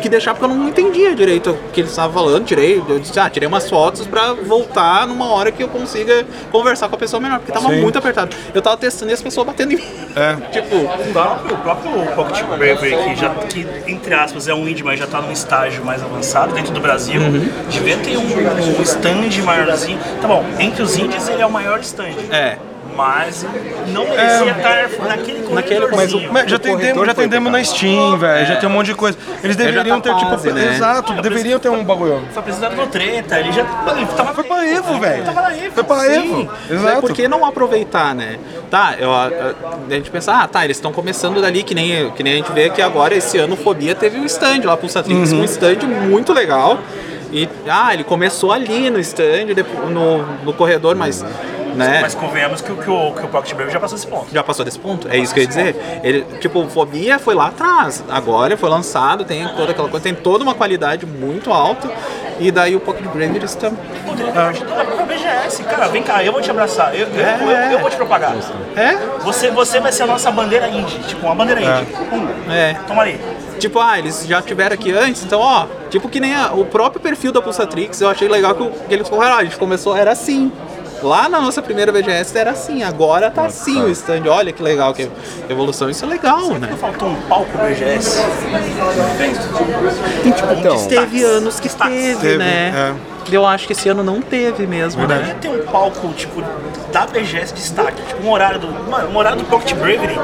que deixar porque eu não entendia direito o que eles estavam falando. Tirei, eu disse, ah, tirei umas fotos pra voltar numa hora que eu consiga conversar com a pessoa melhor, porque tava Sim. muito apertado. Eu tava testando e as pessoas batendo em mim. É. tipo, O próprio, o próprio Pocket Bravery, que, já, que entre aspas é um indie, mas já tá num estágio mais avançado dentro do Brasil, devia ter um, um stand maiorzinho. Tá bom, entre os indies ele é o maior stand. É. Mas não merecia estar naquele Naquele- Mas, o- mas já tem demo, já tem demo na Steam, velho. Já tem um monte de coisa. Eles É, deveriam tá ter, tipo. né? Exato, deveriam ter um bagulho. Foi apresentado no Treta, ele já ele tava Foi pra Evo, velho. Tava na Evo. Foi pra. Evo. É, Exato. por que não aproveitar, né? Tá, eu, a, a gente pensa, ah, tá, eles estão começando dali, que nem, que nem a gente vê que agora, esse ano, o Fobia teve um stand lá, Pulsatrix, Uhum. um stand muito legal. E, ah, ele começou ali no stand, no, no corredor, mas, né... Mas convenhamos que, o- que, o, que o Pocket Bravery já passou esse ponto. Já passou desse ponto? É isso que eu ia dizer. Ele, tipo, Fobia foi lá atrás. Agora foi lançado, tem toda aquela coisa, tem toda uma qualidade muito alta. E daí o Pocket Bravery está. Poderia ter ajudado a própria BGS. Cara, vem cá, eu vou te abraçar. Eu, eu, eu, eu vou te propagar. É? Você, você vai ser a nossa bandeira indie. Tipo, uma bandeira indie. Pum, É. toma ali. Tipo, ah, eles já tiveram aqui antes, então, ó, tipo que nem a- o próprio perfil da Pulsatrix, eu achei legal que, o- que eles falaram, ah, a gente começou, era assim. Lá na nossa primeira BGS era assim, agora tá assim o stand. Olha que legal, que evolução, isso é legal, né? Faltou um palco BGS. Então, teve anos que teve, Teve, né? Eu acho que esse ano não teve mesmo, Poderia né? ter um palco, tipo, da BGS destaque. Tipo, um horário do. Mano, um horário do Pocket Bravery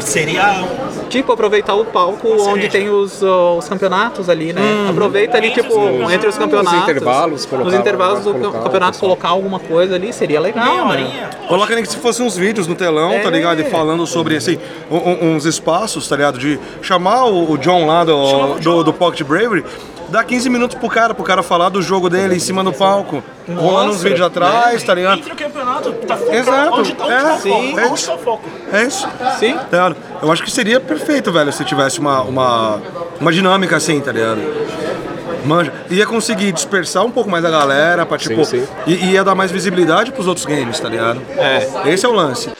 seria. Tipo, aproveitar o palco onde tem os, ó, os campeonatos ali, né? Uhum. Aproveita ali, Entre tipo, os campeonatos. entre os campeonatos. Nos intervalos, colocar- Nos intervalos do colocar campeonato, pessoal. colocar alguma coisa ali, seria legal, né? Coloca nem que se fossem uns vídeos no telão, tá É. ligado? E falando sobre, assim, um- um- uns espaços, tá ligado? De chamar o, o John lá do, do, do Pocket Bravery, dar 15 minutos pro cara, pro cara falar do jogo dele em cima do palco. Rolando uns vídeos atrás, tá ligado? Entre o campeonato, tá focado. Exato. Onde, onde É, tá o sim. foco? É Onde tá o foco? É isso. Sim. Tá ligado? Eu acho que seria perfeito, velho, se tivesse uma, uma, uma dinâmica assim, tá ligado? Manja. Ia conseguir dispersar um pouco mais a galera pra, tipo. sim. E e ia dar mais visibilidade pros outros games, tá ligado? É. Esse é o lance.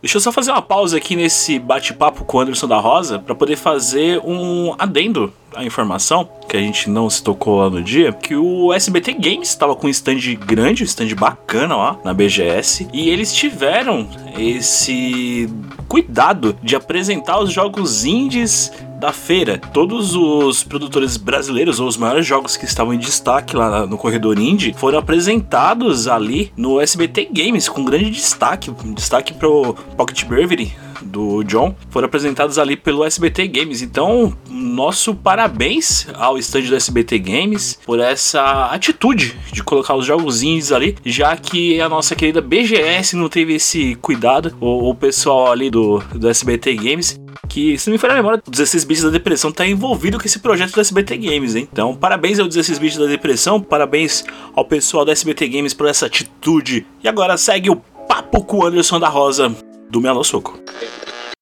Deixa eu só fazer uma pausa aqui nesse bate-papo com o Anderson da Rosa para poder fazer um adendo à informação que a gente não se tocou lá no dia, que o SBT Games estava com um stand grande, um stand bacana lá na BGS, e eles tiveram esse cuidado de apresentar os jogos indies da feira. Todos os produtores brasileiros, ou os maiores jogos que estavam em destaque lá no corredor indie, foram apresentados ali no SBT Games, com grande destaque. Destaque pro Pocket Bravery do John, foram apresentados ali pelo SBT Games. Então, nosso parabéns ao stand do SBT Games por essa atitude de colocar os jogos indies ali, já que a nossa querida BGS não teve esse cuidado, o, o pessoal ali do, do SBT Games que, se não me falha a memória, o 16 Bits da Depressão tá envolvido com esse projeto do SBT Games, hein? Então, parabéns ao 16 Bits da Depressão, parabéns ao pessoal do SBT Games por essa atitude. E agora segue o papo com o Anderson da Rosa do Melo Soco.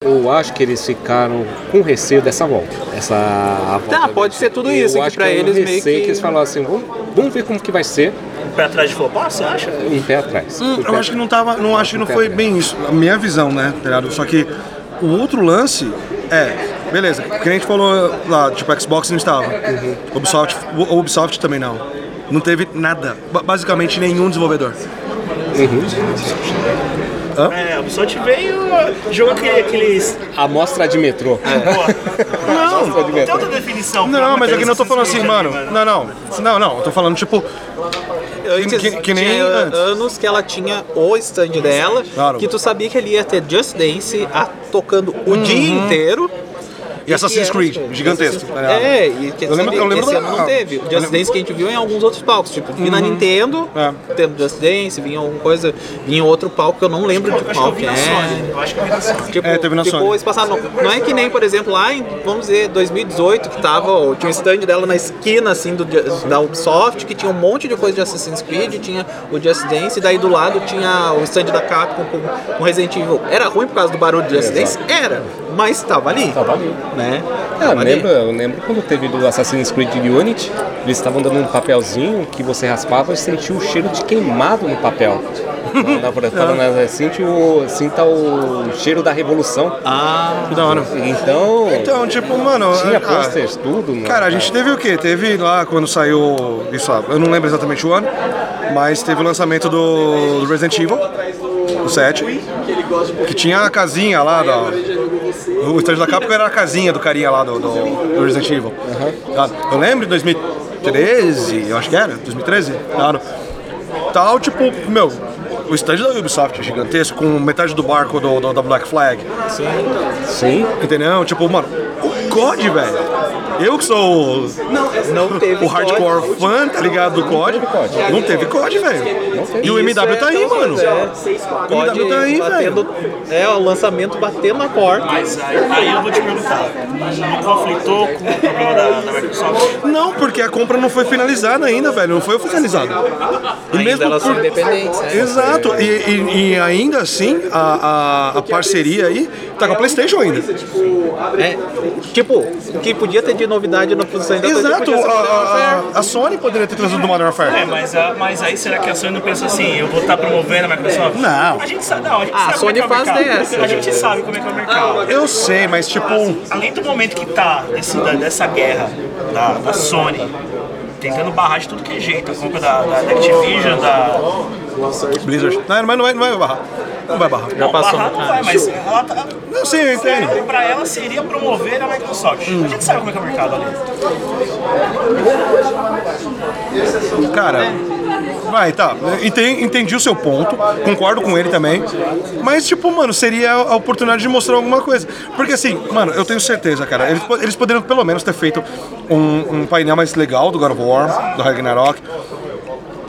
Eu acho que eles ficaram com receio dessa volta. Essa volta Tá, pode ser tudo isso, que acho pra é um eles meio que- que eles falaram assim, vamos, vamos ver como que vai ser O pé atrás de flopar, você acha? um pé atrás. Um pé Eu acho que não tava. Não acho que não Um pé foi atrás. bem isso. A minha visão, né? Tá ligado? Só que o outro lance é. Beleza, que a gente falou lá, tipo, Xbox não estava. Ubisoft, o Ubisoft também não. Não teve nada. Ba- Basicamente nenhum desenvolvedor. É, o Ubisoft veio, jogou aquele, aqueles. Amostra de metrô. Pô, Não, não tem outra definição. não, mas aqui não tô falando assim, mano. Não, não. Não, não. Eu tô falando, tipo. Antes, que- que nem tinha antes. anos que ela tinha o stand dela, Claro. que tu sabia que ele ia ter Just Dance a- tocando o Uhum. dia inteiro. E Assassin's era- Creed, gigantesco. tá ligado? É, e que Eu lembro- eu lembro esse ano não teve. O Just lembro- Dance que a gente viu em alguns outros palcos. Tipo, vi na Uhum. Nintendo, tendo Just Dance, vinha alguma coisa, vinha em outro palco que eu não lembro de qual que é. Eu acho que eu vi na Sony. Tipo, É, teve na ficou Sony. espaçado. Não, não é que nem, por exemplo, lá em, vamos dizer, 2018, que tava, tinha um stand dela na esquina, assim, do, da Ubisoft, que tinha um monte de coisa de Assassin's Creed, tinha o Just Dance, e daí do lado tinha o stand da Capcom com, com Resident Evil. Era ruim por causa do barulho de Just Dance? Era, mas tava ali. Tava ali. Né? Ah, eu Tava ali. lembro, eu lembro quando teve do Assassin's Creed Unity, eles estavam dando um papelzinho que você raspava e sentia o cheiro de queimado no papel. Dá pra- falando assim, sente o, sinta o cheiro da revolução. Ah, que da hora. Então, Então, tipo, mano. tinha ah, posters, tudo. né? Cara, a gente teve o quê? Teve lá quando saiu. Isso, ah, eu não lembro exatamente o ano, mas teve o lançamento do, do Resident Evil, o 7, que tinha a casinha lá da. O stand da Capcom era a casinha do carinha lá do, do, do Resident Evil. Ah, Eu lembro em 2013, eu acho que era, 2013, claro. Tal, tipo, meu, o stand da Ubisoft é gigantesco, com metade do barco do, do- da Black Flag. Sim. Sim. Entendeu? Tipo, mano, o COD, velho. Eu que sou não teve o hardcore COD. fã, tá ligado, do COD. Não teve COD, velho. E o MW é tá aí, mano. é. O MW tá aí, velho. É, o lançamento batendo na porta. Mas aí, aí eu vou te perguntar, não conflitou com o problema da, da Microsoft? Não, porque a compra não foi finalizada ainda, velho. Não foi oficializada. E Ainda elas são independentes, né? Exato. E, e- e ainda assim, a, a, a parceria aí tá com a PlayStation ainda. É, tipo, o que podia ter de novidade na posição ainda Exato. A, a, a Sony poderia ter trazido do Modern Warfare. É, mas, a- mas aí será que a Sony não pensa assim, eu vou estar promovendo a Microsoft? Não. A gente sabe, não, a gente Ah, sabe a Sony como é que é faz dessa. A gente sabe como é que é o mercado. Eu sei, mas tipo. Além do momento que tá desse, da- dessa guerra da, da Sony, tentando barrar de tudo que é jeito, a compra da, da, da Activision, da. Blizzard. Não, mas não vai, não vai barrar. Não vai barrar. Não, barrar não vai, mas ela tá. Não, sim, eu entendo. Pra ela seria promover a Microsoft. Hum. A gente sabe como é que é o mercado ali. Cara, vai, tá. Entendi, entendi o seu ponto, concordo com ele também. Mas, tipo, mano, seria a oportunidade de mostrar alguma coisa. Porque, assim, mano, eu tenho certeza, cara, eles, eles poderiam pelo menos ter feito um, um painel mais legal do God of War, do Ragnarok.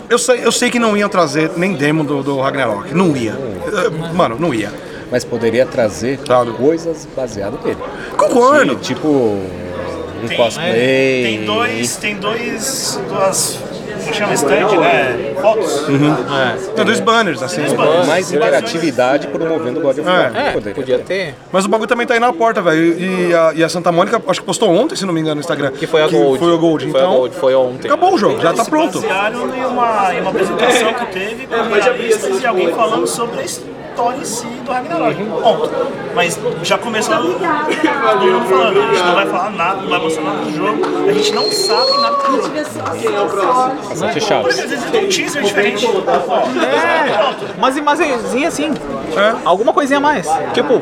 Eu sei, eu sei que não iam trazer nem demo do, do Ragnarok. Não ia. Eh, Mano, não ia. Mas poderia trazer coisas baseadas nele. Concordo. Ti- Tipo, um cosplay. Tem dois. Tem dois. duas. Como chama stand, né? Fotos. Uhum. Tem dois banners, assim. Mais interatividade promovendo o God of War. É. Poderia Podia ter. Mas o bagulho também tá aí na porta, velho. E a, e a Santa Mônica, acho que postou ontem, se não me engano, no Instagram. Que foi a Gold. Foi a Gold. Foi a Então, Gold, foi ontem. acabou o jogo, já tá pronto. basearam em uma, em uma apresentação que teve com jornalistas e alguém falando sobre a história em si do Ragnarok. Ponto. Mas já começou todo mundo falando, a gente não vai falar nada, não vai mostrar nada do jogo, a gente não sabe nada do jogo. Bastante chato. Às vezes tem um teaser diferente. É, umas imagenzinhas assim. É. Alguma coisinha a mais. Tipo,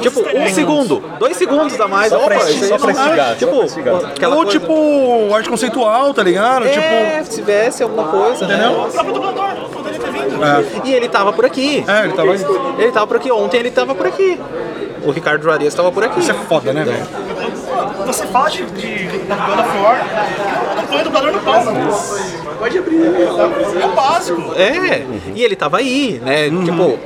tipo, um segundo, dois segundos a mais. Só pra Opa, só pra instigar, Tipo, Ou coisa. tipo, arte conceitual, tá ligado? É, Tipo. se tivesse alguma coisa, Entendeu? né? O próprio dublador poderia ter vindo. É. E ele tava por aqui. É, ele tava aí. Ele tava por aqui. Ontem ele tava por aqui. O Ricardo Juarez tava por aqui. Isso é foda, né, velho? Você fala de, de God of War, não põe o dublador no palco. Pode abrir. É o básico. É, e ele tava aí, né? Uhum. Tipo,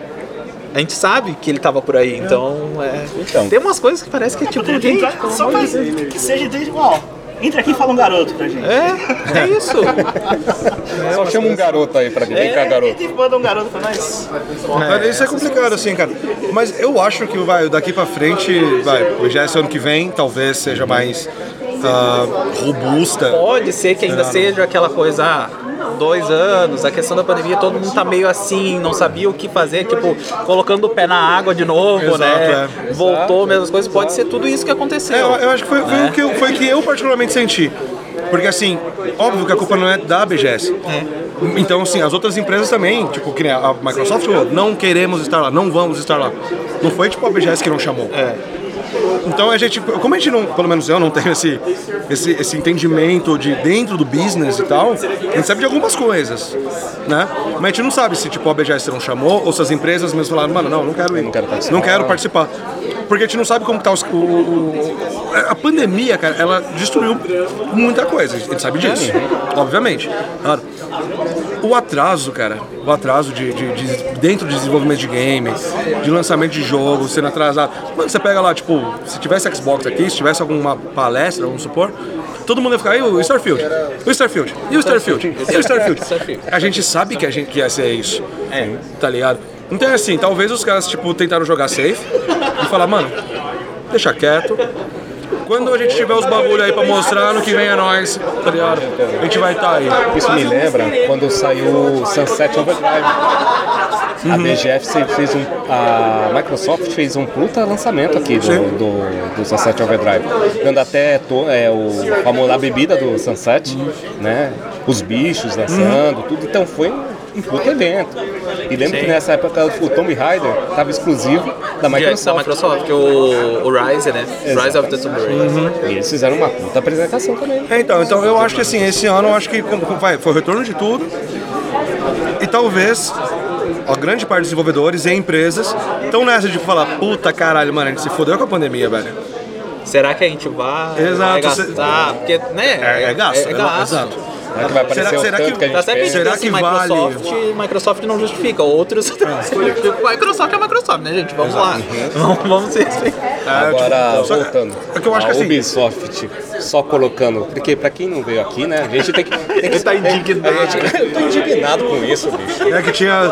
a gente sabe que ele tava por aí, então, é. Então. Tem umas coisas que parece que é tipo, gente, entrar pelo só pra que seja desde ó, entra aqui e fala um garoto pra gente. É, é isso. Só chama um garoto aí pra mim. Vem cá, garoto. Manda um garoto pra nós. Cara, Isso é complicado, assim, cara. Mas eu acho que vai, daqui pra frente, vai, já esse ano que vem, talvez seja mais ah, robusta. Pode ser que ainda É. seja aquela coisa, ah, dois anos, a questão da pandemia, todo mundo tá meio assim, não sabia o que fazer, tipo, colocando o pé na água de novo, Exato, né? é. Voltou, mesmas coisas, pode ser tudo isso que aconteceu. É, eu, eu acho que foi, foi né? o que eu, foi o que eu particularmente senti. Porque assim, óbvio que a culpa não é da BGS. Então, assim, as outras empresas também, tipo, que nem a Microsoft falou, não queremos estar lá, não vamos estar lá. Não foi tipo a BGS que não chamou. Então a gente, como a gente não, pelo menos eu não tenho esse, esse, esse entendimento de dentro do business e tal, a gente sabe de algumas coisas, né? Mas a gente não sabe se tipo a BGS não chamou ou se as empresas mesmo falaram, mano, não, não quero ir, não quero participar. Porque a gente não sabe como tá os, o, o- A pandemia, cara, ela destruiu muita coisa. A gente sabe disso. Obviamente. Claro. O atraso, cara, o atraso de, de- de- dentro do desenvolvimento de game, de lançamento de jogo, sendo atrasado. Mano, você pega lá, tipo, se tivesse Xbox aqui, se tivesse alguma palestra, vamos supor, todo mundo ia ficar, e o Starfield? O Starfield? E o Starfield? E o Starfield? A gente sabe que a gente que ia ser isso. É. Tá ligado? Então é assim, talvez os caras, tipo, tentaram jogar safe e falar, mano, deixa quieto. Quando a gente tiver os bagulho aí pra mostrar, no que vem é nós, tá ligado? A gente vai estar aí. Isso me lembra quando saiu o Sunset Overdrive. A BGF fez um. A Microsoft fez um puta lançamento aqui do, do, do Sunset Overdrive. Dando até to- é, o famoso a bebida do Sunset, né? Os bichos dançando, tudo. Então foi um puta evento. E lembro que nessa época o Tomb Raider estava exclusivo da Microsoft. Da Microsoft, o, o Rise, né? Rise of the Tomb Raider. E eles fizeram uma puta apresentação também. É, então, então eu acho que assim, esse ano eu acho que vai, foi o retorno de tudo. E talvez a grande parte dos desenvolvedores e empresas estão nessa de falar, puta caralho, mano, a gente se fodeu com a pandemia, velho. Será que a gente vai, Exato, vai cê- gastar? Porque, né? É, é gasto, É, é gasto. exato. Será que vai aparecer Será- o será tanto que- que, a gente Tá sempre? Será que vale? Microsoft, Microsoft não justifica, outros. Microsoft é Microsoft, né, gente? Vamos lá. Vamos, vamos se respeitar. Agora, tipo, só- voltando. é que eu acho a que assim- Ubisoft só colocando. Porque pra quem não veio aqui, né? A gente tem que. Tem que tá indignado. gente- eu tô indignado com isso, bicho. É que tinha.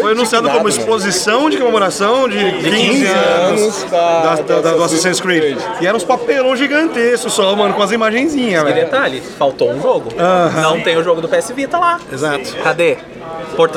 Foi anunciado como exposição de comemoração de 15, anos da- da, da- da- do Assassin's Creed. E eram uns papelão gigantescos só, mano, com as imagenzinhas, E velho. detalhe, faltou um jogo. Aham. Não tem o jogo do PS Vita lá. Exato. Cadê?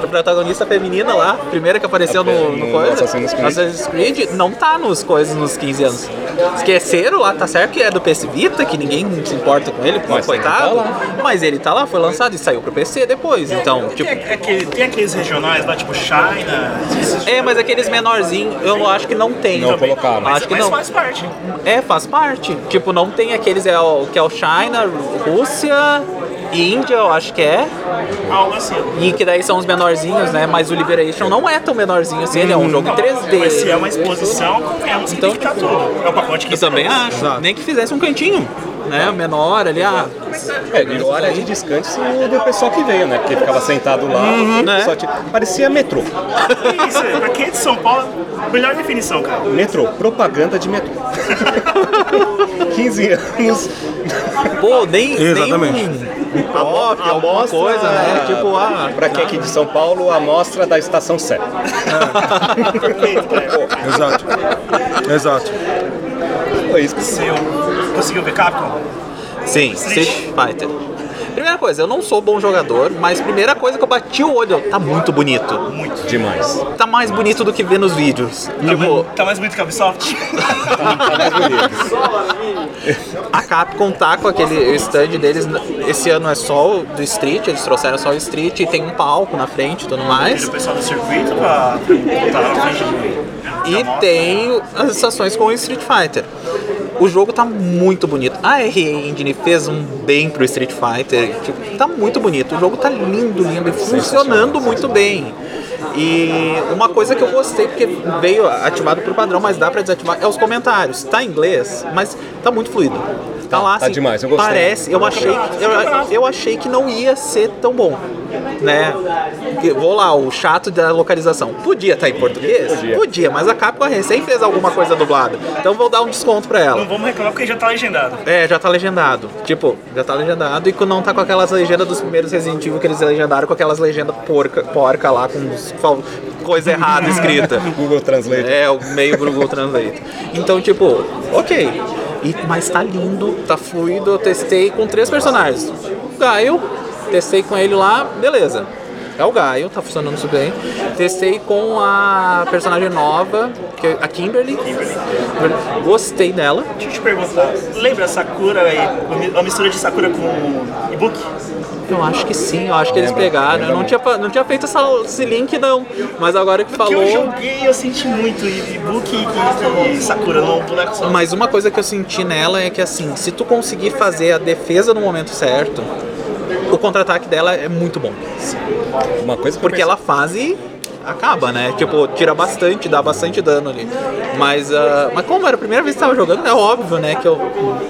Protagonista feminina lá, primeira que apareceu no, no, no coisa, Assassin's Creed. Assassin's Creed, não tá nos coisas nos 15 anos. Esqueceram lá, tá certo que é do PS Vita, que ninguém se importa com ele, Mas ele coitado. tá lá. Mas ele tá lá, foi lançado e saiu pro PC depois. Então, tipo. Tem, aquele- tem aqueles regionais lá, tipo China. É, mas aqueles menorzinhos, eu acho que não tem. Não colocaram. Acho que mas não. faz parte. É, faz parte. Tipo, não tem aqueles é o, que é o China, Rússia, Índia, eu acho que é. Algo assim. E que daí são os menorzinhos, né? Mas o Liberation não é tão menorzinho assim, ele é um jogo em 3D. Mas se é uma exposição, convenhamos que Então, tem que tudo. É o pacote que Eu também acho. Nem que fizesse um cantinho, né? Menor ali, ah. É, virou área de descanso do pessoal que veio, né? Porque ficava sentado lá, né? só tinha- parecia metrô. Isso, pra quem é de São Paulo, melhor definição, cara. Metrô, propaganda de metrô. 15 anos. Pô, nem, nem Exatamente. um, um pop, alguma coisa, né? Tipo, ah. Pra quem é aqui de São Paulo, a amostra da estação Sé. Exato. Exato. Foi isso que Seu. Conseguiu ver Capcom? Sim, Street Fighter. Primeira coisa, eu não sou bom jogador, mas primeira coisa que eu bati o olho, tá muito bonito. Muito. demais. Tá mais bonito do que ver nos vídeos. Tá, Tipo, mais, tá mais bonito que a Ubisoft? Tá mais bonito. a Capcom tá com aquele stand deles. Esse ano é só o do Street, eles trouxeram só o Street e tem um palco na frente e tudo mais. o pessoal do circuito pra na frente. E tem as estações com o Street Fighter. O jogo tá muito bonito. A RA Engine fez um bem pro Street Fighter. Tipo, tá muito bonito. O jogo tá lindo, lindo e funcionando muito bem. E uma coisa que eu gostei, porque veio ativado por padrão, mas dá pra desativar, é os comentários. Tá em inglês, mas tá muito fluido. Tá, lá, tá assim, demais, eu gostei. Parece, eu achei, que- eu, eu achei que não ia ser tão bom, né? Vou lá, o chato da localização. Podia estar em português? Podia. mas a Capcom recém fez alguma coisa dublada. Então vou dar um desconto pra ela. Não vamos reclamar porque já tá legendado. É, já tá legendado. Tipo, já tá legendado e não tá com aquelas legendas dos primeiros Resident Evil que eles legendaram com aquelas legendas porca, porca lá, com os coisa errada escrita. Google Translate. É, o meio Google Translate. Então, tipo, ok. E, mas tá lindo, tá fluido. Eu testei com três personagens. O Gaio, testei com ele lá, beleza. É o Gaio, tá funcionando super bem. Testei com a personagem nova, que é a Kimberly. Gostei dela. Deixa eu te perguntar, lembra Sakura e a mistura de Sakura com e-book? Eu acho que sim, eu acho que eles pegaram. Eu não tinha, não tinha feito essa, esse link, não. Mas agora que Porque falou. eu joguei eu senti muito e-book e, e Sakura no boneco só. Mas uma coisa que eu senti nela é que assim, se tu conseguir fazer a defesa no momento certo, o contra-ataque dela é muito bom. Uma coisa que eu Porque ela faz e acaba, né? Tipo, tira bastante, dá bastante dano ali. Mas, uh, mas como era a primeira vez que tava jogando, é óbvio, né? Que eu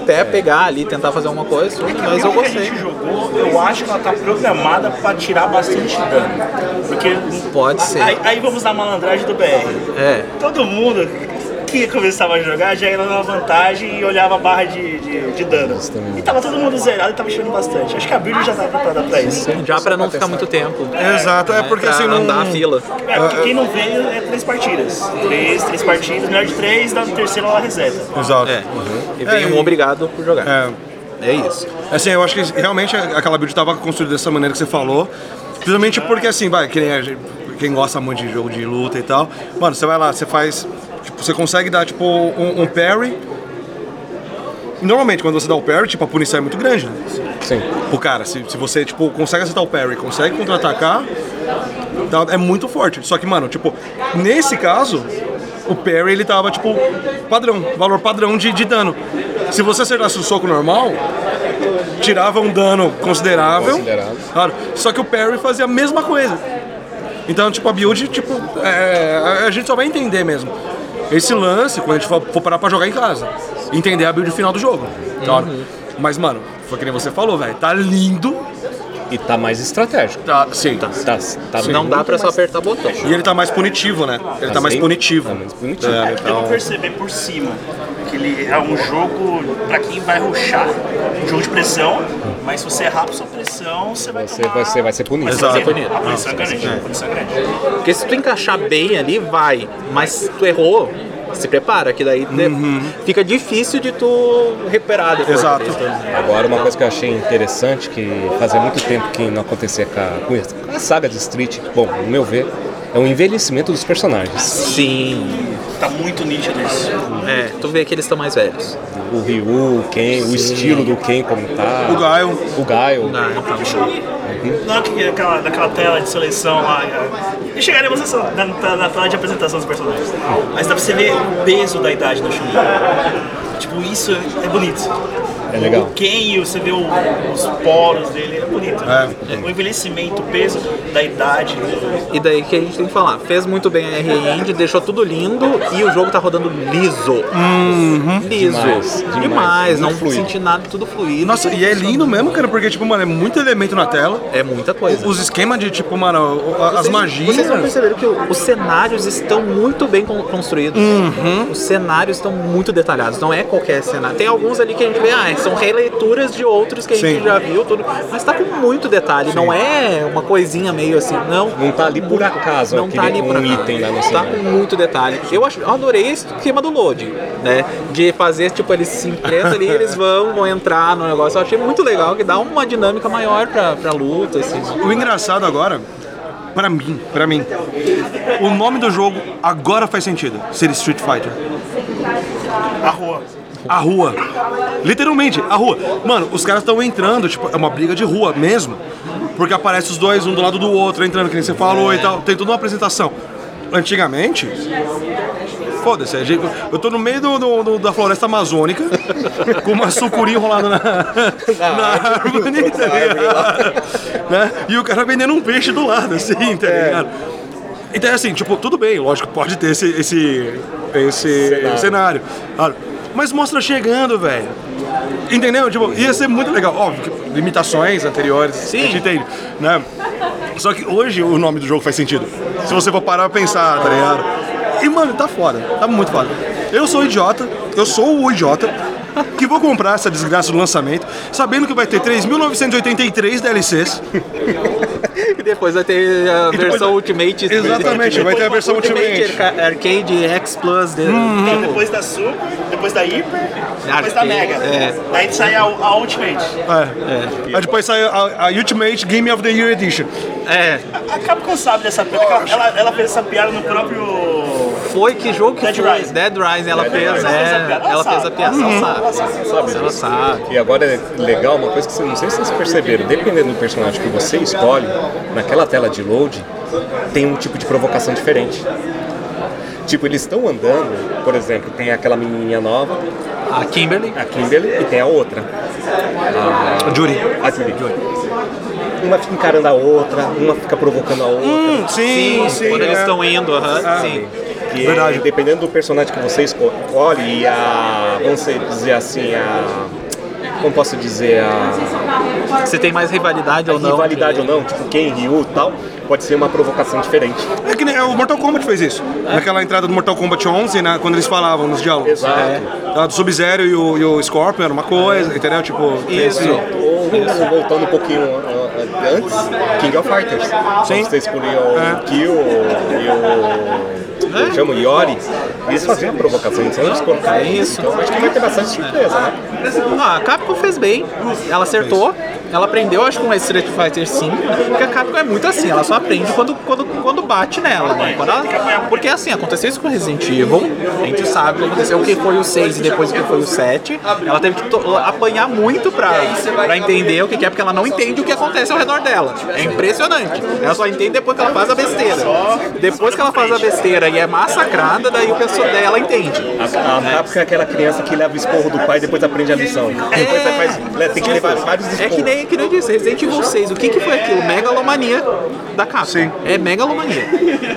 até pegar ali, tentar fazer alguma coisa, mas eu que a gostei. gente jogou, eu acho que ela tá programada pra tirar bastante dano. Porque. Pode ser. Aí, aí vamos na malandragem do BR. É. Todo mundo que começava a jogar já era na vantagem e olhava a barra de, de, de dano. E tava todo mundo zerado e tava enchendo bastante. Acho que a build já tá preparada pra isso. Já pra não ficar muito tempo. Exato, é porque pra assim não. a fila. É, porque quem não veio é três partidas. Três, três partidas, melhor de três, na terceira ela reseta. Exato. É. E vem É, um e- obrigado por jogar. É. É isso. Assim, eu acho que realmente aquela build estava construída dessa maneira que você falou. Principalmente porque, assim, vai, que nem a gente- quem gosta muito de jogo de luta e tal. Mano, você vai lá, você faz. Tipo, você consegue dar, tipo, um, um parry. Normalmente, quando você dá o parry, tipo, a punição é muito grande, né? Sim. O cara, se, se você, tipo, consegue acertar o parry, consegue contra-atacar, tá, é muito forte. Só que, mano, tipo, nesse caso, o parry, ele tava, tipo, padrão, valor padrão de, de dano. Se você acertasse o soco normal, tirava um dano considerável. Considerável. Claro. Só que o parry fazia a mesma coisa. Então, tipo, a build, tipo, é, a gente só vai entender mesmo. Esse lance, quando a gente for, for parar pra jogar em casa. Entender a build final do jogo. Claro. Mas, mano, foi que nem você falou, velho. Tá lindo. E tá mais estratégico. Tá, sim. Tá, tá, tá Não dá pra só apertar botão. E ele tá mais punitivo, né? Ele tá mais Assim, punitivo. tá mais punitivo. É, Deu pra então... perceber por cima que ele é um jogo pra quem vai ruxar. Um jogo de pressão, mas se você errar pra sua pressão, você vai Você tomar... vai ser, vai ser punido. Vai ser punido. A punição é grande. A punição é grande. Porque se tu encaixar bem ali, vai. Mas se tu errou, se prepara, que daí de- fica difícil de tu recuperar depois. Exato. Agora, uma coisa que eu achei interessante, que fazia muito tempo que não acontecia com a, com a saga de Street, bom, no meu ver, é o envelhecimento dos personagens. Sim. Tá muito nítido isso. É, tu vê que eles estão mais velhos. O Ryu, o Ken, o estilo do Ken como tá. O Gaio. O Gaio. É que aquela, daquela tela de seleção lá. é, E chegaremos nessa, na, na, na tela de apresentação dos personagens. Mas dá pra você ver o peso da idade do Chun. Tipo, isso é bonito. É legal. O Ken, você vê o- os poros dele, é bonito. É. O envelhecimento, o peso da idade. E daí que a gente tem que falar, fez muito bem a R-End, deixou tudo lindo e o jogo tá rodando liso. Liso. Demais, Demais, demais, não fluido. senti nada, tudo fluido. Nossa, e é lindo mesmo, cara, porque, tipo, mano, é muito elemento na tela. É muita coisa. Os esquemas de, tipo, mano, as Vocês- magias. Vocês vão perceber que os cenários estão muito bem con- construídos. Uhum. Os cenários estão muito detalhados. Não é qualquer cenário. Tem alguns ali que a gente vê, ah, são releituras de outros que a gente Sim. já viu, tudo. Mas tá com muito detalhe. Não é uma coisinha meio assim. Não. Não tá ali por acaso, Não aquele- tá ali por um item lá no Tá com muito detalhe. Eu, acho, eu adorei esse esquema do load, né? De fazer, tipo, eles se enfrentam ali, eles vão, vão entrar no negócio. Eu achei muito legal, que dá uma dinâmica maior pra, pra luta, assim. O engraçado agora, pra mim, pra mim, o nome do jogo agora faz sentido. Ser Street Fighter. A rua. A rua. Literalmente, a rua. Mano, os caras estão entrando, tipo, é uma briga de rua mesmo. Porque aparece os dois, um do lado do outro, entrando, que nem você falou e tal. Tem toda uma apresentação. Antigamente. Foda-se, eu tô no meio do, do- do- da floresta amazônica, com uma sucuri enrolada na, na árvore, tá ligado? Né? E o cara vendendo um peixe do lado, assim, tá ligado? Então é assim, tipo, tudo bem, lógico, pode ter esse, esse, esse cenário. claro. Mas mostra chegando, velho. Entendeu? Tipo, ia ser muito legal. Óbvio, limitações anteriores, Sim. a gente entende, né? Só que hoje o nome do jogo faz sentido. Se você for parar pra pensar, tá ligado? E, mano, tá foda. Tá muito foda. Eu sou idiota, eu sou o idiota que vou comprar essa desgraça do lançamento, sabendo que vai ter 3.983 DLCs. E depois vai ter a E versão Ultimate. Exatamente, vai ter a versão Ultimate. Arca- Arcade X Plus. De... Tem depois da Super, depois da Hyper, depois da Mega. é. Daí sai a, a Ultimate. É. Aí depois sai a, a Ultimate Game of the Year Edition. É. A Capcom sabe dessa piada. Ela, ela fez essa piada no próprio. Foi que jogo que Dead foi? Rising. Dead Rising, ela Dead fez, Rising, né? ela fez a piada, ela a sabe. Uhum. ela sabe. Ela sabe, Ela. E agora é legal uma coisa que você, não sei se vocês perceberam, dependendo do personagem que você escolhe, naquela tela de load, tem um tipo de provocação diferente. Tipo, eles estão andando, por exemplo, tem aquela menininha nova, A Kimberly. a Kimberly, e tem a outra. A Judy. A Judy. uma fica encarando a outra, uma fica provocando a outra. Hum, sim, sim. Quando eles é. estão indo, aham, Ah, sim. Que Verdade. é, dependendo do personagem que você escolhe e a. Vamos dizer assim, a. Como posso dizer? A. Se tem mais rivalidade ou não. rivalidade ou não, tipo Ken, Ryu e tal, pode ser uma provocação diferente. É que nem o Mortal Kombat fez isso. Naquela entrada do Mortal Kombat 11, né, quando eles falavam nos diálogos. Exato. É. Do Sub-Zero e o, e o Scorpion era uma coisa, entendeu? Tipo, tem Isso. esse- Ou voltando um pouquinho antes, King of Fighters. Sim. Você escolhia o Kill e o. Eu chamo Yori. Eles faziam provocação, eles não escolhiam. Isso. Então acho que vai ter bastante surpresa, né? Ah, a Capcom fez bem, ela acertou, ela aprendeu, acho que com Street Fighter 5, porque a Capcom é muito assim, ela só aprende quando, quando, quando bate nela, né? Quando ela- porque assim, aconteceu isso com Resident Evil, a gente sabe o que aconteceu, o que foi o 6 e depois o que foi o 7, ela teve que apanhar muito pra, pra entender o que que é, porque ela não entende o que acontece ao redor dela. É impressionante. Ela só entende depois que ela faz a besteira. Depois que ela faz a besteira e é massacrada, daí o pessoal dela entende. A, a é aquela criança que leva o esporro do pai e depois aprende a lição. Depois você faz, tem que levar vários É esporros. que nem, que nem eu disse, Resident Evil 6, o que, que foi aquilo? Megalomania da Capcom. É megalomania.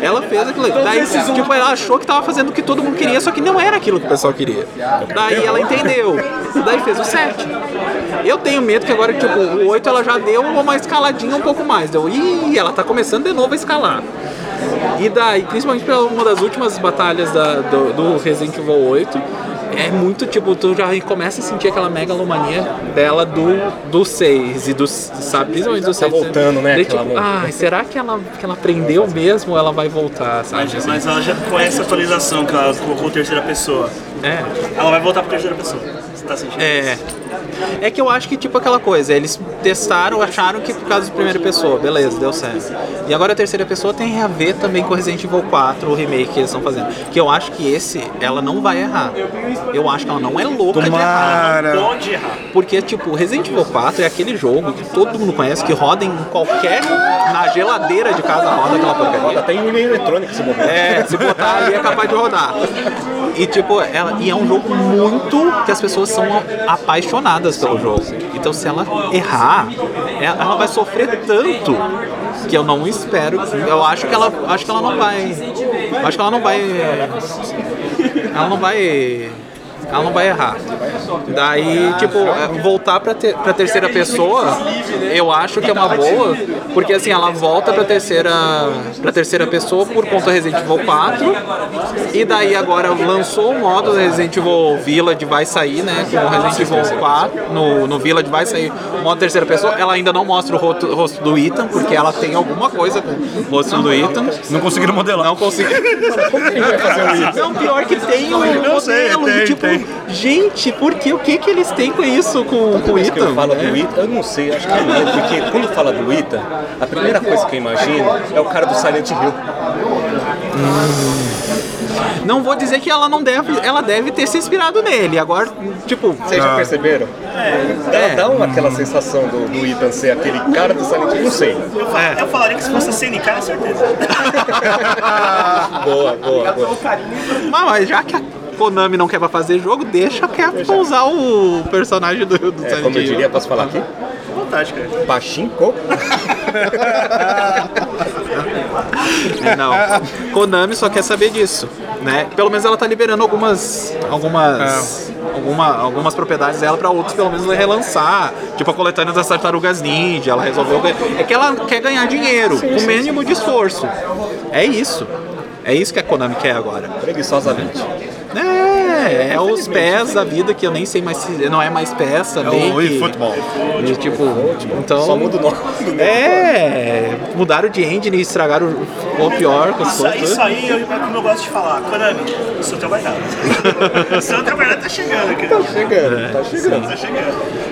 Ela fez aquilo. ali. Daí, tipo, ela achou que tava fazendo o que todo mundo queria, só que não era aquilo que o pessoal queria. Daí ela entendeu. Daí fez o 7. Eu tenho medo que agora, tipo, o 8 ela já deu uma escaladinha um pouco mais. Deu, ih, ela tá começando de novo a escalar. E daí, principalmente pela uma das últimas batalhas da- do, do Resident Evil 8, é muito tipo, tu já começa a sentir aquela megalomania dela do, do 6 e do, sabe, principalmente do 6. Tá voltando, né, Daí, tipo, ai, será que ela, que ela aprendeu mesmo ou ela vai voltar, sabe? Mas, mas ela já conhece a atualização que ela colocou terceira pessoa. É. Ela vai voltar pra terceira pessoa. Você tá sentindo? É. É que eu acho que, tipo, aquela coisa, eles testaram, acharam que por causa de primeira pessoa, beleza, deu certo. E agora a terceira pessoa tem a ver também com Resident Evil 4, o remake que eles estão fazendo. Que eu acho que esse, ela não vai errar. Eu acho que ela não é louca de errar. Não pode errar. Porque, tipo, Resident Evil 4 é aquele jogo que todo mundo conhece, que roda em qualquer. na geladeira de casa roda aquela porcaria. Roda até em linha eletrônica se bobear. É, se botar ali é capaz de rodar. E tipo, ela, e é um jogo muito que as pessoas são apaixonadas pelo jogo. Então se ela errar, ela ela vai sofrer tanto que eu não espero. Eu acho que ela, acho que ela não vai, acho que ela não vai, ela não vai, ela não vai errar. Daí, tipo, é, voltar pra, ter, pra terceira pessoa, eu acho que é uma boa, porque assim, ela volta pra terceira, pra terceira pessoa por conta do Resident Evil 4, e daí agora lançou o modo do Resident Evil Village, vai sair, né, com o Resident Evil 4, no, no Village vai sair o modo terceira pessoa, ela ainda não mostra o rosto, o rosto do Ethan, porque ela tem alguma coisa com o rosto do Ethan. Não conseguiram modelar. Não conseguiram. Como que a gente vai fazer o Ethan? Não, pior que tem o Eu modelo, sei, e tem, tipo, tem. gente, por que, o que que eles têm com isso, com, com o Ethan? falo né? do Ita, eu não sei, acho que não, porque quando fala do Ita, a primeira coisa que eu imagino é o cara do Silent Hill. Não vou dizer que ela não deve, ela deve ter se inspirado nele. Agora, tipo, Vocês já perceberam? Dá, É. dá uma, aquela sensação do, do Ethan ser aquele cara do Silent Hill, não sei. Eu, fa- eu falaria que se fosse a CNK, é certeza. Boa, boa, boa. mas, mas já que a Konami não quer pra fazer jogo, deixa a Capcom usar o personagem do, do É, Silent como eu diria, posso falar aqui? Vontade, cara. Pachinko. Não. Konami só quer saber disso, né? Pelo menos ela tá liberando algumas algumas alguma, algumas propriedades dela para outros pelo menos relançar, tipo a coletânea das tartarugas ninja, ela resolveu é que ela quer ganhar dinheiro com o mínimo de esforço. É isso. É isso que a Konami quer agora. Preguiçosamente. É, é os pés da vida que eu nem sei mais se não é mais peça, bem o que- e, tipo, então Só muda o nome. É, mudaram de engine e estragaram o o pior com as Isso, coisas. isso aí eu, é como eu gosto de falar. Konami, o seu trabalhado. o seu trabalhado tá chegando, cara. Tá chegando, tá chegando. Tá chegando.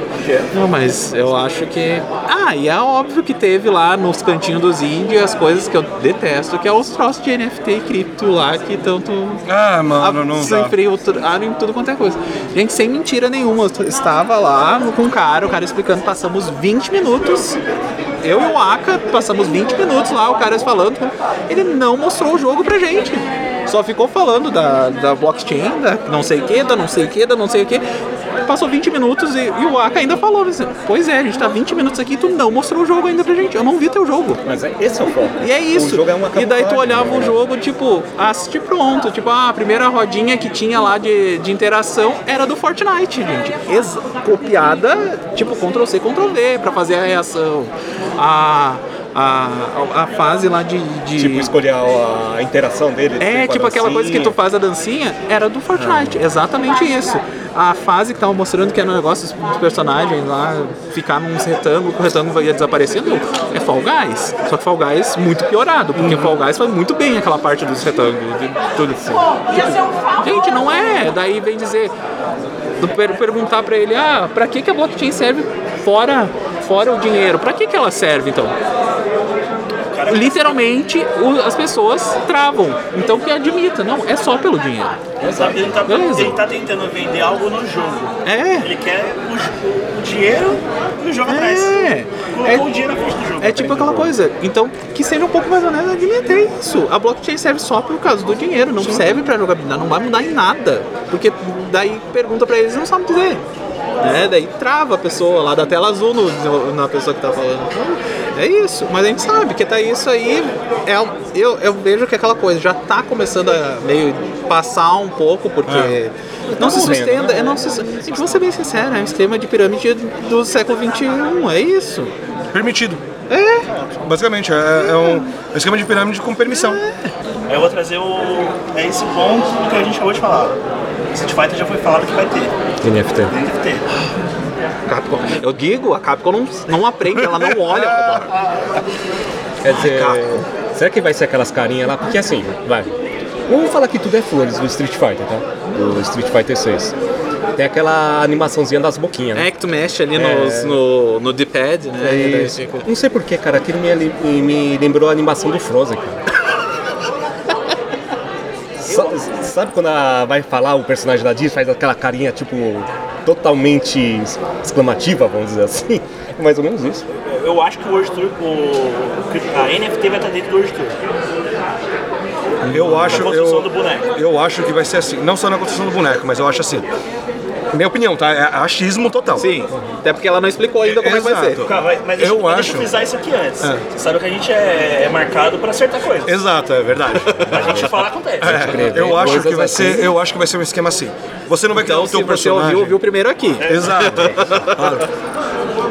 Não, mas eu acho que. Ah, e é óbvio que teve lá nos cantinhos dos índios as coisas que eu detesto, que é os troços de NFT e cripto lá que tanto. Ah, mano, não dá. sempre ultraram em tudo quanto é coisa. Gente, sem mentira nenhuma, eu estava lá com um cara, o cara explicando, passamos 20 minutos. Eu e o Aka passamos 20 minutos lá, o cara falando. Ele não mostrou o jogo pra gente. Só ficou falando da, da blockchain, da não sei o que, da não sei o que, da não sei o que. Passou 20 minutos e, e o Aka ainda falou assim, pois é, a gente tá 20 minutos aqui e tu não mostrou o jogo ainda pra gente. Eu não vi teu jogo. Mas é, esse é o foco. E é isso. O jogo é uma e daí tu olhava o né? jogo, tipo, assistir pronto. Tipo, ah, a primeira rodinha que tinha lá de, de interação era do Fortnite, gente. Ex copiada, tipo, Ctrl C, Ctrl V pra fazer a reação. A, a, a fase lá de. de... Tipo, escolher a, a interação dele. É, tipo aquela coisa que tu faz. faz a dancinha, era do Fortnite, exatamente isso. A fase que tava mostrando que era um negócio dos personagens lá, ficar num retângulo, que o retângulo ia desaparecendo, é Fall Guys. Só que Fall Guys muito piorado, porque Fall Guys faz muito bem aquela parte dos retângulos, de tudo assim. Tipo, gente, não é. Daí vem dizer, per- perguntar pra ele, ah, pra que, que a blockchain serve fora, fora o dinheiro? Pra que, que ela serve então? Literalmente o- as pessoas travam. Então que admita, não, é só pelo dinheiro. Ele tá, ele, tá, Beleza. ele tá tentando vender algo no jogo. É. Ele quer o, o- dinheiro e o jogo atrás. É. Colocou o dinheiro na do jogo. É tipo aquela coisa, então que seja um pouco mais honesto, admita é isso. A blockchain serve só por causa do dinheiro, não serve pra jogabilidade, não vai mudar em nada. Porque daí pergunta pra eles não sabe dizer. Né? Daí trava a pessoa lá da tela azul no- no- na pessoa que tá falando. Então, é isso, mas a gente sabe que tá isso aí. É, eu, eu vejo que aquela coisa já tá começando a meio passar um pouco, porque não se morrendo, sustenta. né? É, não se, gente, vou ser bem sincero, é um esquema de pirâmide do século XXI, é isso. Permitido. É. Basicamente, é, é um, é um esquema de pirâmide com permissão. Eu vou trazer o, é esse ponto que a gente acabou de falar. Street Fighter já foi falado que vai ter. NFT. NFT. Capcom. Eu digo, a Capcom não, não aprende, ela não olha. Quer dizer, será que vai ser aquelas carinhas lá? Porque assim, vai. Vamos falar que tudo é flores do Street Fighter, tá? Do Street Fighter 6. Tem aquela animaçãozinha das boquinhas, né? É que tu mexe ali É. nos- no, no D-pad, né? É daí isso. fica- Não sei porquê, cara, aquilo me, me lembrou a animação do Frozen, cara. Sa- Sabe quando a- vai falar o personagem da Disney faz aquela carinha, tipo, totalmente exclamativa, vamos dizer assim? É mais ou menos isso. Eu acho que o World Tour, o, a NFT vai estar dentro do World Tour. Eu acho, Na construção eu, do boneco. eu acho que vai ser assim. Não só na construção do boneco, mas eu acho assim. Minha opinião, tá? É achismo total. Sim, até porque ela não explicou ainda como é que vai ser. Exato. Cara, vai- mas deixa, Eu mas acho- deixa eu frisar isso aqui antes. É. Você sabe que a gente é, é marcado pra acertar coisas. Exato, é verdade. A gente fala acontece. É, eu acho que vai ser, eu acho que vai ser um esquema assim. Você não vai criar Então, o teu se você personagem. ouviu, ouviu primeiro aqui. Exato. Claro.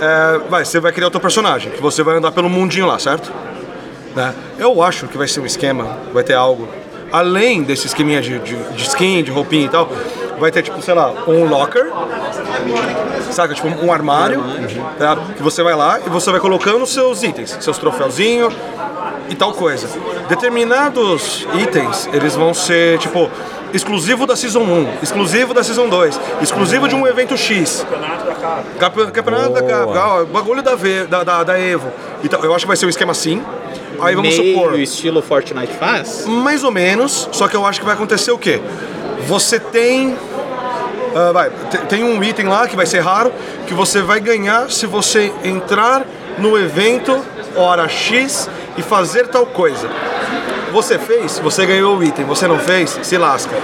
É, vai, você vai criar o teu personagem, que você vai andar pelo mundinho lá, certo? Né? Eu acho que vai ser um esquema, vai ter algo. Além desse esqueminha de, de, de skin, de roupinha e tal, vai ter tipo, sei lá, um locker, saca? Tipo um armário, tá? que você vai lá e você vai colocando seus itens, seus troféuzinhos e tal coisa. Determinados itens, eles vão ser tipo exclusivo da Season 1, exclusivo da Season 2, exclusivo de um evento X. Campeonato da ó, bagulho da, v, da, da, da Evo. Então, eu acho que vai ser um esquema assim. Aí vamos Meio supor. estilo Fortnite faz. Mais ou menos, só que eu acho que vai acontecer o quê? Você tem. Ah, vai, te- tem um item lá que vai ser raro, que você vai ganhar se você entrar no evento hora X e fazer tal coisa. Você fez, você ganhou o item. Você não fez, se lasca.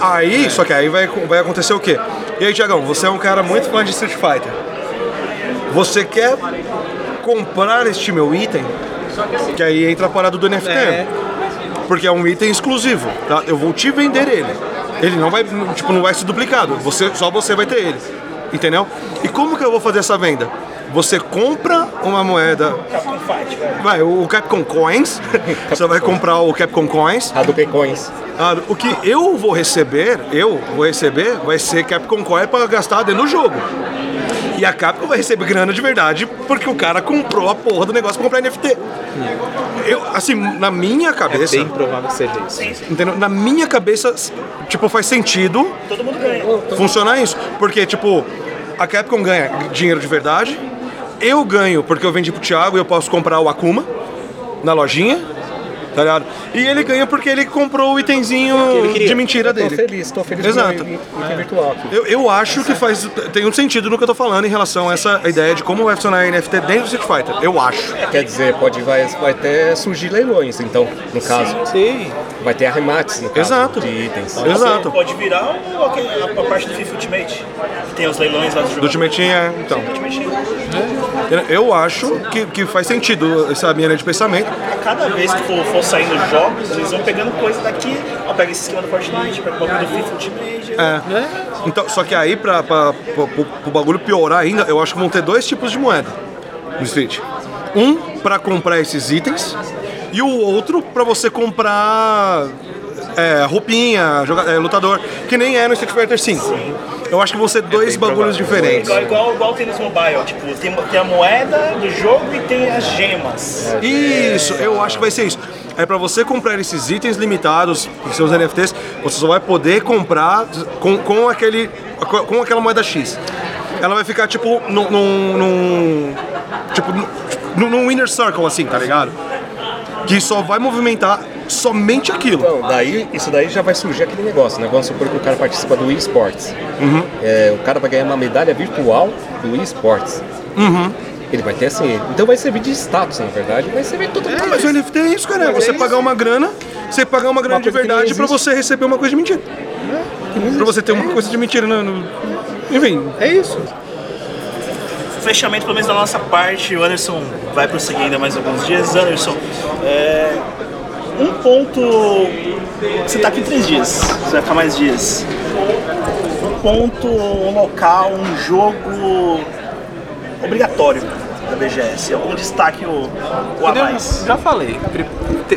Aí, só que aí vai, vai acontecer o quê? E aí, Tiagão, você é um cara muito fã de Street Fighter. Você quer comprar este meu item? Que aí entra a parada do NFT. É. Porque é um item exclusivo, tá? Eu vou te vender ele. Ele não vai, tipo, não vai ser duplicado. Você, só você vai ter ele. Entendeu? E como que eu vou fazer essa venda? Você compra uma moeda. Capcom Fight. Vai, o Capcom Coins. Você vai comprar o Capcom Coins. A do Coins. Ah, o que eu vou receber, eu vou receber, vai ser Capcom Coin para gastar dentro do jogo. E a Capcom vai receber grana de verdade porque o cara comprou a porra do negócio pra comprar NFT. Eu, assim, na minha cabeça. É bem provável que seja isso. Entendeu? Na minha cabeça, tipo, faz sentido Todo mundo ganha. funcionar isso. Porque, tipo, a Capcom ganha dinheiro de verdade. Eu ganho porque eu vendi pro Thiago e eu posso comprar o Akuma na lojinha. Tá ligado? E ele ganha porque ele comprou o itemzinho de mentira Tô dele. feliz, tô feliz Exato. com o item virtual aqui. Eu, eu acho que faz. Tem um sentido no que eu tô falando em relação a essa ideia de como vai funcionar NFT dentro do Street Fighter. Eu acho. Quer dizer, pode, vai, vai até surgir leilões, então, no caso. Sim. Vai ter arremates, no caso, Exato. de itens. Exato. Pode virar a, a parte do FIFA Ultimate. Que tem os leilões lá do jogo. Do Ultimate é. Então. Eu acho que, que faz sentido essa minha linha de pensamento. Cada vez que for saindo jogos, eles vão pegando coisa daqui. Ó, pega esse esquema do Fortnite, pega o bagulho do FIFA Ultimate. É. Então, só que aí, pra, pra, pra, pro, pro bagulho piorar ainda, eu acho que vão ter dois tipos de moeda no Street. Um pra comprar esses itens e o outro pra você comprar é, roupinha, joga- é, lutador, que nem é no Street Fighter 5. Eu acho que vão ser dois bagulhos diferentes. Igual, igual, igual tem nos mobile, tipo, tem, tem a moeda do jogo e tem as gemas. Isso, eu acho que vai ser isso. É pra você comprar esses itens limitados, seus NFTs, você só vai poder comprar com, com aquele com, aquela moeda X. Ela vai ficar tipo num tipo num, num inner circle assim, tá ligado? Que só vai movimentar somente aquilo. Então, daí, isso daí já vai surgir aquele negócio, né? Vamos supor que o cara participa do eSports. Uhum. É, o cara vai ganhar uma medalha virtual do eSports. Uhum. Ele vai ter assim. Então vai servir de status, na verdade. Vai servir tudo É, mas o NFT é isso, cara. É você pagar uma grana, você pagar uma grana Uma de verdade pra você receber uma coisa de mentira. Pra você ter uma coisa de mentira no. no- Enfim, é isso. Fechamento, pelo menos da nossa parte, o Anderson vai prosseguir ainda mais alguns dias. Anderson, é, um ponto. Você tá aqui três dias, você vai ficar mais dias. Um ponto, um local, um jogo obrigatório da BGS. Algum destaque o, o a mais? Já falei.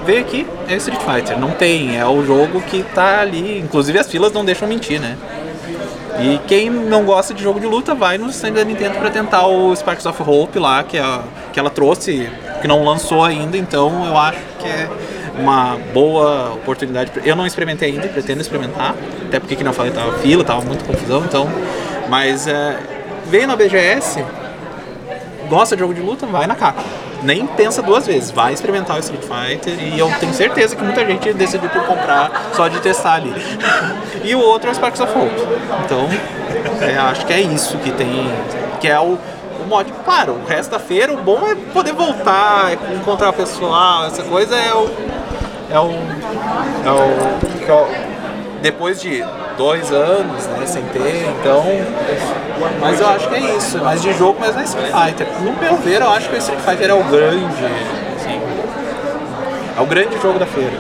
Veio aqui, é Street Fighter. Não tem, é o jogo que tá ali. Inclusive as filas não deixam mentir, né? E quem não gosta de jogo de luta vai no stand da Nintendo pra tentar o Sparks of Hope lá, que, é, que ela trouxe, que não lançou ainda, então eu acho que é uma boa oportunidade. Eu não experimentei ainda, pretendo experimentar, até porque que não falei, tava fila, tava muito confusão, então. Mas é, veio na BGS, gosta de jogo de luta, vai na capa. Nem pensa duas vezes, vai experimentar o Street Fighter e eu tenho certeza que muita gente decidiu por comprar só de testar ali. E o outro é o Sparks of Hope. Então, é, acho que é isso que tem, que é o, mod. Claro, o resto da feira, o bom é poder voltar, é encontrar o pessoal, essa coisa é o. É o. É o. é o- depois de dois anos, né, sem ter, então. Mas eu acho que é isso, mais de jogo, mas não é Street Fighter. No meu ver, eu acho que o Street Fighter é o grande, assim, é o grande jogo da feira.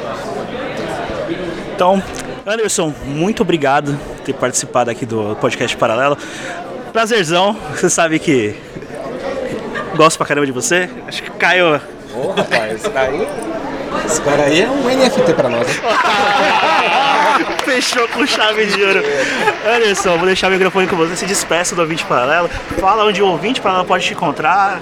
Então, Anderson, muito obrigado por ter participado aqui do podcast Paralelo. Prazerzão, você sabe que gosto pra caramba de você. Acho que Caio. Ô, rapaz, aí. Esse cara aí é um NFT pra nós. Fechou com chave de ouro. Anderson, vou deixar o microfone com você. Se despeça do ouvinte paralelo. Fala onde o ouvinte paralelo pode te encontrar.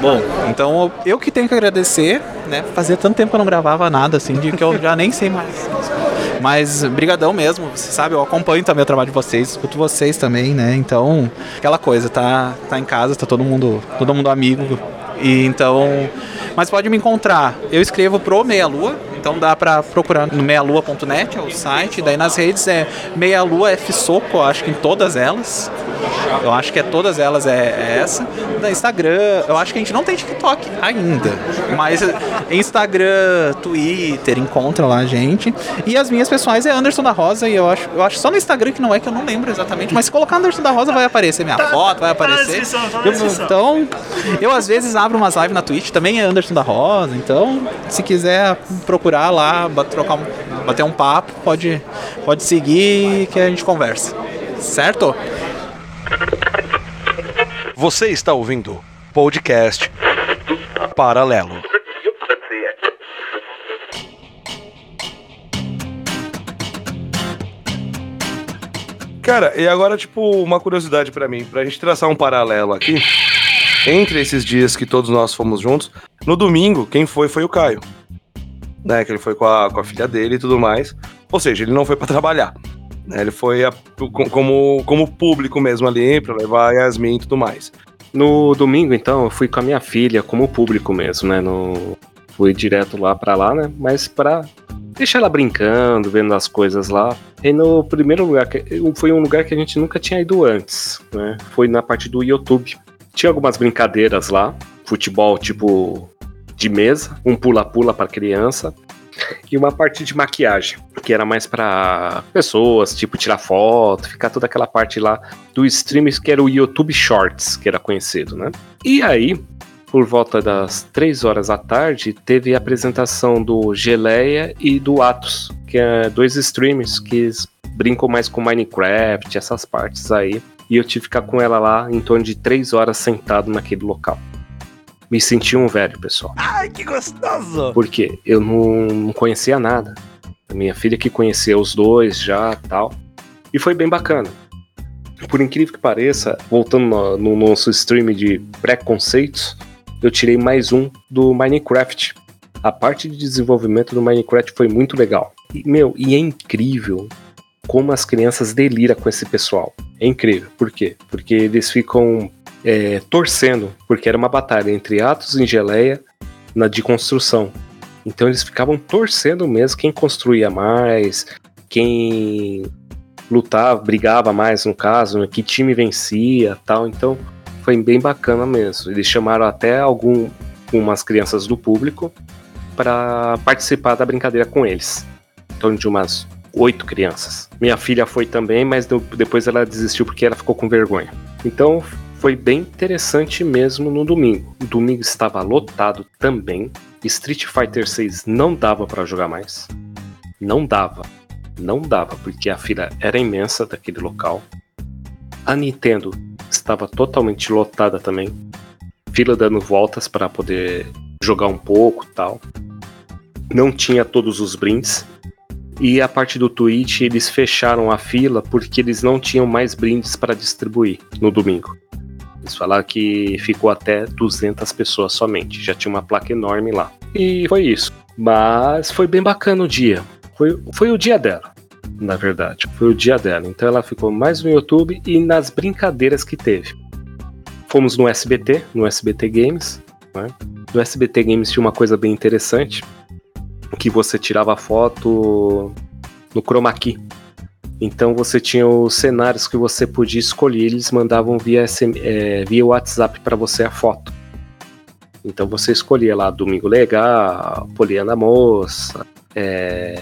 Bom, então eu que tenho que agradecer, né? Fazia tanto tempo que eu não gravava nada, assim, de que eu já nem sei mais. Mas brigadão mesmo, você sabe, eu acompanho também o trabalho de vocês, escuto vocês também, né? Então, aquela coisa, tá, tá em casa, tá todo mundo, todo mundo amigo. E então, mas pode me encontrar. Eu escrevo pro Meia Lua, então dá pra procurar no meialua.net, é o site, daí nas redes é Meia Lua F Soco, acho que em todas elas. Eu acho que é todas elas é, é essa. Da Instagram, eu acho que a gente não tem TikTok ainda. Mas Instagram, Twitter, encontra lá a gente. E as minhas pessoais é Anderson da Rosa, e eu acho, eu acho só no Instagram que não é, que eu não lembro exatamente. Mas se colocar Anderson da Rosa vai aparecer minha foto, vai Tá aparecer. tá Eu- então, eu às vezes abro umas lives na Twitch, também é Anderson da Rosa. Então, se quiser procurar lá, trocar bater um papo, pode, pode seguir que a gente conversa. Certo? Você está ouvindo podcast Paralelo. Cara, e agora, tipo, uma curiosidade pra mim, pra gente traçar um paralelo aqui, entre esses dias que todos nós fomos juntos, no domingo, quem foi foi o Caio. Né, que ele foi com a, com a filha dele e tudo mais. Ou seja, ele não foi pra trabalhar. né, Ele foi a- co- como, como público mesmo ali, pra levar a Yasmin e tudo mais. No domingo, então, eu fui com a minha filha como público mesmo, né? No... fui direto lá pra lá, né? Mas pra deixar ela brincando, vendo as coisas lá. E no primeiro lugar, foi um lugar que a gente nunca tinha ido antes, né? Foi na parte do YouTube. Tinha algumas brincadeiras lá, futebol tipo de mesa, um pula-pula para criança e uma parte de maquiagem, que era mais para pessoas, tipo tirar foto, ficar toda aquela parte lá do streams que era o YouTube Shorts, que era conhecido, né? E aí, por volta das 3 horas da tarde, teve a apresentação do Geleia e do Atos, que é dois streamers que brincam mais com Minecraft, essas partes aí. E eu tive que ficar com ela lá em torno de 3 horas sentado naquele local me senti um velho, pessoal. Ai, que gostoso! Porque eu não, não conhecia nada. A minha filha que conhecia os dois já tal. E foi bem bacana. Por incrível que pareça, voltando no, no nosso stream de preconceitos, eu tirei mais um do Minecraft. A parte de desenvolvimento do Minecraft foi muito legal. E, meu, e é incrível como as crianças deliram com esse pessoal. É incrível. Por quê? Porque eles ficam é, torcendo, porque era uma batalha entre Atos e Geleia na de construção. Então eles ficavam torcendo mesmo quem construía mais, quem lutava, brigava mais no caso, né, que time vencia, tal. Então foi bem bacana mesmo. Eles chamaram até algumas crianças do público para participar da brincadeira com eles. Em torno de umas oito crianças. Minha filha foi também, mas depois ela desistiu porque ela ficou com vergonha. Então foi bem interessante mesmo no domingo. O domingo estava lotado também. Street Fighter 6 não dava para jogar mais. Não dava. Não dava, porque a fila era imensa daquele local. A Nintendo estava totalmente lotada também. Fila dando voltas para poder jogar um pouco tal. Não tinha todos os brindes. E a parte do Twitch, eles fecharam a fila porque eles não tinham mais brindes para distribuir no domingo. Eles falaram que ficou até 200 pessoas somente. Já tinha uma placa enorme lá. E foi isso. Mas foi bem bacana o dia. Foi, foi o dia dela, na verdade. Foi o dia dela. Então ela ficou mais no YouTube e nas brincadeiras que teve. Fomos no SBT, no SBT Games. Né? No SBT Games tinha uma coisa bem interessante. Que você tirava foto no chroma key. Então você tinha os cenários que você podia escolher, eles mandavam via, é, via WhatsApp para você a foto. Então você escolhia lá Domingo Legal, Poliana Moça, é,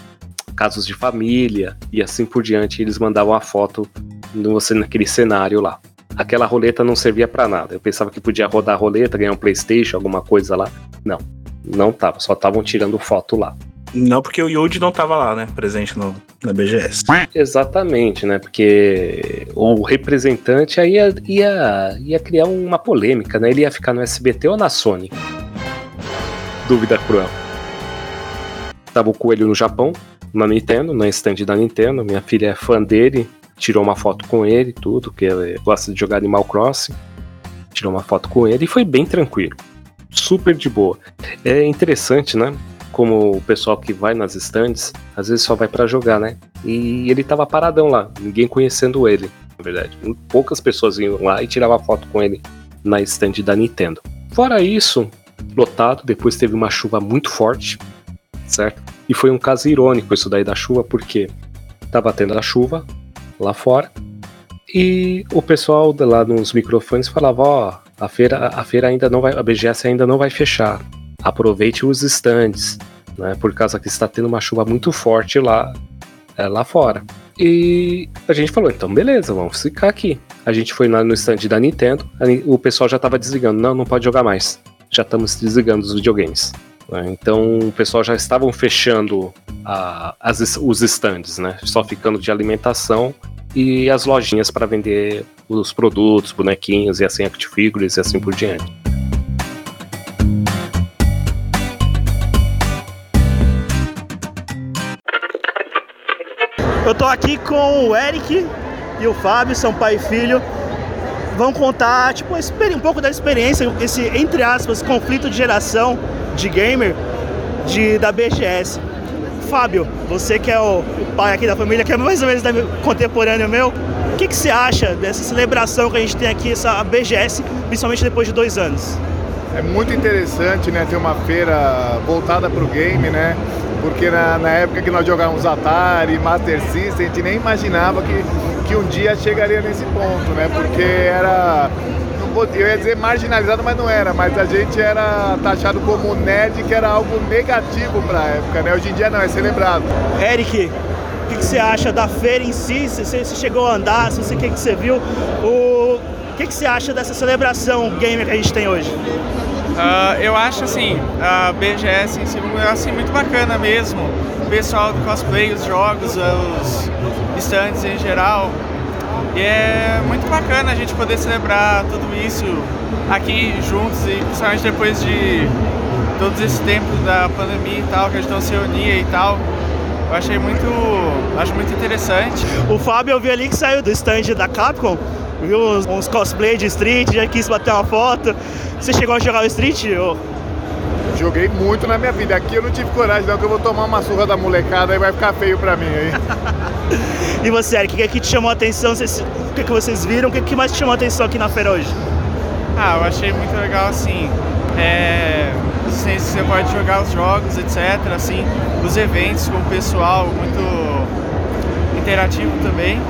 Casos de Família e assim por diante. Eles mandavam a foto no, você naquele cenário lá. Aquela roleta não servia para nada. Eu pensava que podia rodar a roleta, ganhar um PlayStation, alguma coisa lá. Não, não tava. Só estavam tirando foto lá. Não, porque o Yuji não tava lá, né? Presente no, na BGS. Exatamente, né? Porque o representante aí ia, ia, ia criar uma polêmica, né? Ele ia ficar no SBT ou na Sony? Dúvida cruel. Tava o coelho no Japão, na Nintendo, na stand da Nintendo. Minha filha é fã dele, tirou uma foto com ele, tudo, que ele gosta de jogar Animal Crossing. Tirou uma foto com ele e foi bem tranquilo. Super de boa. É interessante, né? como o pessoal que vai nas stands, às vezes só vai para jogar, né? E ele tava paradão lá, ninguém conhecendo ele, na verdade. Poucas pessoas iam lá e tiravam foto com ele na stand da Nintendo. Fora isso, lotado, depois teve uma chuva muito forte, certo? E foi um caso irônico isso daí da chuva, porque tava tendo a chuva lá fora e o pessoal lá nos microfones falava, ó, a feira, a feira ainda não vai, a BGS ainda não vai fechar aproveite os stands, né? Por causa que está tendo uma chuva muito forte lá, é, lá fora. E a gente falou, então beleza, vamos ficar aqui. A gente foi lá no stand da Nintendo, o pessoal já estava desligando, não, não pode jogar mais. Já estamos desligando os videogames. Né? Então o pessoal já estavam fechando a, as, os stands, né? Só ficando de alimentação e as lojinhas para vender os produtos, bonequinhos e assim, act figures e assim por diante. Eu tô aqui com o Eric e o Fábio, são pai e filho. Vão contar, tipo, um pouco da experiência, esse, entre aspas, conflito de geração de gamer de, da BGS. Fábio, você que é o, pai aqui da família, que é mais ou menos contemporâneo meu, o que, que você acha dessa celebração que a gente tem aqui, essa BGS, principalmente depois de dois anos? é muito interessante, né, ter uma feira voltada para o game, né? Porque na, na, época que nós jogávamos Atari, Master System, a gente nem imaginava que, que um dia chegaria nesse ponto, né? Porque era eu ia dizer marginalizado, mas não era. Mas a gente era taxado como nerd, que era algo negativo para a época, né? Hoje em dia não, é celebrado. Eric, o que, que, você acha da feira em si? Se você, chegou a andar, se você, o que, que você viu? O que, que você acha dessa celebração gamer que a gente tem hoje? Uh, eu acho assim, a BGS em si é assim, muito bacana mesmo. O pessoal do cosplay, os jogos, os stands em geral. E é muito bacana a gente poder celebrar tudo isso aqui juntos e principalmente depois de todos esses tempos da pandemia e tal, que a gente não se unia e tal. Eu achei muito. acho muito interessante. O Fábio eu vi ali que saiu do stand da Capcom, viu uns, uns cosplay de Street, já quis bater uma foto. Você chegou a jogar o Street? Ou... Joguei muito na minha vida. Aqui eu não tive coragem, não, que eu vou tomar uma surra da molecada e vai ficar feio pra mim aí. e você, Eric, o que, é que te chamou a atenção? O que, é que vocês viram? O que, é que mais te chamou a atenção aqui na feira hoje? Ah, eu achei muito legal assim. É, você pode jogar os jogos, etc. Assim, os eventos com o pessoal, muito interativo também.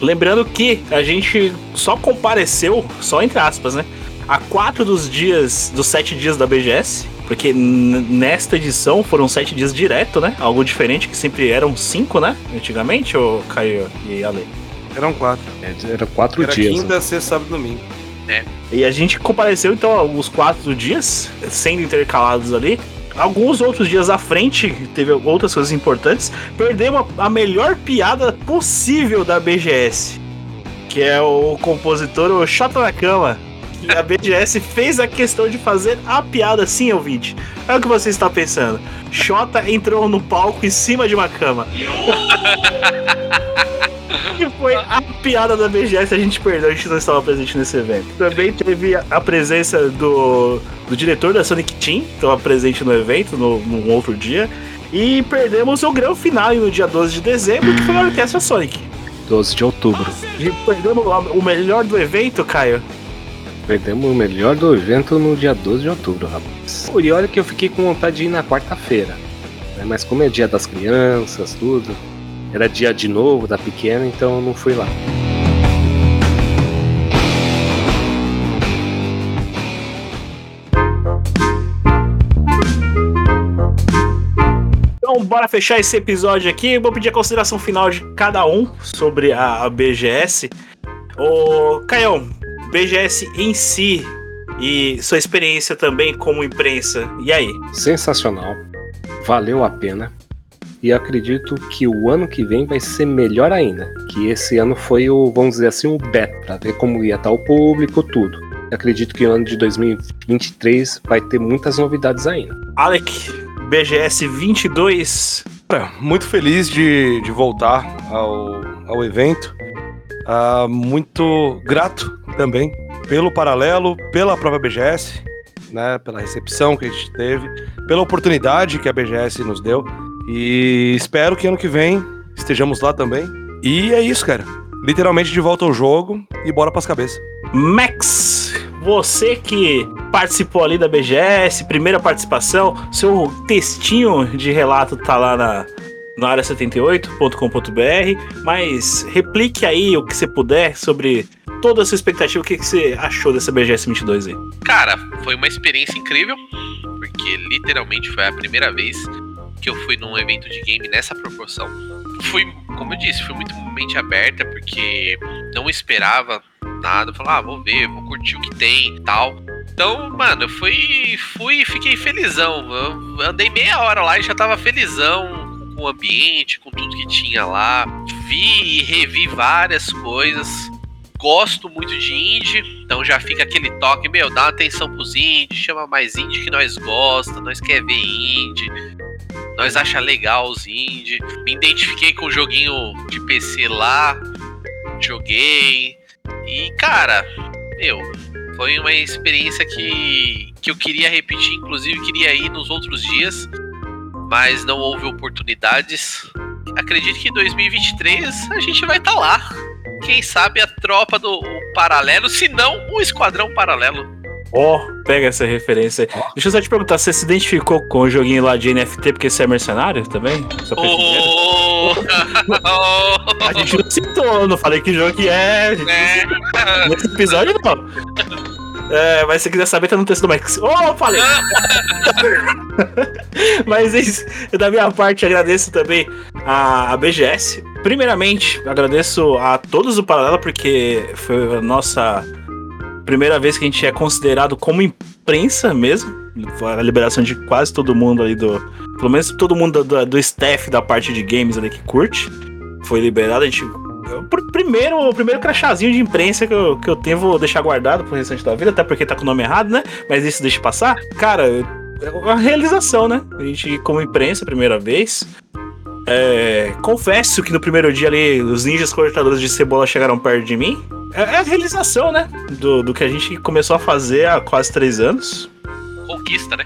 Lembrando que a gente só compareceu, só entre aspas, né? A quatro dos dias, dos sete dias da BGS, porque nesta edição foram sete dias direto, né? Algo diferente, que sempre eram cinco, né? Antigamente, ou Caio e Ale? Eram quatro. É, era quatro era dias. Quinta, sexta, sábado e domingo. É. E a gente compareceu, então, os quatro dias, sendo intercalados ali. Alguns outros dias à frente, teve outras coisas importantes. Perdemos a melhor piada possível da BGS. Que é o compositor, o Chota na Cama. Que a BGS fez a questão de fazer a piada sim, ouvinte. É o que você está pensando. Xota entrou no palco em cima de uma cama. que foi a piada da BGS, a gente perdeu, a gente não estava presente nesse evento. Também teve a presença do, do diretor da Sonic Team, estava presente no evento, no, num outro dia. E perdemos o grande final no dia 12 de dezembro, que foi a Orquestra Sonic. 12 de outubro. E perdemos o melhor do evento, Caio. Perdemos o melhor do evento no dia 12 de outubro, rapaz. E olha que eu fiquei com vontade de ir na quarta-feira. Né? Mas como é dia das crianças, tudo, era dia de novo da pequena, então eu não fui lá. Então, bora fechar esse episódio aqui. Vou pedir a consideração final de cada um sobre a BGS. Ô, Caião, BGS em si e sua experiência também como imprensa. E aí? Sensacional. Valeu a pena e acredito que o ano que vem vai ser melhor ainda. Que esse ano foi o, vamos dizer assim, o beta, para ver como ia estar o público, tudo. acredito que o ano de 2023 vai ter muitas novidades ainda. Alec, BGS 22. Muito feliz de, de voltar ao, ao evento. Uh, muito grato também pelo paralelo, pela própria BGS, né, pela recepção que a gente teve, pela oportunidade que a BGS nos deu. E espero que ano que vem estejamos lá também. E é isso, cara. Literalmente de volta ao jogo e bora pras cabeças. Max, você que participou ali da BGS, primeira participação, seu textinho de relato tá lá na, no área78.com.br, mas replique aí o que você puder sobre toda a sua expectativa, o que, você achou dessa BGS 22 aí? Cara, foi uma experiência incrível, porque literalmente foi a primeira vez que eu fui num evento de game nessa proporção. Fui, como eu disse, fui muito mente aberta, porque não esperava nada. Falei, ah, vou ver, vou curtir o que tem e tal. Então, mano, eu fui, fui e fiquei felizão. Eu andei meia hora lá e já tava felizão com o ambiente, com tudo que tinha lá. Vi e revi várias coisas. Gosto muito de indie, então já fica aquele toque, meu, dá atenção pros indie, chama mais indie que nós gosta, nós quer ver indie nós acha legal os indie. Me identifiquei com o joguinho de PC lá, joguei. E, cara, meu, foi uma experiência que, que eu queria repetir, inclusive queria ir nos outros dias, mas não houve oportunidades. Acredito que em 2023 a gente vai estar tá lá. Quem sabe a tropa do paralelo, se não o Esquadrão Paralelo. Ó, oh, pega essa referência aí. Deixa eu só te perguntar, você se identificou com o joguinho lá de NFT porque você é mercenário também? Oh, oh. A gente não citou, não falei que jogo que é. é. Nesse episódio não. É, mas se quiser saber, tá no texto do Max. Oh, falei! mas isso, da minha parte, agradeço também a, a BGS. Primeiramente, agradeço a todos do Paralelo, porque foi a nossa primeira vez que a gente é considerado como imprensa mesmo. Foi a liberação de quase todo mundo ali do. Pelo menos todo mundo do, do staff da parte de games ali que curte. Foi liberado. A gente. Primeiro, o primeiro crachazinho de imprensa que eu, que eu tenho, vou deixar guardado pro restante da vida, até porque tá com o nome errado, né? Mas isso deixa passar. Cara, é uma realização, né? A gente, como imprensa, primeira vez. É, confesso que no primeiro dia ali, os ninjas cortadores de cebola chegaram perto de mim. É, é a realização, né? Do, do que a gente começou a fazer há quase três anos. Conquista, né?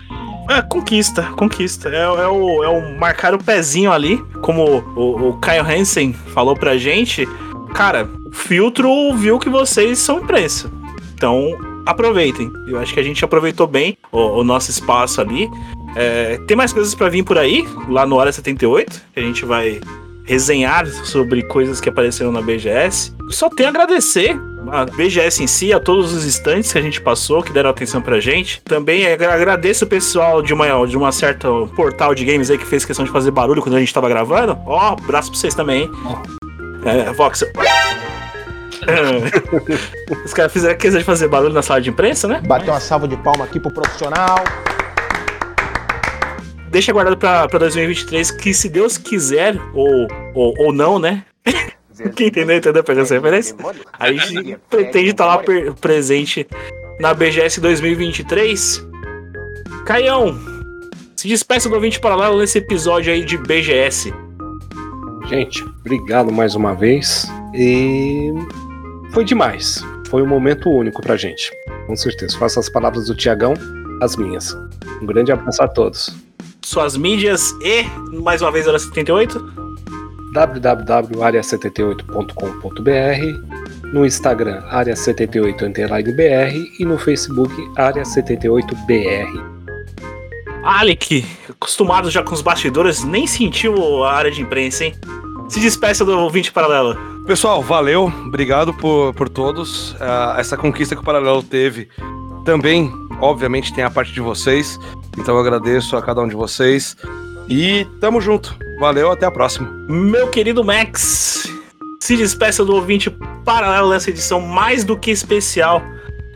É, conquista, conquista. É, é, o, é o marcar o pezinho ali, como o, o Kyle Hansen falou pra gente. Cara, o filtro viu que vocês são imprensa. Então, aproveitem. Eu acho que a gente aproveitou bem o, o nosso espaço ali. É, tem mais coisas para vir por aí, lá no Hora 78, que a gente vai resenhar sobre coisas que apareceram na BGS. Só tenho a agradecer a BGS em si, a todos os estantes que a gente passou, que deram atenção pra gente. Também agradeço o pessoal de uma, de uma certa portal de games aí que fez questão de fazer barulho quando a gente tava gravando. Ó, oh, abraço pra vocês também, hein? É, Voxel. Os caras fizeram questão de fazer barulho na sala de imprensa, né? Bateu uma salva de palma aqui pro profissional deixa guardado pra, pra 2023 que se Deus quiser, ou, ou, ou não, né? Quem entendeu, entendeu? Pegando essa referência? A gente pretende estar lá presente na BGS 2023. Caião, se despeça do ouvinte paralelo nesse episódio aí de BGS. Gente, obrigado mais uma vez. E foi demais. Foi um momento único pra gente. Com certeza. Faço as palavras do Tiagão, as minhas. Um grande abraço a todos suas mídias e, mais uma vez, Área 78? www.área78.com.br No Instagram, Área78BR e no Facebook, Área78BR. Alec, acostumado já com os bastidores, nem sentiu a área de imprensa, hein? Se despeça do ouvinte paralelo. Pessoal, valeu, obrigado por, por todos. Uh, essa conquista que o Paralelo teve também, obviamente, tem a parte de vocês. Então eu agradeço a cada um de vocês. E tamo junto. Valeu, até a próxima. Meu querido Max, se despeça do ouvinte paralelo dessa edição mais do que especial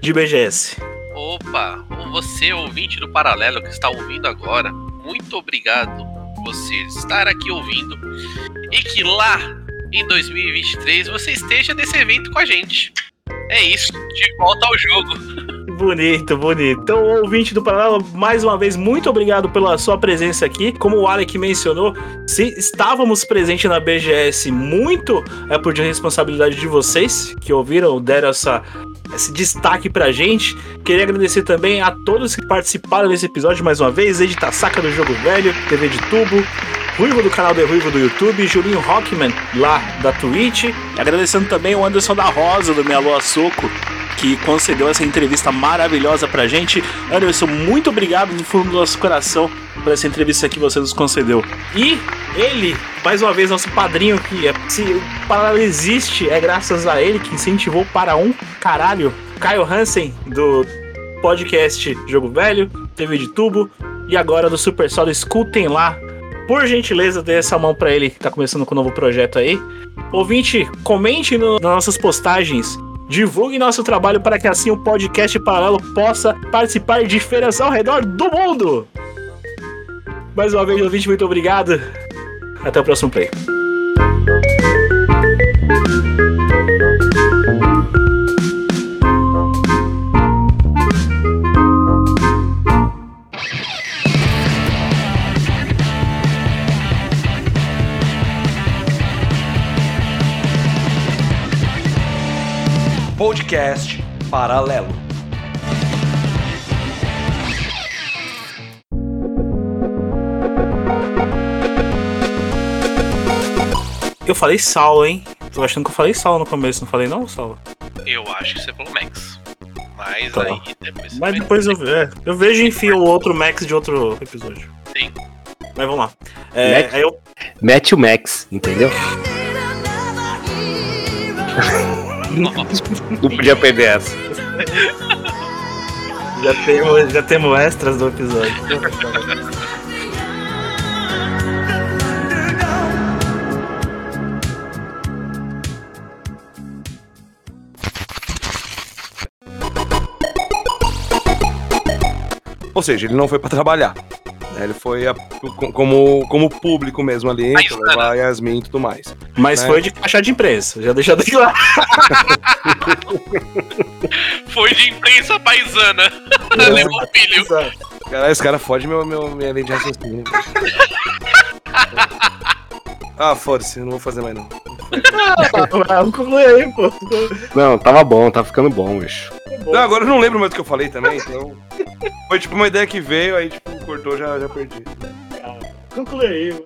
de BGS. Opa, você ouvinte do Paralelo que está ouvindo agora, muito obrigado por você estar aqui ouvindo e que lá em 2023 você esteja nesse evento com a gente. É isso, de volta ao jogo. Bonito, bonito. Então, ouvinte do Paralelo, mais uma vez, muito obrigado pela sua presença aqui. Como o Alec mencionou, se estávamos presentes na BGS, muito é por responsabilidade de vocês que ouviram, deram essa, esse destaque pra gente. Queria agradecer também a todos que participaram desse episódio mais uma vez: Edita Saca do Jogo Velho, TV de Tubo, Ruivo do canal de Ruivo do YouTube, Julinho Rockman lá da Twitch. Agradecendo também o Anderson da Rosa do Minha Lua Soco que concedeu essa entrevista maravilhosa pra gente. Anderson, muito obrigado do fundo do nosso coração por essa entrevista que você nos concedeu. E ele, mais uma vez, nosso padrinho, que é, se o Paralelo existe, é graças a ele que incentivou para um caralho. Caio Hansen, do podcast Jogo Velho, TV de Tubo e agora do Super Solo. Escutem lá. Por gentileza, dê essa mão para ele que tá começando com um novo projeto aí. Ouvinte, comente no, nas nossas postagens Divulgue nosso trabalho para que assim o podcast paralelo possa participar de feiras ao redor do mundo. Mais uma vez, ouvinte, muito obrigado. Até o próximo play. Podcast Paralelo. Eu falei Saulo, hein? Tô achando que eu falei Saulo no começo, não falei não, Saulo? Eu acho que você falou Max. Mas Tá. aí depois. Mas depois eu, é, eu vejo e enfio o outro Max de outro episódio. Sim. Mas vamos lá. É, Max. aí eu, Mete o Max, entendeu? Não podia perder essa. já, temos, já temos extras do episódio. Ou seja, ele não foi pra trabalhar. né? Ele foi a- co- como, como público mesmo ali, pra levar a Yasmin e tudo mais. Mas né? foi de caixa de imprensa, já deixando claro. Foi de imprensa paisana. Levou o filho. Caralho, esse cara fode meu, meu, minha linha de raciocínio. ah, foda-se, eu não vou fazer mais não. Aí, pô. Não, tava bom, tá ficando bom, bicho. Não, agora eu não lembro mais do que eu falei também, então. Foi tipo uma ideia que veio, aí tipo, cortou, já, já perdi. Mano.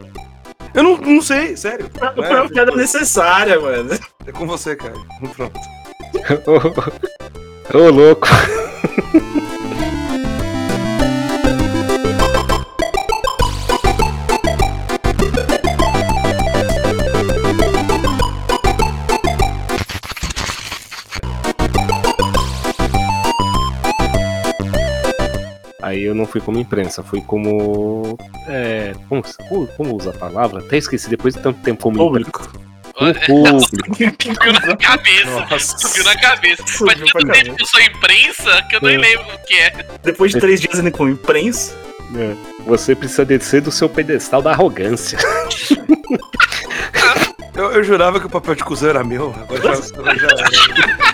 Eu não, não sei, sério. Foi uma piada necessária, mano. É com você, cara. Pronto. Ô, louco. Aí eu não fui como imprensa, fui como. É, como, como, como usa a palavra? Até esqueci depois de tanto tempo como Público. Como público. Subiu na cabeça. Subiu na cabeça. Mas Subiu tanto tempo que eu sou imprensa que eu nem É. lembro o que é. Depois de três dias indo com imprensa. É, Você precisa descer do seu pedestal da arrogância. Eu, eu jurava que o papel de cuzão era meu, agora já, já era.